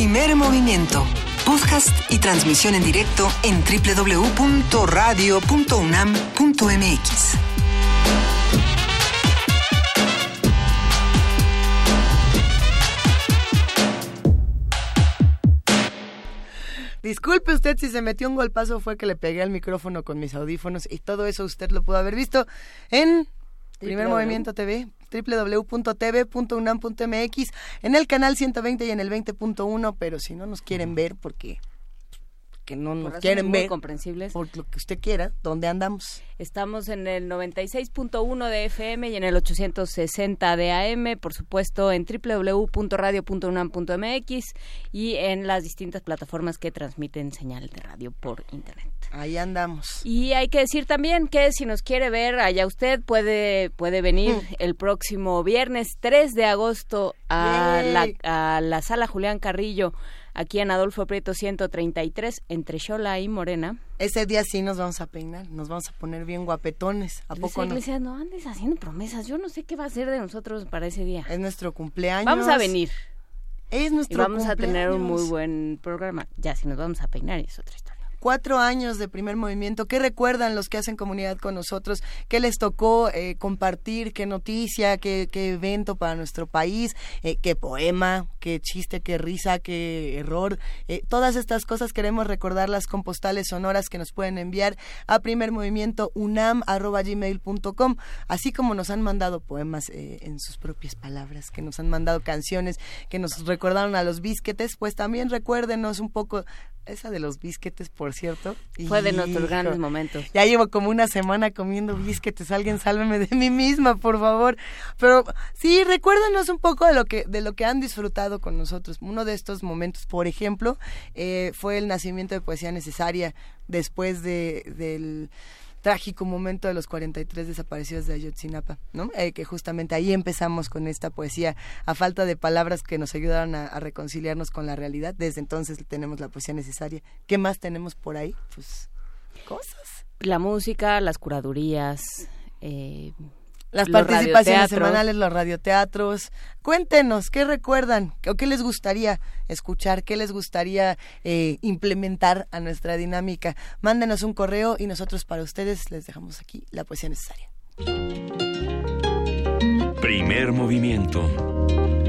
Primer movimiento. Podcast y transmisión en directo en www.radio.unam.mx. Disculpe usted si se metió un golpazo, fue que le pegué al micrófono con mis audífonos y todo eso usted lo pudo haber visto en Primer. Movimiento TV, www.tv.unam.mx, en el canal 120 y en el 20.1, pero si no nos quieren ver porque que no nos quieren ver comprensibles. por lo que usted quiera, ¿dónde andamos? Estamos en el 96.1 de FM y en el 860 de AM, por supuesto en www.radio.unam.mx y en las distintas plataformas que transmiten señal de radio por internet. Ahí andamos. Y hay que decir también que si nos quiere ver allá usted puede puede venir Mm. el próximo viernes 3 de agosto a la, a la sala Julián Carrillo aquí en Adolfo Prieto 133 entre Xola y Morena. Ese día sí nos vamos a peinar, nos vamos a poner bien guapetones, ¿a poco no? Iglesias, no andes haciendo promesas. Yo no sé qué va a ser de nosotros para ese día. Es nuestro cumpleaños. Vamos a venir. Es Y nuestro vamos a tener un muy buen programa. Ya, si nos vamos a peinar es otra historia. Cuatro años de primer movimiento. ¿Qué recuerdan los que hacen comunidad con nosotros? ¿Qué les tocó eh, compartir? ¿Qué noticia? ¿Qué, evento para nuestro país? Eh, ¿Qué poema? ¿Qué chiste? ¿Qué risa? ¿Qué error? Eh, todas estas cosas queremos recordarlas con postales sonoras que nos pueden enviar a primermovimientounam.gmail.com así como nos han mandado poemas en sus propias palabras, que nos han mandado canciones que nos recordaron a los bisquetes, pues también recuérdenos un poco esa de los bisquetes, por cierto. Fue de nuestros grandes momentos. Ya llevo como una semana comiendo bisquetes. Alguien sálveme de mí misma, por favor. Pero sí, recuérdanos un poco de lo que de lo que han disfrutado con nosotros. Uno de estos momentos, por ejemplo, eh, fue el nacimiento de Poesía Necesaria después de, del trágico momento de los 43 desaparecidos de Ayotzinapa, ¿no? Eh, que justamente ahí empezamos con esta poesía a falta de palabras que nos ayudaron a, reconciliarnos con la realidad. Desde entonces tenemos la poesía necesaria. ¿Qué más tenemos por ahí? Pues cosas. La música, las curadurías, eh, Las los participaciones semanales, los radioteatros. Cuéntenos, ¿qué recuerdan? ¿O qué les gustaría escuchar? ¿Qué les gustaría eh, implementar a nuestra dinámica? Mándenos un correo y nosotros para ustedes les dejamos aquí la poesía necesaria. Primer movimiento.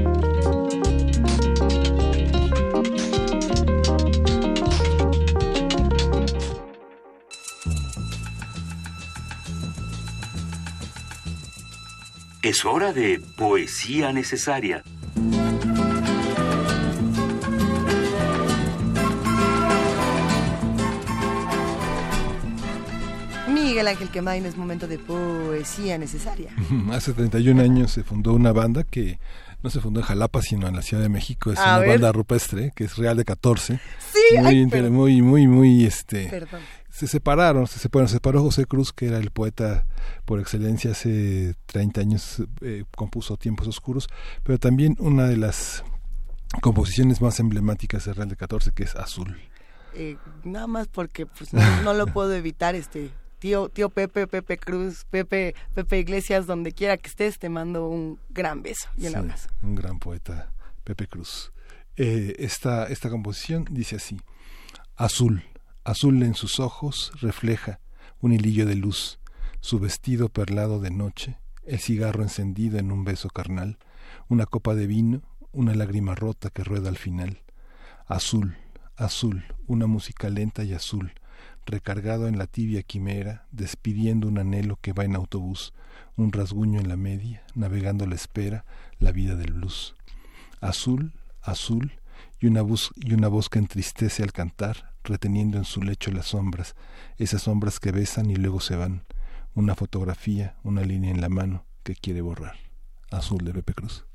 Es hora de poesía necesaria. Miguel Ángel Quemain, es momento de poesía necesaria. Hace 31 años se fundó una banda que no se fundó en Jalapa, sino en la Ciudad de México. Es A una ver. banda rupestre, que es Real de 14. Sí, muy, ay, inter- perdón. muy, muy, muy, este... Perdón. Se separaron, se separaron, se separó José Cruz, que era el poeta por excelencia hace 30 años, eh, compuso Tiempos Oscuros, pero también una de las composiciones más emblemáticas de Real de 14, que es Azul. Eh, nada más porque pues no, no lo puedo evitar, este tío, tío Pepe, Pepe Cruz, Pepe, Pepe Iglesias, donde quiera que estés, te mando un gran beso y un Sí, abrazo. un gran poeta, Pepe Cruz. Eh, esta, esta composición dice así, azul, azul en sus ojos refleja un hilillo de luz, su vestido perlado de noche, el cigarro encendido en un beso carnal, una copa de vino, una lágrima rota que rueda al final. Azul, azul, una música lenta y azul, recargado en la tibia quimera, despidiendo un anhelo que va en autobús, un rasguño en la media, navegando la espera, la vida del blues. Azul, azul, y una voz, y una voz que entristece al cantar, reteniendo en su lecho las sombras, esas sombras que besan y luego se van, una fotografía, una línea en la mano que quiere borrar. Azul de Pepe Cruz.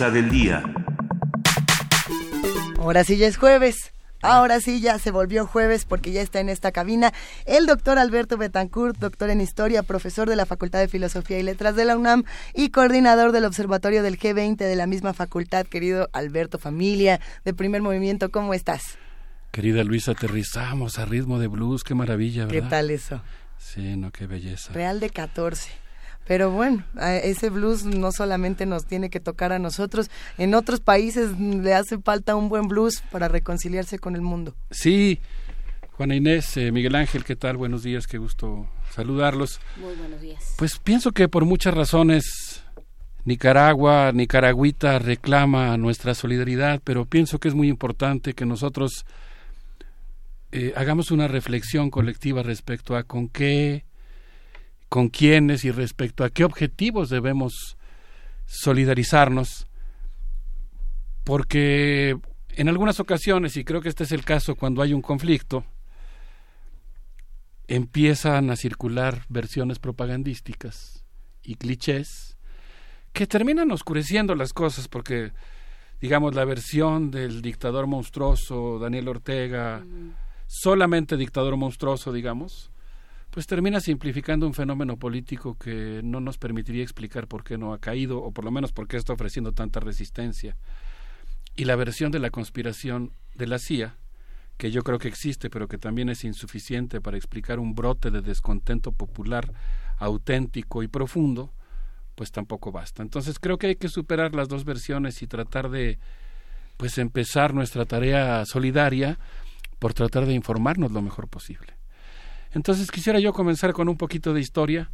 Mesa del día. Ahora sí ya es jueves. Ahora sí ya se volvió jueves porque ya está en esta cabina el doctor Alberto Betancourt, doctor en historia, profesor de la Facultad de Filosofía y Letras de la UNAM y coordinador del Observatorio del G20 de la misma facultad. Querido Alberto, familia de primer movimiento, ¿cómo estás? Querida Luisa, aterrizamos a ritmo de blues, qué maravilla, ¿verdad? ¿Qué tal eso? Sí, no, qué belleza. Real de 14. Pero bueno, ese blues no solamente nos tiene que tocar a nosotros, en otros países le hace falta un buen blues para reconciliarse con el mundo. Sí, Juana Inés, eh, Miguel Ángel, ¿qué tal? Buenos días, qué gusto saludarlos. Muy buenos días. Pues pienso que por muchas razones Nicaragua, Nicaragüita reclama nuestra solidaridad, pero pienso que es muy importante que nosotros eh, hagamos una reflexión colectiva respecto a con qué con quiénes y respecto a qué objetivos debemos solidarizarnos, porque en algunas ocasiones, y creo que este es el caso cuando hay un conflicto, empiezan a circular versiones propagandísticas y clichés que terminan oscureciendo las cosas porque digamos la versión del dictador monstruoso Daniel Ortega solamente dictador monstruoso digamos pues termina simplificando un fenómeno político que no nos permitiría explicar por qué no ha caído o por lo menos por qué está ofreciendo tanta resistencia. Y la versión de la conspiración de la CIA, que yo creo que existe, pero que también es insuficiente para explicar un brote de descontento popular auténtico y profundo, pues tampoco basta. Entonces creo que hay que superar las dos versiones y tratar de pues empezar nuestra tarea solidaria por tratar de informarnos lo mejor posible. Entonces quisiera yo comenzar con un poquito de historia.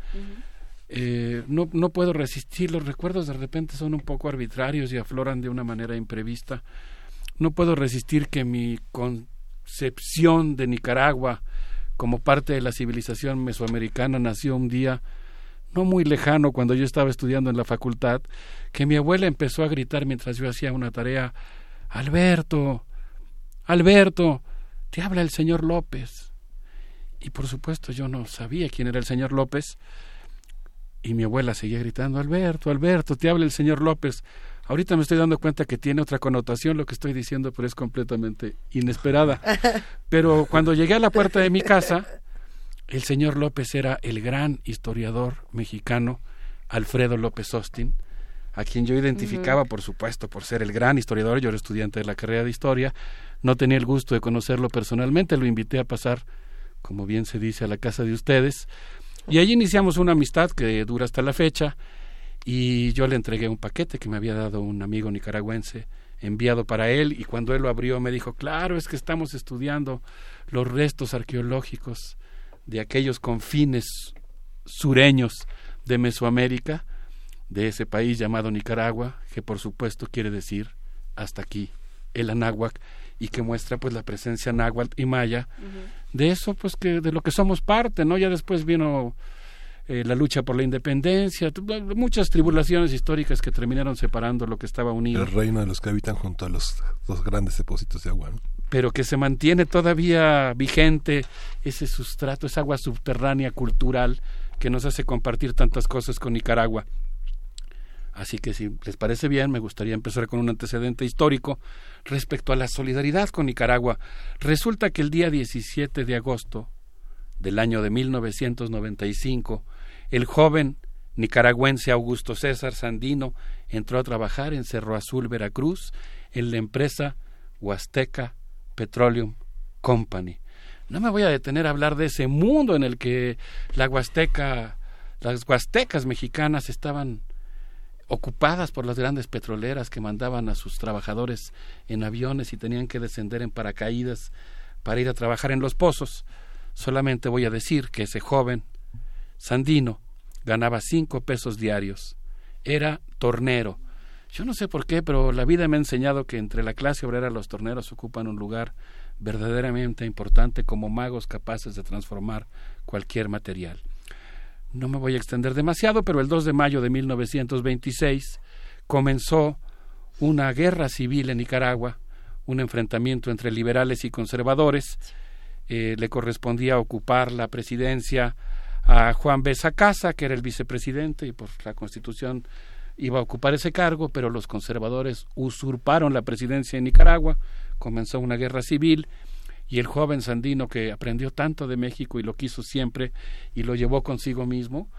eh, no, no puedo resistir, los recuerdos de repente son un poco arbitrarios y afloran de una manera imprevista. No puedo resistir que mi concepción de Nicaragua como parte de la civilización mesoamericana nació un día no muy lejano cuando yo estaba estudiando en la facultad, que mi abuela empezó a gritar mientras yo hacía una tarea, Alberto, Alberto, te habla el señor López. Y por supuesto yo no sabía quién era el señor López. Y mi abuela seguía gritando, Alberto, Alberto, te habla el señor López. Ahorita me estoy dando cuenta que tiene otra connotación lo que estoy diciendo, pero es completamente inesperada. Pero cuando llegué a la puerta de mi casa, el señor López era el gran historiador mexicano Alfredo López Austin, a quien yo identificaba, por supuesto, por ser el gran historiador. Yo era estudiante de la carrera de historia, no tenía el gusto de conocerlo personalmente, lo invité a pasar como bien se dice, a la casa de ustedes. Y ahí iniciamos una amistad que dura hasta la fecha y yo le entregué un paquete que me había dado un amigo nicaragüense enviado para él y cuando él lo abrió me dijo, claro, es que estamos estudiando los restos arqueológicos de aquellos confines sureños de Mesoamérica, de ese país llamado Nicaragua, que por supuesto quiere decir hasta aquí el anáhuac y que muestra pues la presencia náhuatl y maya de eso pues que de lo que somos parte no ya después vino eh, la lucha por la independencia muchas tribulaciones históricas que terminaron separando lo que estaba unido. El reino de los que habitan junto a los dos grandes depósitos de agua ¿no? pero que se mantiene todavía vigente ese sustrato esa agua subterránea cultural que nos hace compartir tantas cosas con Nicaragua Así que si les parece bien, me gustaría empezar con un antecedente histórico respecto a la solidaridad con Nicaragua. Resulta que el día 17 de agosto del año de 1995, el joven nicaragüense Augusto César Sandino entró a trabajar en Cerro Azul, Veracruz, en la empresa Huasteca Petroleum Company. No me voy a detener a hablar de ese mundo en el que la Huasteca, las huastecas mexicanas estaban ocupadas por las grandes petroleras que mandaban a sus trabajadores en aviones y tenían que descender en paracaídas para ir a trabajar en los pozos. Solamente voy a decir que ese joven, Sandino, ganaba cinco pesos diarios. Era tornero. Yo no sé por qué, pero la vida me ha enseñado que entre la clase obrera los torneros ocupan un lugar verdaderamente importante como magos capaces de transformar cualquier material. No me voy a extender demasiado, pero el 2 de mayo de 1926 comenzó una guerra civil en Nicaragua, un enfrentamiento entre liberales y conservadores. Eh, le correspondía ocupar la presidencia a Juan B. Casa, que era el vicepresidente y por la Constitución iba a ocupar ese cargo, pero los conservadores usurparon la presidencia en Nicaragua, comenzó una guerra civil y el joven Sandino que aprendió tanto de México y lo quiso siempre y lo llevó consigo mismo,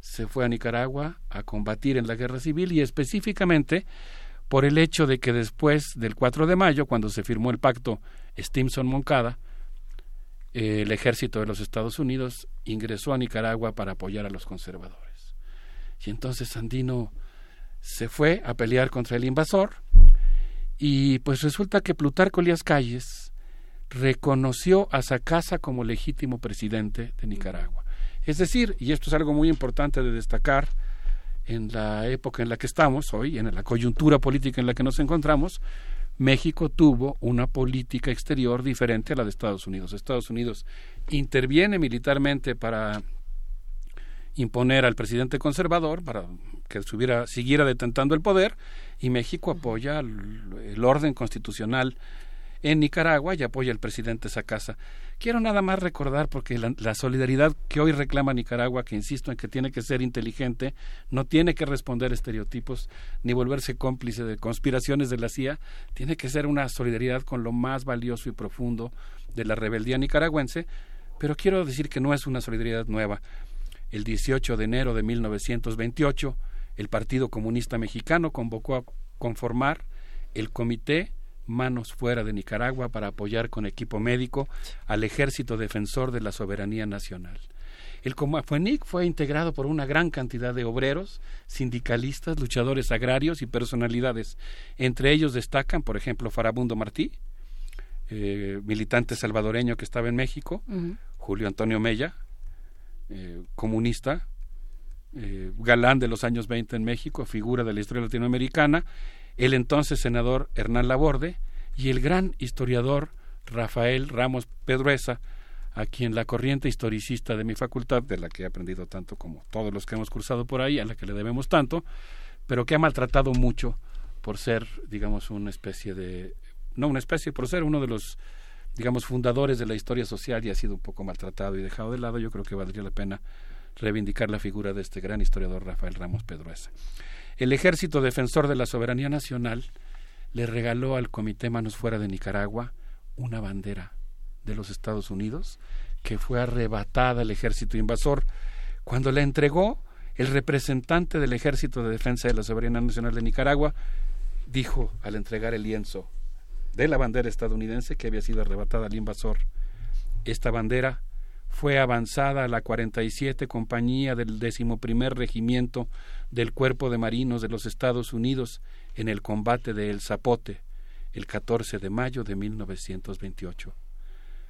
se fue a Nicaragua a combatir en la guerra civil y específicamente por el hecho de que después del 4 de mayo, cuando se firmó el pacto Stimson-Moncada, el ejército de los Estados Unidos ingresó a Nicaragua para apoyar a los conservadores. Y entonces Sandino se fue a pelear contra el invasor y pues resulta que Plutarco Elías Calles reconoció a Sacasa como legítimo presidente de Nicaragua. Es decir, y esto es algo muy importante de destacar en la época en la que estamos hoy, en la coyuntura política en la que nos encontramos, México tuvo una política exterior diferente a la de Estados Unidos. Estados Unidos interviene militarmente para imponer al presidente conservador para que siguiera detentando el poder y México apoya el, orden constitucional en Nicaragua y apoya al presidente Sacasa. Quiero nada más recordar, porque la, solidaridad que hoy reclama Nicaragua, que insisto en que tiene que ser inteligente, no tiene que responder estereotipos ni volverse cómplice de conspiraciones de la CIA, tiene que ser una solidaridad con lo más valioso y profundo de la rebeldía nicaragüense, pero quiero decir que no es una solidaridad nueva. El 18 de enero de 1928, el Partido Comunista Mexicano convocó a conformar el Comité Manos Fuera de Nicaragua para apoyar con equipo médico al Ejército Defensor de la Soberanía Nacional. El Comafonic fue integrado por una gran cantidad de obreros, sindicalistas, luchadores agrarios y personalidades. Entre ellos destacan, por ejemplo, Farabundo Martí, eh, militante salvadoreño que estaba en México, Julio Antonio Mella, eh, comunista, eh, galán de los años 20 en México, figura de la historia latinoamericana, el entonces senador Hernán Laborde y el gran historiador Rafael Ramos Pedruesa, a quien la corriente historicista de mi facultad, de la que he aprendido tanto como todos los que hemos cursado por ahí, a la que le debemos tanto, pero que ha maltratado mucho por ser, digamos, una especie de, no una especie, por ser uno de los, digamos, fundadores de la historia social y ha sido un poco maltratado y dejado de lado, yo creo que valdría la pena reivindicar la figura de este gran historiador Rafael Ramos Pedroesa. El Ejército Defensor de la Soberanía Nacional le regaló al Comité Manos Fuera de Nicaragua una bandera de los Estados Unidos que fue arrebatada al ejército invasor. Cuando la entregó, el representante del Ejército de Defensa de la Soberanía Nacional de Nicaragua dijo al entregar el lienzo de la bandera estadounidense que había sido arrebatada al invasor. Esta bandera fue avanzada la 47 compañía del decimoprimer regimiento del Cuerpo de Marinos de los Estados Unidos en el combate de El Zapote, el 14 de mayo de 1928.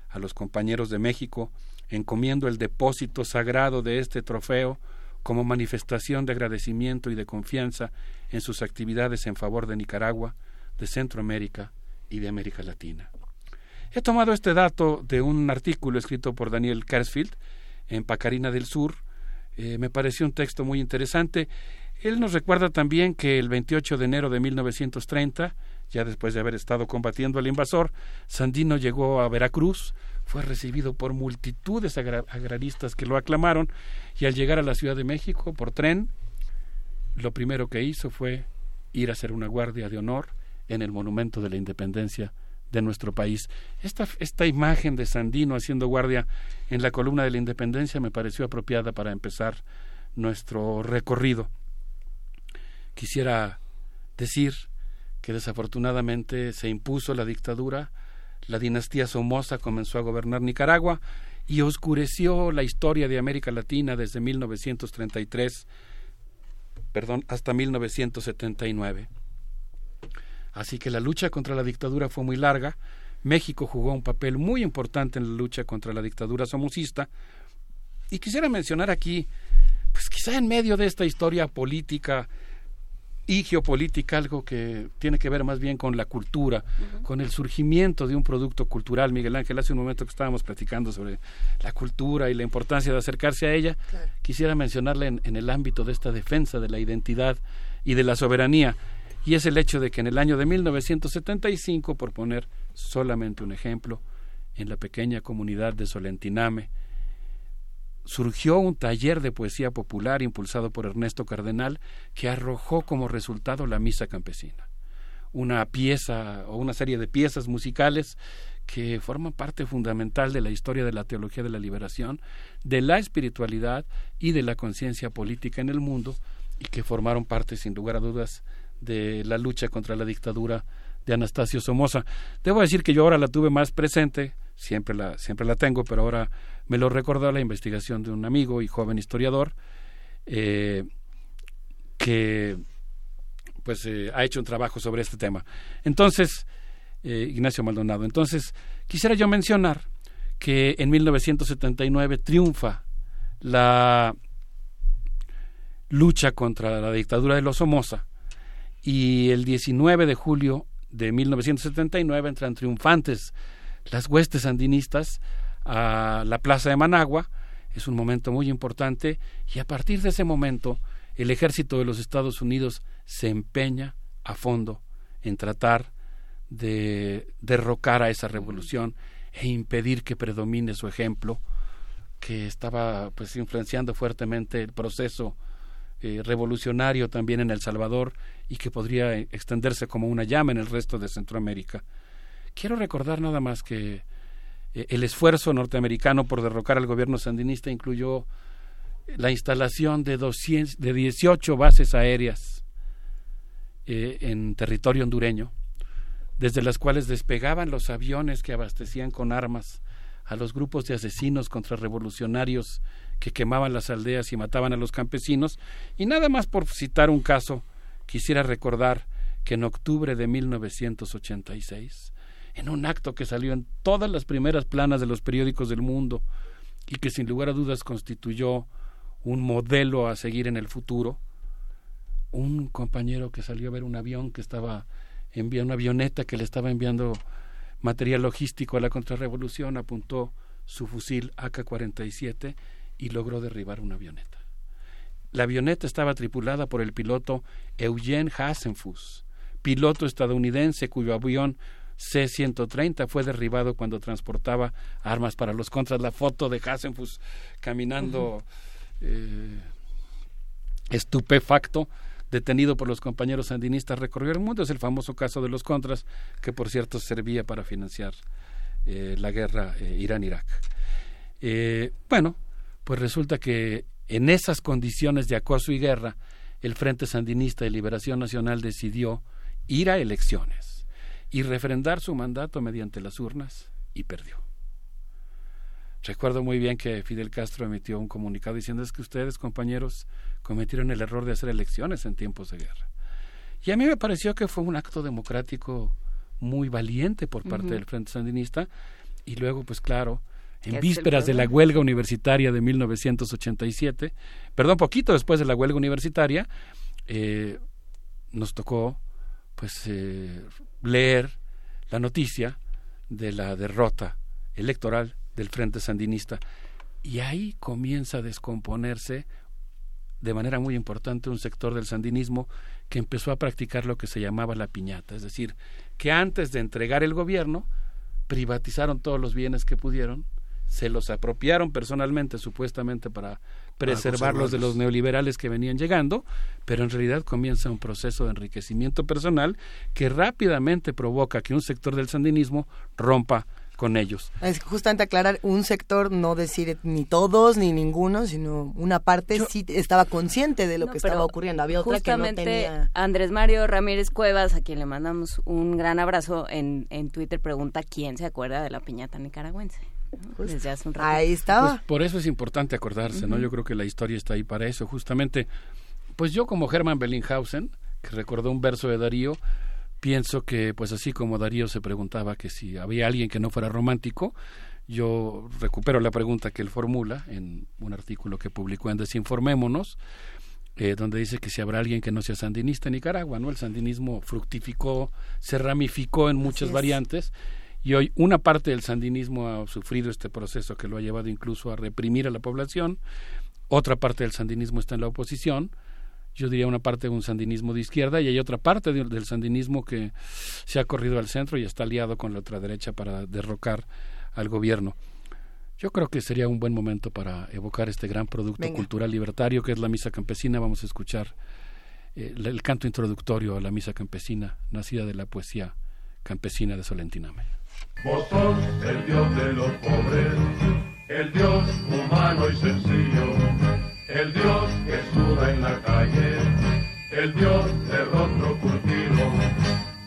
A los compañeros de México encomiendo el depósito sagrado de este trofeo como manifestación de agradecimiento y de confianza en sus actividades en favor de Nicaragua, de Centroamérica y de América Latina. He tomado este dato de un artículo escrito por Daniel Kersfield en Pacarina del Sur. Eh, me pareció un texto muy interesante. Él nos recuerda también que el 28 de enero de 1930, ya después de haber estado combatiendo al invasor, Sandino llegó a Veracruz, fue recibido por multitudes agraristas que lo aclamaron y al llegar a la Ciudad de México por tren, lo primero que hizo fue ir a hacer una guardia de honor en el Monumento de la Independencia de nuestro país. Esta, esta imagen de Sandino haciendo guardia en la columna de la Independencia me pareció apropiada para empezar nuestro recorrido. Quisiera decir que desafortunadamente se impuso la dictadura, la dinastía Somoza comenzó a gobernar Nicaragua y oscureció la historia de América Latina desde 1933 perdón, hasta 1979. Así que la lucha contra la dictadura fue muy larga. México jugó un papel muy importante en la lucha contra la dictadura somocista. Y quisiera mencionar aquí, pues quizá en medio de esta historia política y geopolítica, algo que tiene que ver más bien con la cultura, con el surgimiento de un producto cultural. Miguel Ángel, hace un momento que estábamos platicando sobre la cultura y la importancia de acercarse a ella, quisiera mencionarle en, en, el ámbito de esta defensa de la identidad y de la soberanía, y es el hecho de que en el año de 1975, por poner solamente un ejemplo, en la pequeña comunidad de Solentiname, surgió un taller de poesía popular impulsado por Ernesto Cardenal que arrojó como resultado la misa campesina, una pieza o una serie de piezas musicales que forman parte fundamental de la historia de la teología de la liberación, de la espiritualidad y de la conciencia política en el mundo y que formaron parte sin lugar a dudas de la lucha contra la dictadura de Anastasio Somoza. Debo decir que yo ahora la tuve más presente, siempre la, siempre la tengo, pero ahora me lo recordó la investigación de un amigo y joven historiador eh, que pues eh, ha hecho un trabajo sobre este tema. Entonces, eh, Ignacio Maldonado, entonces quisiera yo mencionar que en 1979 triunfa la lucha contra la dictadura de los Somoza y el 19 de julio de 1979 entran triunfantes las huestes sandinistas a la plaza de Managua. Es un momento muy importante y a partir de ese momento el ejército de los Estados Unidos se empeña a fondo en tratar de derrocar a esa revolución e impedir que predomine su ejemplo que estaba pues influenciando fuertemente el proceso eh, revolucionario también en El Salvador y que podría extenderse como una llama en el resto de Centroamérica. Quiero recordar nada más que eh, el esfuerzo norteamericano por derrocar al gobierno sandinista incluyó la instalación de, 200, de 18 bases aéreas eh, en territorio hondureño, desde las cuales despegaban los aviones que abastecían con armas a los grupos de asesinos contrarrevolucionarios que quemaban las aldeas y mataban a los campesinos. Y nada más por citar un caso, quisiera recordar que en octubre de 1986 en un acto que salió en todas las primeras planas de los periódicos del mundo y que sin lugar a dudas constituyó un modelo a seguir en el futuro, un compañero que salió a ver un avión que estaba enviando una avioneta que le estaba enviando material logístico a la contrarrevolución, apuntó su fusil AK-47 y logró derribar una avioneta. La avioneta estaba tripulada por el piloto Eugene Hasenfuss, piloto estadounidense cuyo avión C-130 fue derribado cuando transportaba armas para los contras. La foto de Hasenfuss caminando eh, estupefacto, detenido por los compañeros sandinistas, recorrió el mundo. Es el famoso caso de los contras, que por cierto servía para financiar eh, la guerra eh, Irán-Irak. bueno, pues resulta que en esas condiciones de acoso y guerra, el Frente Sandinista de Liberación Nacional decidió ir a elecciones y refrendar su mandato mediante las urnas y perdió. Recuerdo muy bien que Fidel Castro emitió un comunicado diciendo es que ustedes, compañeros, cometieron el error de hacer elecciones en tiempos de guerra. Y a mí me pareció que fue un acto democrático muy valiente por parte del Frente Sandinista y luego, pues claro, en vísperas de la huelga universitaria de 1987, perdón, poquito después de la huelga universitaria, eh, nos tocó pues eh, leer la noticia de la derrota electoral del Frente Sandinista. Y ahí comienza a descomponerse de manera muy importante un sector del sandinismo que empezó a practicar lo que se llamaba la piñata, es decir, que antes de entregar el gobierno privatizaron todos los bienes que pudieron, se los apropiaron personalmente supuestamente para preservarlos de los neoliberales que venían llegando, pero en realidad comienza un proceso de enriquecimiento personal que rápidamente provoca que un sector del sandinismo rompa con ellos. Es justamente aclarar, un sector, no decir ni todos ni ninguno, sino una parte sí estaba consciente de lo que estaba ocurriendo. Había otra que no tenía... Andrés Mario Ramírez Cuevas, a quien le mandamos un gran abrazo, en, en Twitter pregunta quién se acuerda de la piñata nicaragüense. Desde hace un rato. Ahí estaba. Pues por eso es importante acordarse, ¿no? Yo creo que la historia está ahí para eso, justamente. Pues yo como Hermann Bellinghausen, que recordó un verso de Darío, pienso que pues así como Darío se preguntaba que si había alguien que no fuera romántico, yo recupero la pregunta que él formula en un artículo que publicó en Desinformémonos, eh, donde dice que si habrá alguien que no sea sandinista en Nicaragua, ¿no? El sandinismo fructificó, se ramificó en muchas variantes y hoy una parte del sandinismo ha sufrido este proceso que lo ha llevado incluso a reprimir a la población, otra parte del sandinismo está en la oposición, yo diría una parte de un sandinismo de izquierda y hay otra parte del sandinismo que se ha corrido al centro y está aliado con la ultraderecha para derrocar al gobierno. Yo creo que sería un buen momento para evocar este gran producto cultural libertario que es la misa campesina. Vamos a escuchar eh, el canto introductorio a la misa campesina, nacida de la poesía campesina de Solentiname. Vos sos el Dios de los pobres, el Dios humano y sencillo, el Dios que suda en la calle, el Dios de rostro curtido.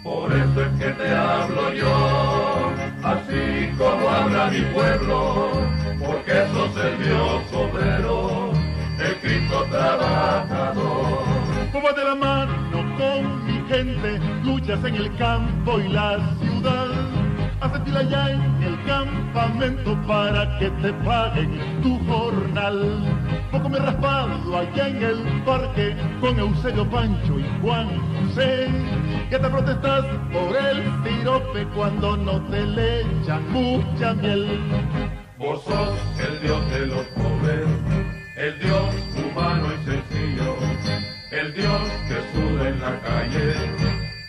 Por eso es que te hablo yo, así como habla mi pueblo, porque sos el Dios obrero, el Cristo trabajador. Como de la mano con mi gente, luchas en el campo y la ciudad Hace fila ya en el campamento para que te paguen tu jornal. Poco me he raspado allá en el parque con Eusebio Pancho y Juan José. Que te protestas por el tirope cuando no te le echan mucha miel. Vos sos el Dios de los pobres, el Dios humano y sencillo, el Dios que suda en la calle,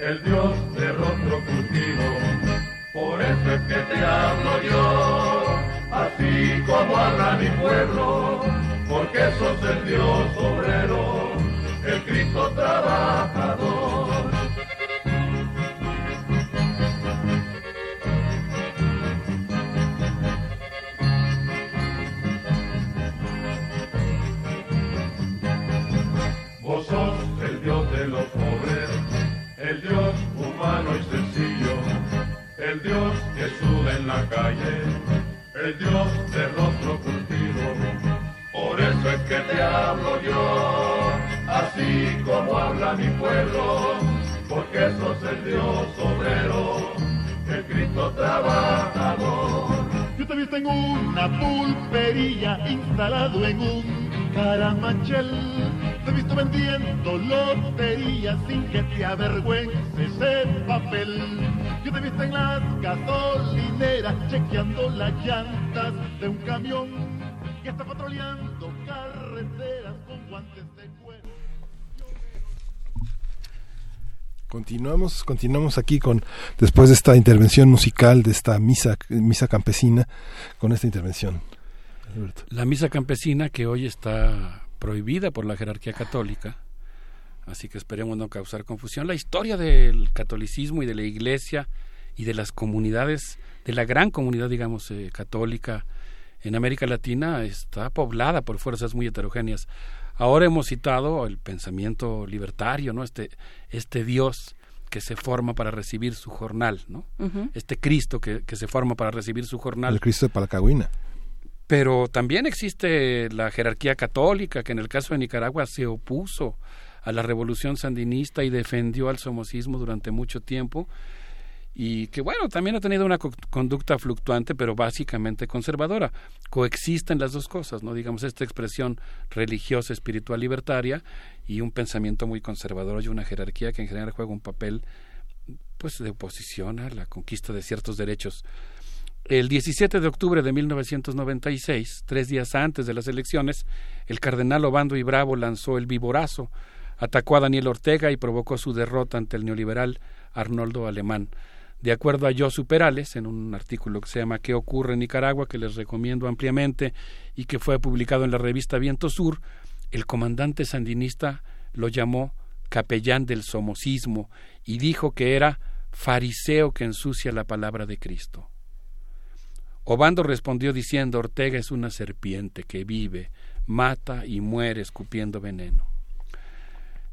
el Dios de rostro que te hablo yo, así como habla mi pueblo, porque sos el Dios obrero, el Cristo trabajador. El Dios que suda en la calle, el Dios de rostro curtido. Por eso es que te hablo yo, así como habla mi pueblo, porque sos el Dios obrero, el Cristo trabajador. Yo te visto en una pulpería instalado en un caramachel. Te he visto vendiendo lotería sin que te avergüences ese papel. Yo te he visto en las gasolineras chequeando las llantas de un camión que está patrullando carreteras con guantes de cuero. Continuamos, continuamos aquí con después de esta intervención musical de esta misa misa campesina con esta intervención. La misa campesina que hoy está prohibida por la jerarquía católica, así que esperemos no causar confusión. La historia del catolicismo y de la iglesia y de las comunidades, de la gran comunidad, digamos, eh, católica en América Latina está poblada por fuerzas muy heterogéneas. Ahora hemos citado el pensamiento libertario, ¿no? Este, este Dios que se forma para recibir su jornal, ¿no? Este Cristo que, que, se forma para recibir su jornal. El Cristo de Palacagüina. Pero también existe la jerarquía católica que en el caso de Nicaragua se opuso a la revolución sandinista y defendió al somocismo durante mucho tiempo y que bueno, también ha tenido una conducta fluctuante, pero básicamente conservadora. Coexisten las dos cosas, ¿no? Digamos, esta expresión religiosa, espiritual, libertaria y un pensamiento muy conservador y una jerarquía que en general juega un papel pues de oposición a la conquista de ciertos derechos. El 17 de octubre de 1996, tres días antes de las elecciones, el cardenal Obando y Bravo lanzó el viborazo, atacó a Daniel Ortega y provocó su derrota ante el neoliberal Arnoldo Alemán. De acuerdo a Josu Perales, en un artículo que se llama ¿Qué ocurre en Nicaragua?, que les recomiendo ampliamente y que fue publicado en la revista Viento Sur, el comandante sandinista lo llamó capellán del somocismo y dijo que era fariseo que ensucia la palabra de Cristo. Obando respondió diciendo Ortega es una serpiente que vive, mata y muere escupiendo veneno.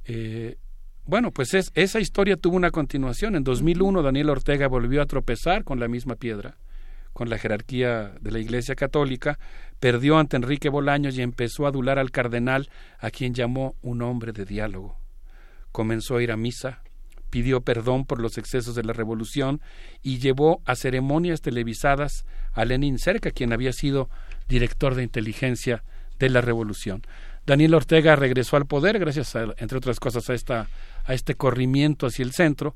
Eh, bueno, pues es, esa historia tuvo una continuación. En 2001 Daniel Ortega volvió a tropezar con la misma piedra, con la jerarquía de la Iglesia Católica, perdió ante Enrique Bolaños y empezó a adular al cardenal, a quien llamó un hombre de diálogo. Comenzó a ir a misa, pidió perdón por los excesos de la revolución y llevó a ceremonias televisadas a Lenin Cerca, quien había sido director de inteligencia de la revolución. Daniel Ortega regresó al poder gracias, a, entre otras cosas, a, esta, a este corrimiento hacia el centro.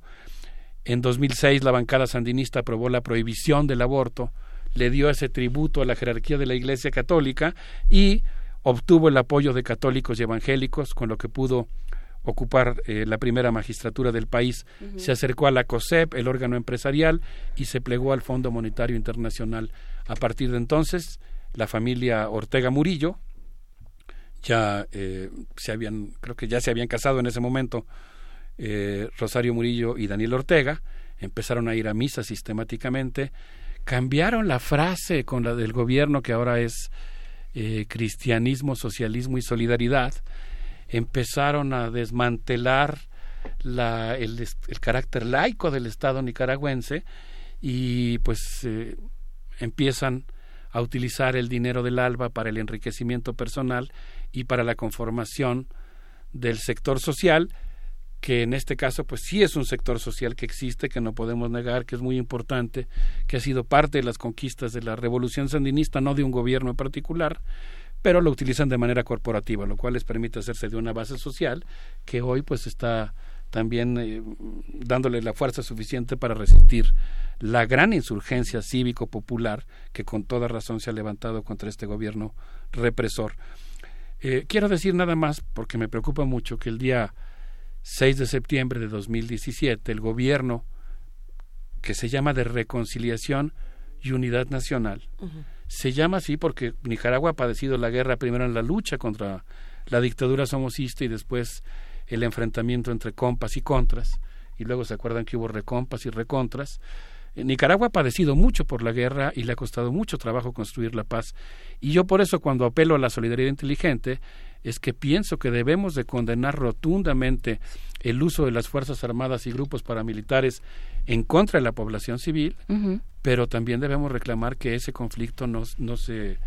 En 2006 la bancada sandinista aprobó la prohibición del aborto, le dio ese tributo a la jerarquía de la Iglesia Católica y obtuvo el apoyo de católicos y evangélicos, con lo que pudo ocupar eh, la primera magistratura del país. Se acercó a la COSEP, el órgano empresarial, y se plegó al Fondo Monetario Internacional. A partir de entonces, la familia Ortega Murillo, ya eh, se habían, creo que ya se habían casado en ese momento, eh, Rosario Murillo y Daniel Ortega, empezaron a ir a misa sistemáticamente, cambiaron la frase con la del gobierno que ahora es cristianismo, socialismo y solidaridad, empezaron a desmantelar la, el, carácter laico del Estado nicaragüense y pues eh, empiezan a utilizar el dinero del ALBA para el enriquecimiento personal y para la conformación del sector social, que en este caso pues sí es un sector social que existe, que no podemos negar, que es muy importante, que ha sido parte de las conquistas de la revolución sandinista, no de un gobierno en particular, pero lo utilizan de manera corporativa, lo cual les permite hacerse de una base social que hoy pues está también eh, dándole la fuerza suficiente para resistir la gran insurgencia cívico-popular que con toda razón se ha levantado contra este gobierno represor. Eh, quiero decir nada más, porque me preocupa mucho, que el día 6 de septiembre de 2017 el gobierno que se llama de reconciliación y unidad nacional, se llama así porque Nicaragua ha padecido la guerra primero en la lucha contra la dictadura somocista y después el enfrentamiento entre compas y contras, y luego se acuerdan que hubo recompas y recontras. Eh, Nicaragua ha padecido mucho por la guerra y le ha costado mucho trabajo construir la paz. Y yo por eso cuando apelo a la solidaridad inteligente es que pienso que debemos de condenar rotundamente el uso de las Fuerzas Armadas y grupos paramilitares en contra de la población civil, pero también debemos reclamar que ese conflicto no, no se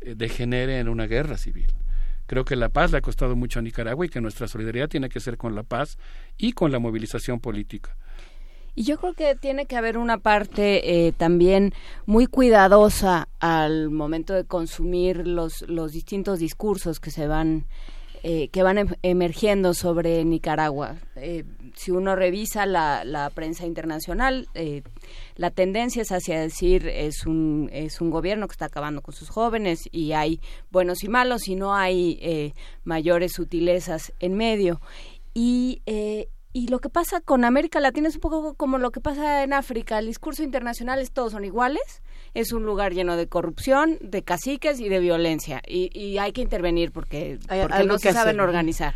eh, degenere en una guerra civil. Creo que la paz le ha costado mucho a Nicaragua y que nuestra solidaridad tiene que ser con la paz y con la movilización política. Y yo creo que tiene que haber una parte eh, también muy cuidadosa al momento de consumir los, los distintos discursos que se van eh, que van em, emergiendo sobre Nicaragua. Eh, si uno revisa la, la prensa internacional, eh, la tendencia es hacia decir es un, es un gobierno que está acabando con sus jóvenes y hay buenos y malos y no hay mayores sutilezas en medio. Y y lo que pasa con América Latina es un poco como lo que pasa en África. El discurso internacional es todos son iguales. Es un lugar lleno de corrupción, de caciques y de violencia. Y, hay que intervenir porque, porque no se saben organizar.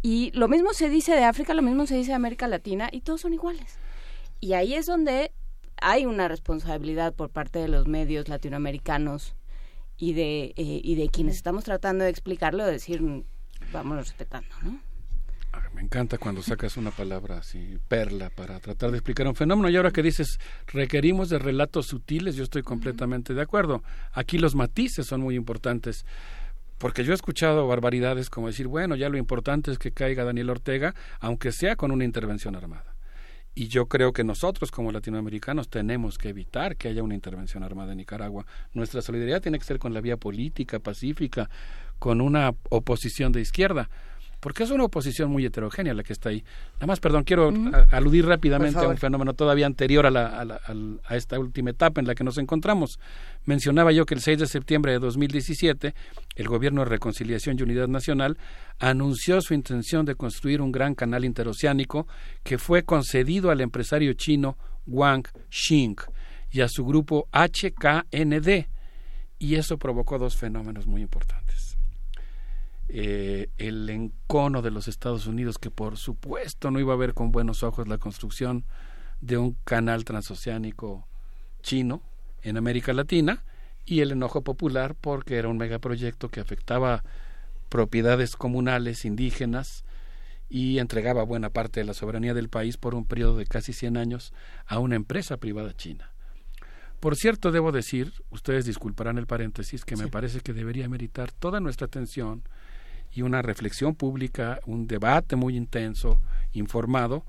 Y lo mismo se dice de África, lo mismo se dice de América Latina y todos son iguales. Y ahí es donde hay una responsabilidad por parte de los medios latinoamericanos y de, eh, y de quienes estamos tratando de explicarlo, de decir, vamos respetando, ¿no? Me encanta cuando sacas una palabra así, perla, para tratar de explicar un fenómeno. Y ahora que dices, requerimos de relatos sutiles, yo estoy completamente de acuerdo. Aquí los matices son muy importantes. Porque yo he escuchado barbaridades como decir, bueno, ya lo importante es que caiga Daniel Ortega, aunque sea con una intervención armada. Y yo creo que nosotros como latinoamericanos tenemos que evitar que haya una intervención armada en Nicaragua. Nuestra solidaridad tiene que ser con la vía política, pacífica, con una oposición de izquierda porque es una oposición muy heterogénea la que está ahí. Nada más, perdón, quiero aludir rápidamente a un fenómeno todavía anterior a, la, a, esta última etapa en la que nos encontramos. Mencionaba yo que el 6 de septiembre de 2017 el Gobierno de Reconciliación y Unidad Nacional anunció su intención de construir un gran canal interoceánico que fue concedido al empresario chino Wang Xing y a su grupo HKND, y eso provocó dos fenómenos muy importantes eh, el encono de los Estados Unidos, que por supuesto no iba a ver con buenos ojos la construcción de un canal transoceánico chino en América Latina, y el enojo popular porque era un megaproyecto que afectaba propiedades comunales indígenas y entregaba buena parte de la soberanía del país por un periodo de casi 100 años a una empresa privada china. Por cierto, debo decir, ustedes disculparán el paréntesis, que me parece que debería meritar toda nuestra atención y una reflexión pública, un debate muy intenso, informado,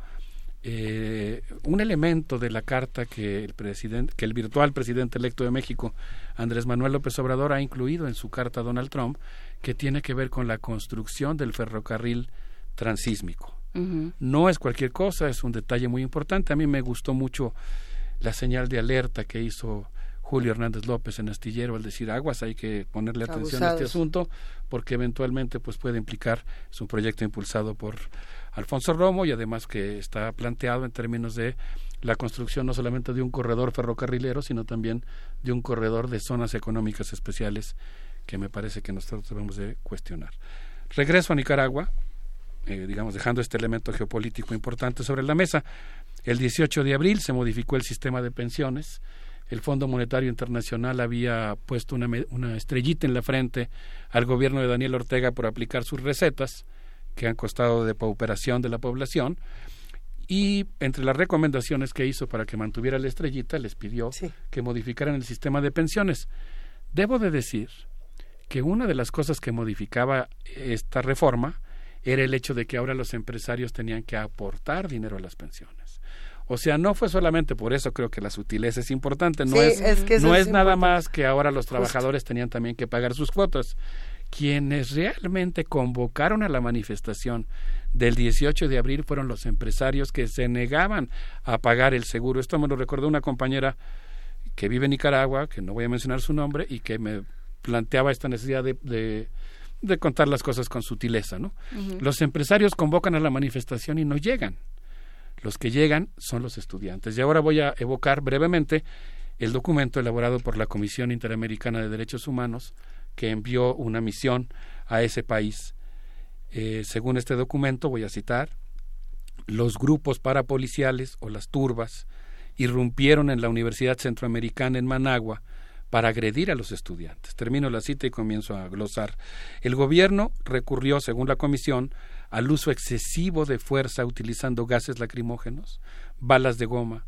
eh, un elemento de la carta que el presidente, que el virtual presidente electo de México, Andrés Manuel López Obrador, ha incluido en su carta a Donald Trump, que tiene que ver con la construcción del ferrocarril transísmico. No es cualquier cosa, es un detalle muy importante. A mí me gustó mucho la señal de alerta que hizo Julio Hernández López en Astillero al decir aguas, hay que ponerle atención a este asunto porque eventualmente pues puede implicar, es un proyecto impulsado por Alfonso Romo y además que está planteado en términos de la construcción no solamente de un corredor ferrocarrilero, sino también de un corredor de zonas económicas especiales que me parece que nosotros debemos de cuestionar. Regreso a Nicaragua, eh, digamos, dejando este elemento geopolítico importante sobre la mesa. El 18 de abril se modificó el sistema de pensiones. El Fondo Monetario Internacional había puesto una, una estrellita en la frente al gobierno de Daniel Ortega por aplicar sus recetas que han costado de pauperación de la población. Y entre las recomendaciones que hizo para que mantuviera la estrellita, les pidió que modificaran el sistema de pensiones. Debo de decir que una de las cosas que modificaba esta reforma era el hecho de que ahora los empresarios tenían que aportar dinero a las pensiones. O sea, no fue solamente por eso, creo que la sutileza es importante, no es, no es, nada más que ahora los trabajadores tenían también que pagar sus cuotas, quienes realmente convocaron a la manifestación del 18 de abril fueron los empresarios que se negaban a pagar el seguro. Esto me lo recordó una compañera que vive en Nicaragua, que no voy a mencionar su nombre, y que me planteaba esta necesidad de, de, contar las cosas con sutileza. ¿no? Los empresarios convocan a la manifestación y no llegan. Los que llegan son los estudiantes. Y ahora voy a evocar brevemente el documento elaborado por la Comisión Interamericana de Derechos Humanos que envió una misión a ese país. Eh, según este documento, voy a citar, los grupos parapoliciales o las turbas irrumpieron en la Universidad Centroamericana en Managua para agredir a los estudiantes. Termino la cita y comienzo a glosar. El gobierno recurrió, según la comisión, al uso excesivo de fuerza utilizando gases lacrimógenos, balas de goma,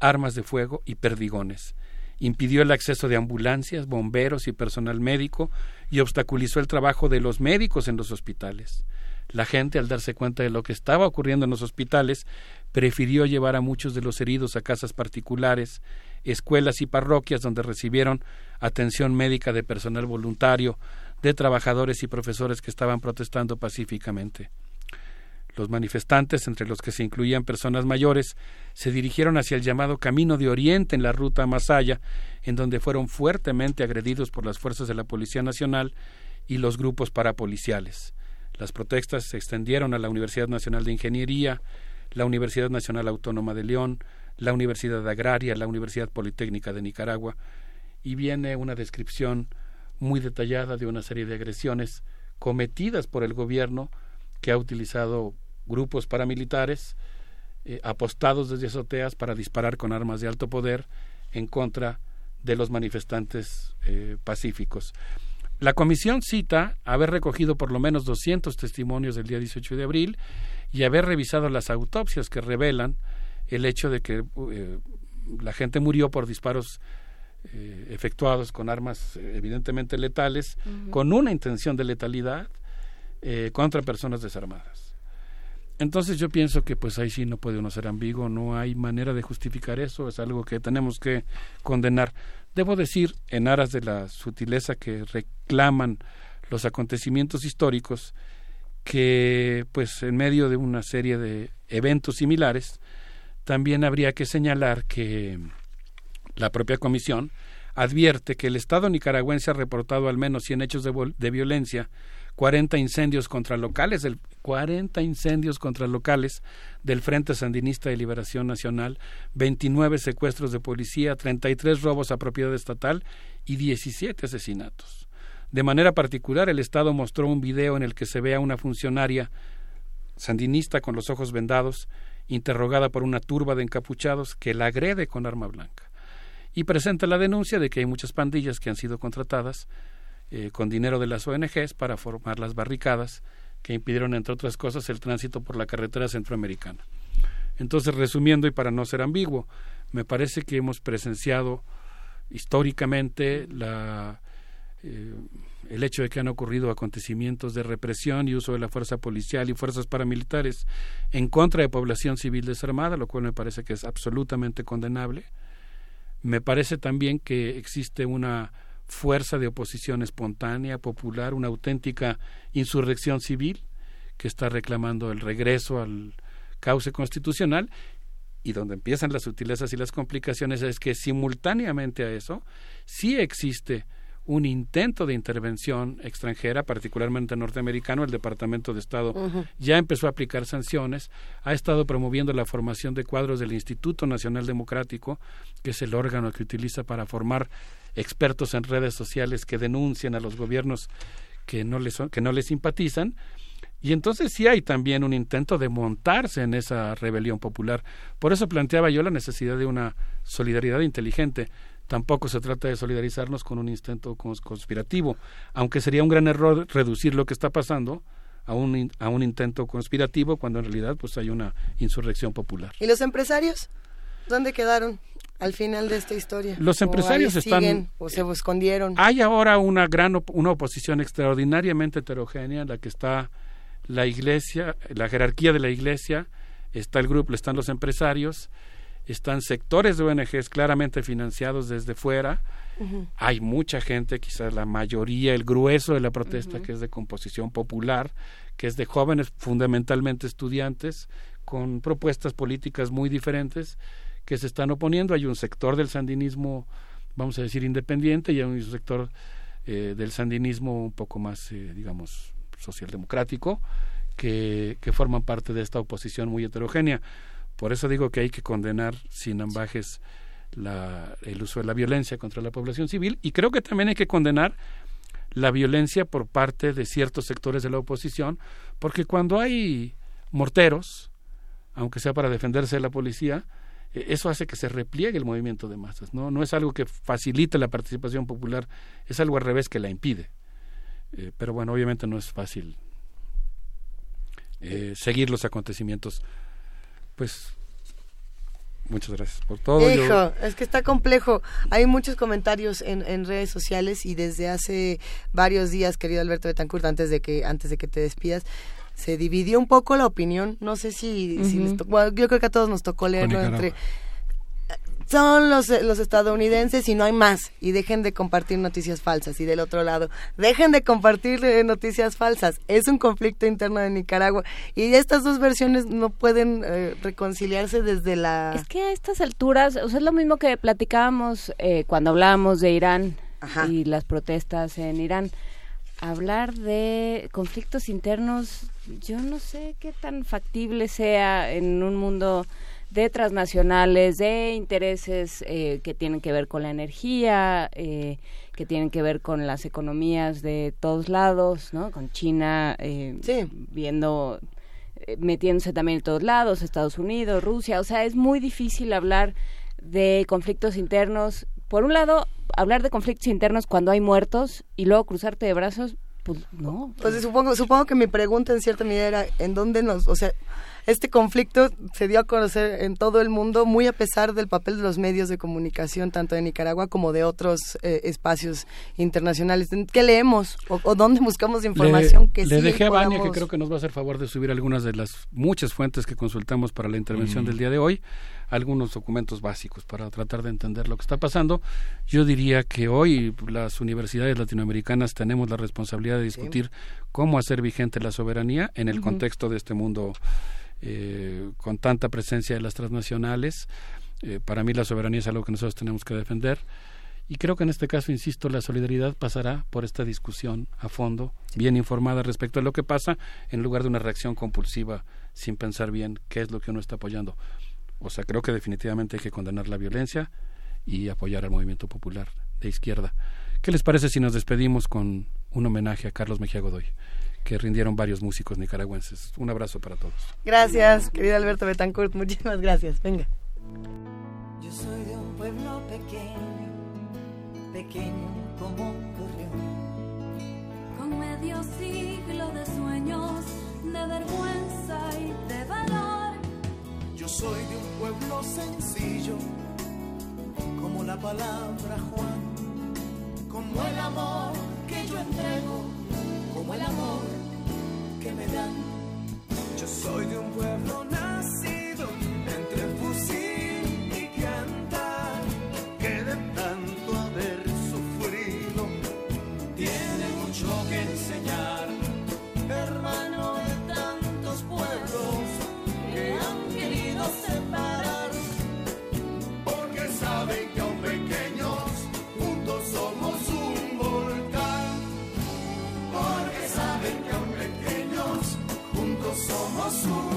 armas de fuego y perdigones impidió el acceso de ambulancias, bomberos y personal médico y obstaculizó el trabajo de los médicos en los hospitales. La gente, al darse cuenta de lo que estaba ocurriendo en los hospitales, prefirió llevar a muchos de los heridos a casas particulares, escuelas y parroquias donde recibieron atención médica de personal voluntario, de trabajadores y profesores que estaban protestando pacíficamente. Los manifestantes, entre los que se incluían personas mayores, se dirigieron hacia el llamado Camino de Oriente en la ruta Masaya, en donde fueron fuertemente agredidos por las fuerzas de la Policía Nacional y los grupos parapoliciales. Las protestas se extendieron a la Universidad Nacional de Ingeniería, la Universidad Nacional Autónoma de León, la Universidad Agraria, la Universidad Politécnica de Nicaragua, y viene una descripción muy detallada de una serie de agresiones cometidas por el gobierno que ha utilizado grupos paramilitares eh, apostados desde azoteas para disparar con armas de alto poder en contra de los manifestantes eh, pacíficos. La comisión cita haber recogido por lo menos 200 testimonios del día 18 de abril y haber revisado las autopsias que revelan el hecho de que eh, la gente murió por disparos efectuados con armas evidentemente letales, con una intención de letalidad contra personas desarmadas. Entonces yo pienso que pues ahí sí no puede uno ser ambiguo, no hay manera de justificar eso, es algo que tenemos que condenar. Debo decir, en aras de la sutileza que reclaman los acontecimientos históricos, que pues en medio de una serie de eventos similares, también habría que señalar que la propia comisión advierte que el Estado nicaragüense ha reportado al menos 100 hechos de, de violencia 40 incendios contra locales, del, 40 incendios contra locales del Frente Sandinista de Liberación Nacional, 29 secuestros de policía, 33 robos a propiedad estatal y 17 asesinatos. De manera particular, el Estado mostró un video en el que se ve a una funcionaria sandinista con los ojos vendados, interrogada por una turba de encapuchados que la agrede con arma blanca. Y presenta la denuncia de que hay muchas pandillas que han sido contratadas eh, con dinero de las ONGs para formar las barricadas que impidieron, entre otras cosas, el tránsito por la carretera centroamericana. Entonces, resumiendo y para no ser ambiguo, me parece que hemos presenciado históricamente eh, el hecho de que han ocurrido acontecimientos de represión y uso de la fuerza policial y fuerzas paramilitares en contra de población civil desarmada, lo cual me parece que es absolutamente condenable. Me parece también que existe una fuerza de oposición espontánea, popular, una auténtica insurrección civil que está reclamando el regreso al cauce constitucional. Y donde empiezan las sutilezas y las complicaciones es que simultáneamente a eso sí existe un intento de intervención extranjera, particularmente norteamericano, el Departamento de Estado ya empezó a aplicar sanciones, ha estado promoviendo la formación de cuadros del Instituto Nacional Democrático, que es el órgano que utiliza para formar expertos en redes sociales que denuncian a los gobiernos que no les, que no les simpatizan. Y entonces sí hay también un intento de montarse en esa rebelión popular. Por eso planteaba yo la necesidad de una solidaridad inteligente tampoco se trata de solidarizarnos con un intento conspirativo, aunque sería un gran error reducir lo que está pasando a un, a un intento conspirativo cuando en realidad pues hay una insurrección popular. ¿Y los empresarios? ¿Dónde quedaron? Al final de esta historia. Los empresarios están o se escondieron. Hay ahora una gran una oposición extraordinariamente heterogénea en la que está la iglesia, la jerarquía de la iglesia, está el grupo, están los empresarios, están sectores de ONGs claramente financiados desde fuera. Hay mucha gente, quizás la mayoría, el grueso de la protesta, que es de composición popular, que es de jóvenes, fundamentalmente estudiantes, con propuestas políticas muy diferentes, que se están oponiendo. Hay un sector del sandinismo, vamos a decir, independiente, y hay un sector eh, del sandinismo un poco más, eh, digamos, socialdemocrático, que, que forman parte de esta oposición muy heterogénea. Por eso digo que hay que condenar sin ambajes la, el uso de la violencia contra la población civil y creo que también hay que condenar la violencia por parte de ciertos sectores de la oposición, porque cuando hay morteros, aunque sea para defenderse de la policía, eso hace que se repliegue el movimiento de masas. No, no es algo que facilite la participación popular, es algo al revés que la impide. Eh, pero bueno, obviamente no es fácil eh, seguir los acontecimientos pues muchas gracias por todo. Hijo, es que está complejo. Hay muchos comentarios en, en, redes sociales y desde hace varios días, querido Alberto Betancourt, antes de que antes de que te despidas, se dividió un poco la opinión. No sé si, si yo creo que a todos nos tocó leerlo entre son los, los estadounidenses y no hay más. Y dejen de compartir noticias falsas. Y del otro lado, dejen de compartir eh, noticias falsas. Es un conflicto interno de Nicaragua. Y estas dos versiones no pueden eh, reconciliarse desde la... Es que a estas alturas, o sea, es lo mismo que platicábamos eh, cuando hablábamos de Irán y las protestas en Irán. Hablar de conflictos internos, yo no sé qué tan factible sea en un mundo de transnacionales, de intereses eh, que tienen que ver con la energía, eh, que tienen que ver con las economías de todos lados, ¿no? Con China eh, viendo, metiéndose también en todos lados, Estados Unidos, Rusia, o sea, es muy difícil hablar de conflictos internos. Por un lado, hablar de conflictos internos cuando hay muertos y luego cruzarte de brazos, pues no. Pues supongo, supongo que mi pregunta en cierta medida era, ¿en dónde nos, o sea, este conflicto se dio a conocer en todo el mundo, muy a pesar del papel de los medios de comunicación, tanto de Nicaragua como de otros eh, espacios internacionales. ¿Qué leemos o, dónde buscamos información le, que Le dejé a Vania, que creo que nos va a hacer favor de subir algunas de las muchas fuentes que consultamos para la intervención del día de hoy algunos documentos básicos para tratar de entender lo que está pasando. Yo diría que hoy las universidades latinoamericanas tenemos la responsabilidad de discutir cómo hacer vigente la soberanía en el contexto de este mundo eh, con tanta presencia de las transnacionales. Eh, para mí la soberanía es algo que nosotros tenemos que defender. Y creo que en este caso, insisto, la solidaridad pasará por esta discusión a fondo, bien informada respecto a lo que pasa, en lugar de una reacción compulsiva sin pensar bien qué es lo que uno está apoyando. O sea, creo que definitivamente hay que condenar la violencia y apoyar al movimiento popular de izquierda. ¿Qué les parece si nos despedimos con un homenaje a Carlos Mejía Godoy? que rindieron varios músicos nicaragüenses. Un abrazo para todos. Gracias, querido Alberto Betancourt, muchísimas gracias. Venga. Yo soy de un pueblo pequeño, pequeño como un corrión, con medio siglo de sueños, de vergüenza y de valor. Yo soy de un pueblo sencillo, como la palabra Juan, como el amor que yo entrego como el amor que me dan. Yo soy de un pueblo nacido juntos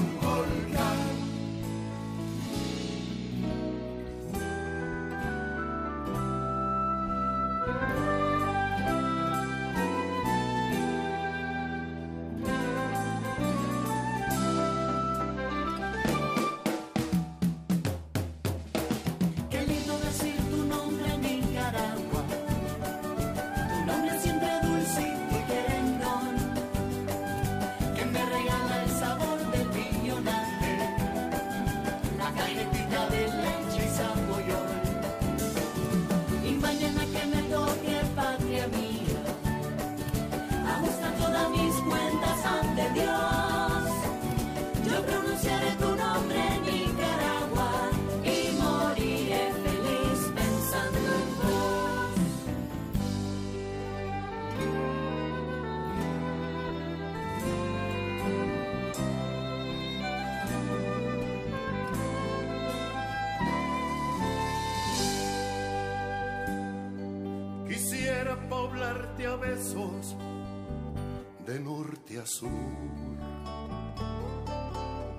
de norte a sur.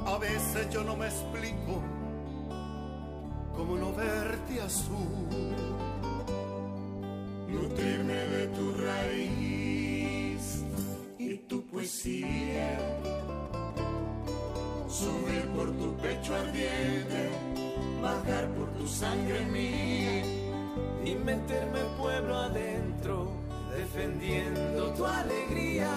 A veces yo no me explico cómo no verte azul. Nutrirme de tu raíz y tu poesía. Subir por tu pecho ardiente, bajar por tu sangre en mí y meterme pueblo adentro, defendiendo tu alegría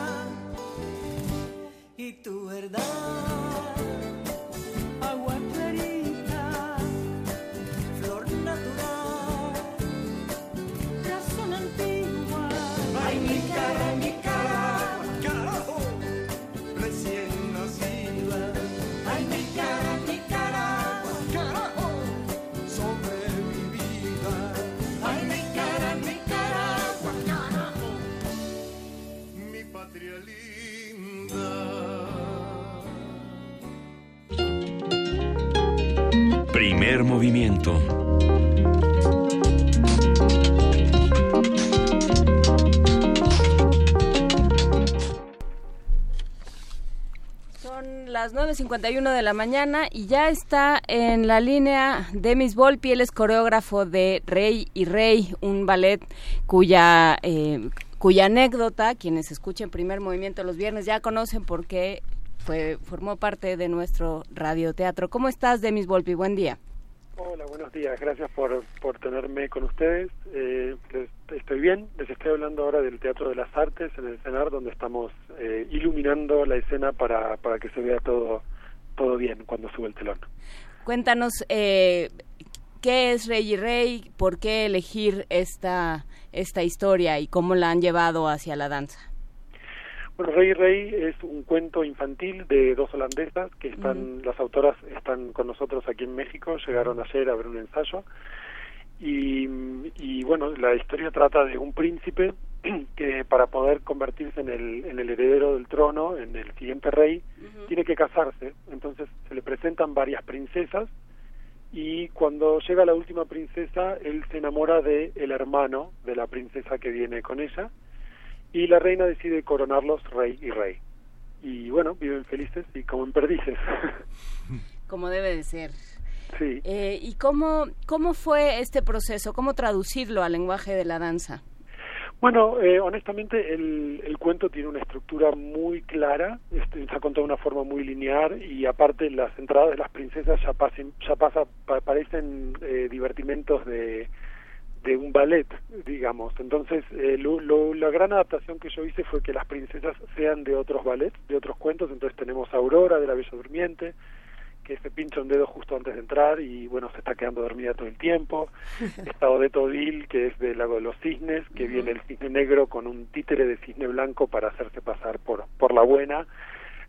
9.51 de la mañana y ya está en la línea Demis Volpi, él es coreógrafo de Rey y Rey, un ballet cuya, eh, cuya anécdota, quienes escuchen primer movimiento los viernes ya conocen porque fue, formó parte de nuestro radioteatro. ¿Cómo estás, Demis Volpi? Buen día. Hola, buenos días. Gracias por, por tenerme con ustedes. Eh, les- estoy bien. Les estoy hablando ahora del Teatro de las Artes en el CENAR, donde estamos eh, iluminando la escena para, para que se vea todo, todo bien cuando sube el telón. Cuéntanos eh, qué es Rey y Rey, por qué elegir esta, esta historia y cómo la han llevado hacia la danza. Bueno, Rey y Rey es un cuento infantil de dos holandesas que están, las autoras están con nosotros aquí en México, llegaron ayer a ver un ensayo y, y bueno, la historia trata de un príncipe que para poder convertirse en el, en el heredero del trono, en el siguiente rey, tiene que casarse. Entonces se le presentan varias princesas y cuando llega la última princesa, él se enamora de el hermano de la princesa que viene con ella y la reina decide coronarlos rey y rey. Y bueno, viven felices y como en perdices. Como debe de ser. Sí. Eh, ¿Y cómo, cómo fue este proceso? ¿Cómo traducirlo al lenguaje de la danza? Bueno, eh, honestamente el, el cuento tiene una estructura muy clara, este, está contado de una forma muy lineal y aparte las entradas de las princesas ya, pasen, ya pasa, pa- parecen eh, divertimentos de, de un ballet, digamos. Entonces, eh, lo- lo- la gran adaptación que yo hice fue que las princesas sean de otros ballets, de otros cuentos. Entonces tenemos Aurora de la Bella Durmiente, que se pincha un dedo justo antes de entrar y bueno, se está quedando dormida todo el tiempo. Está Odette Odile, que es del Lago de los Cisnes, que viene el cisne negro con un títere de cisne blanco para hacerse pasar por, por la buena.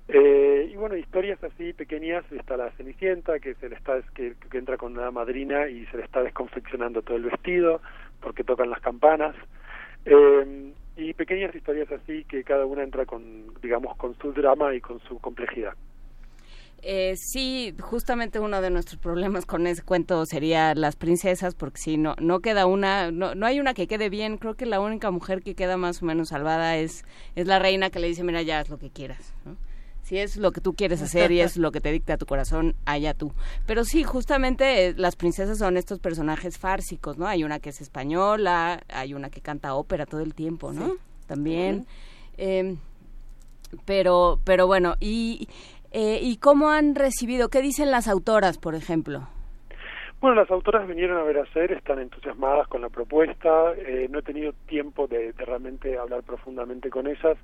Eh, y bueno, historias así pequeñas, está la Cenicienta, que se le está que, que entra con una madrina y se le está desconfeccionando todo el vestido porque tocan las campanas. Eh, y pequeñas historias así que cada una entra con, digamos, con su drama y con su complejidad. Eh, sí, justamente uno de nuestros problemas con ese cuento sería las princesas, porque si no, no queda una, no, no hay una que quede bien. Creo que la única mujer que queda más o menos salvada es, es la reina que le dice, mira, ya haz lo que quieras. Si es lo que tú quieres hacer y es lo que te dicta tu corazón, allá tú. Pero sí, justamente eh, las princesas son estos personajes fársicos, ¿no? Hay una que es española, hay una que canta ópera todo el tiempo, ¿no? También. Em, pero, pero bueno, y eh, ¿Y cómo han recibido? ¿Qué dicen las autoras, por ejemplo? Bueno, las autoras vinieron a ver hacer, están entusiasmadas con la propuesta. Eh, no he tenido tiempo de, realmente hablar profundamente con ellas.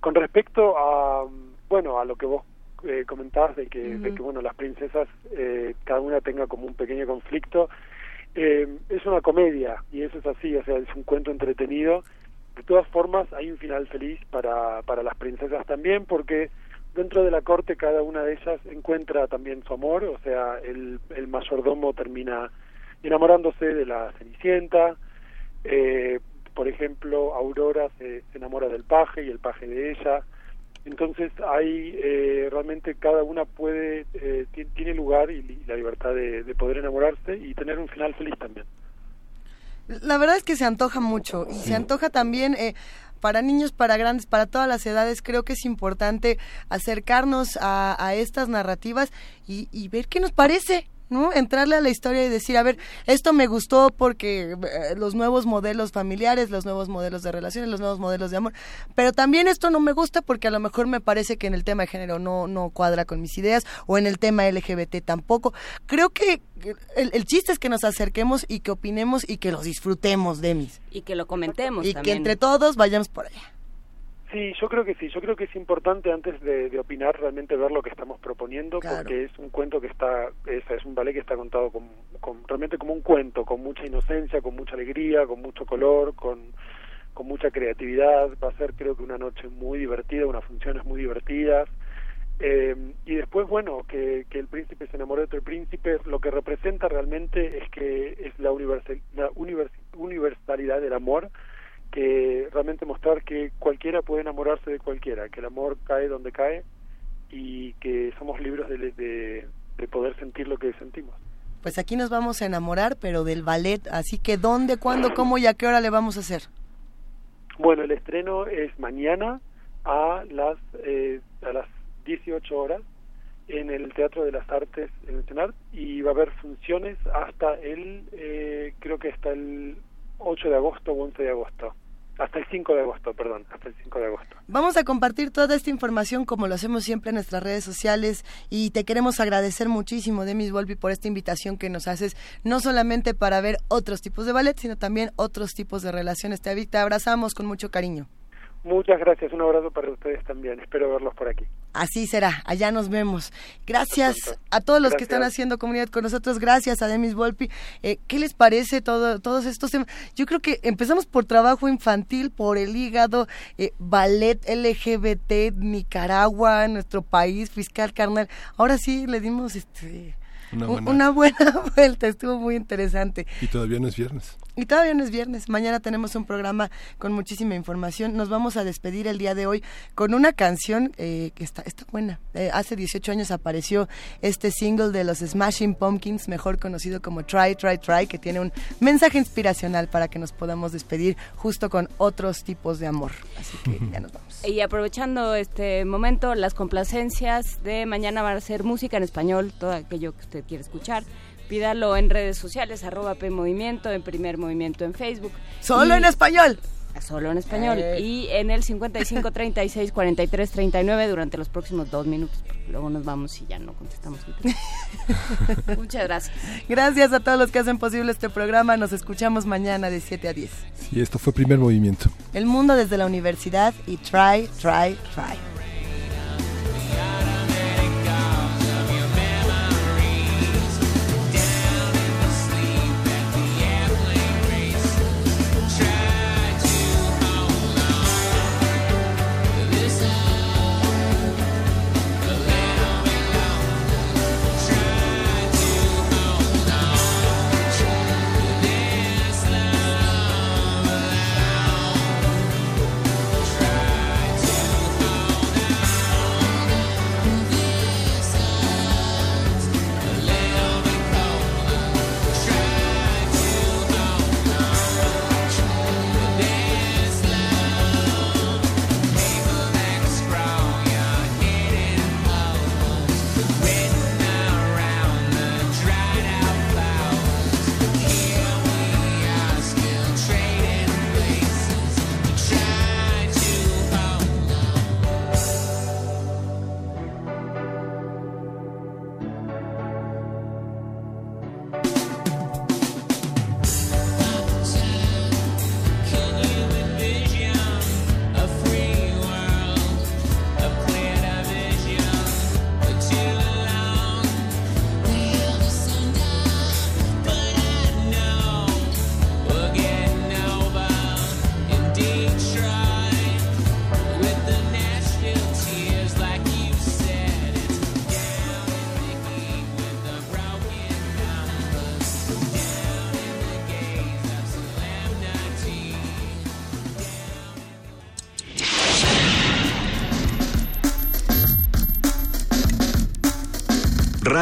Con respecto a, bueno, a lo que vos eh, comentabas de que, de que, bueno, las princesas eh, cada una tenga como un pequeño conflicto, eh, es una comedia y eso es así, o sea, es un cuento entretenido. De todas formas, hay un final feliz para, para las princesas también porque dentro de la corte cada una de ellas encuentra también su amor, o sea, el, el mayordomo termina enamorándose de la Cenicienta, eh, por ejemplo, Aurora se, enamora del paje y el paje de ella, entonces hay eh, realmente cada una puede, eh, tiene lugar y, la libertad de, poder enamorarse y tener un final feliz también. La verdad es que se antoja mucho y se antoja también eh, para niños, para grandes, para todas las edades, creo que es importante acercarnos a, estas narrativas y, y ver qué nos parece, ¿no? Entrarle a la historia y decir, a ver, esto me gustó porque eh, los nuevos modelos familiares, los nuevos modelos de relaciones, los nuevos modelos de amor, pero también esto no me gusta porque a lo mejor me parece que en el tema de género no, no cuadra con mis ideas o en el tema LGBT tampoco. Creo que el, el chiste es que nos acerquemos y que opinemos y que los disfrutemos, Demis. Y que lo comentemos. Y también. que entre todos vayamos por allá. Sí, yo creo que sí, yo creo que es importante antes de, opinar realmente ver lo que estamos proponiendo porque es un cuento que está, es, es un ballet que está contado con, realmente como un cuento, con mucha inocencia, con mucha alegría, con mucho color, con, con mucha creatividad, va a ser creo que una noche muy divertida, unas funciones muy divertidas. Eh, y después, bueno, que, que el príncipe se enamore de otro príncipe, lo que representa realmente es que es la, universal, la universalidad del amor, que realmente mostrar que cualquiera puede enamorarse de cualquiera, que el amor cae donde cae y que somos libres de, de, de poder sentir lo que sentimos. Pues aquí nos vamos a enamorar, pero del ballet, así que ¿dónde, cuándo, cómo y a qué hora le vamos a hacer? Bueno, el estreno es mañana a las eh, a las 18 horas en el Teatro de las Artes Nacional y va a haber funciones hasta el, eh, creo que hasta el 8 de agosto o 11 de agosto. Hasta el 5 de agosto, perdón, hasta el 5 de agosto. Vamos a compartir toda esta información como lo hacemos siempre en nuestras redes sociales y te queremos agradecer muchísimo, Demis Volpi, por esta invitación que nos haces, no solamente para ver otros tipos de ballet, sino también otros tipos de relaciones. Te, te abrazamos con mucho cariño. Muchas gracias, un abrazo para ustedes también. Espero verlos por aquí. Así será, allá nos vemos. Gracias a todos los que están haciendo comunidad con nosotros, gracias a Demis Volpi. Eh, ¿Qué les parece todo, todos estos temas? Yo creo que empezamos por trabajo infantil, por el hígado, eh, ballet LGBT, Nicaragua, nuestro país, fiscal carnal. Ahora sí le dimos este una buena... vuelta, estuvo muy interesante. Y todavía no es viernes. Y todavía no es viernes. Mañana tenemos un programa con muchísima información. Nos vamos a despedir el día de hoy con una canción eh, que está, está buena. Eh, hace 18 años apareció este single de los Smashing Pumpkins, mejor conocido como Try, Try, Try, que tiene un mensaje inspiracional para que nos podamos despedir justo con otros tipos de amor. Así que ya nos vamos. Y aprovechando este momento, las complacencias de mañana van a ser música en español, todo aquello que usted quiere escuchar pídalo en redes sociales, arroba P Movimiento, en Primer Movimiento en Facebook. ¡Solo en español! Solo en español. Y en el 55 36 43 39 durante los próximos dos minutos. Porque luego nos vamos y ya no contestamos. Muchas gracias. Gracias a todos los que hacen posible este programa. Nos escuchamos mañana de 7 a 10. Sí, esto fue Primer Movimiento. El mundo desde la universidad y try, try, try.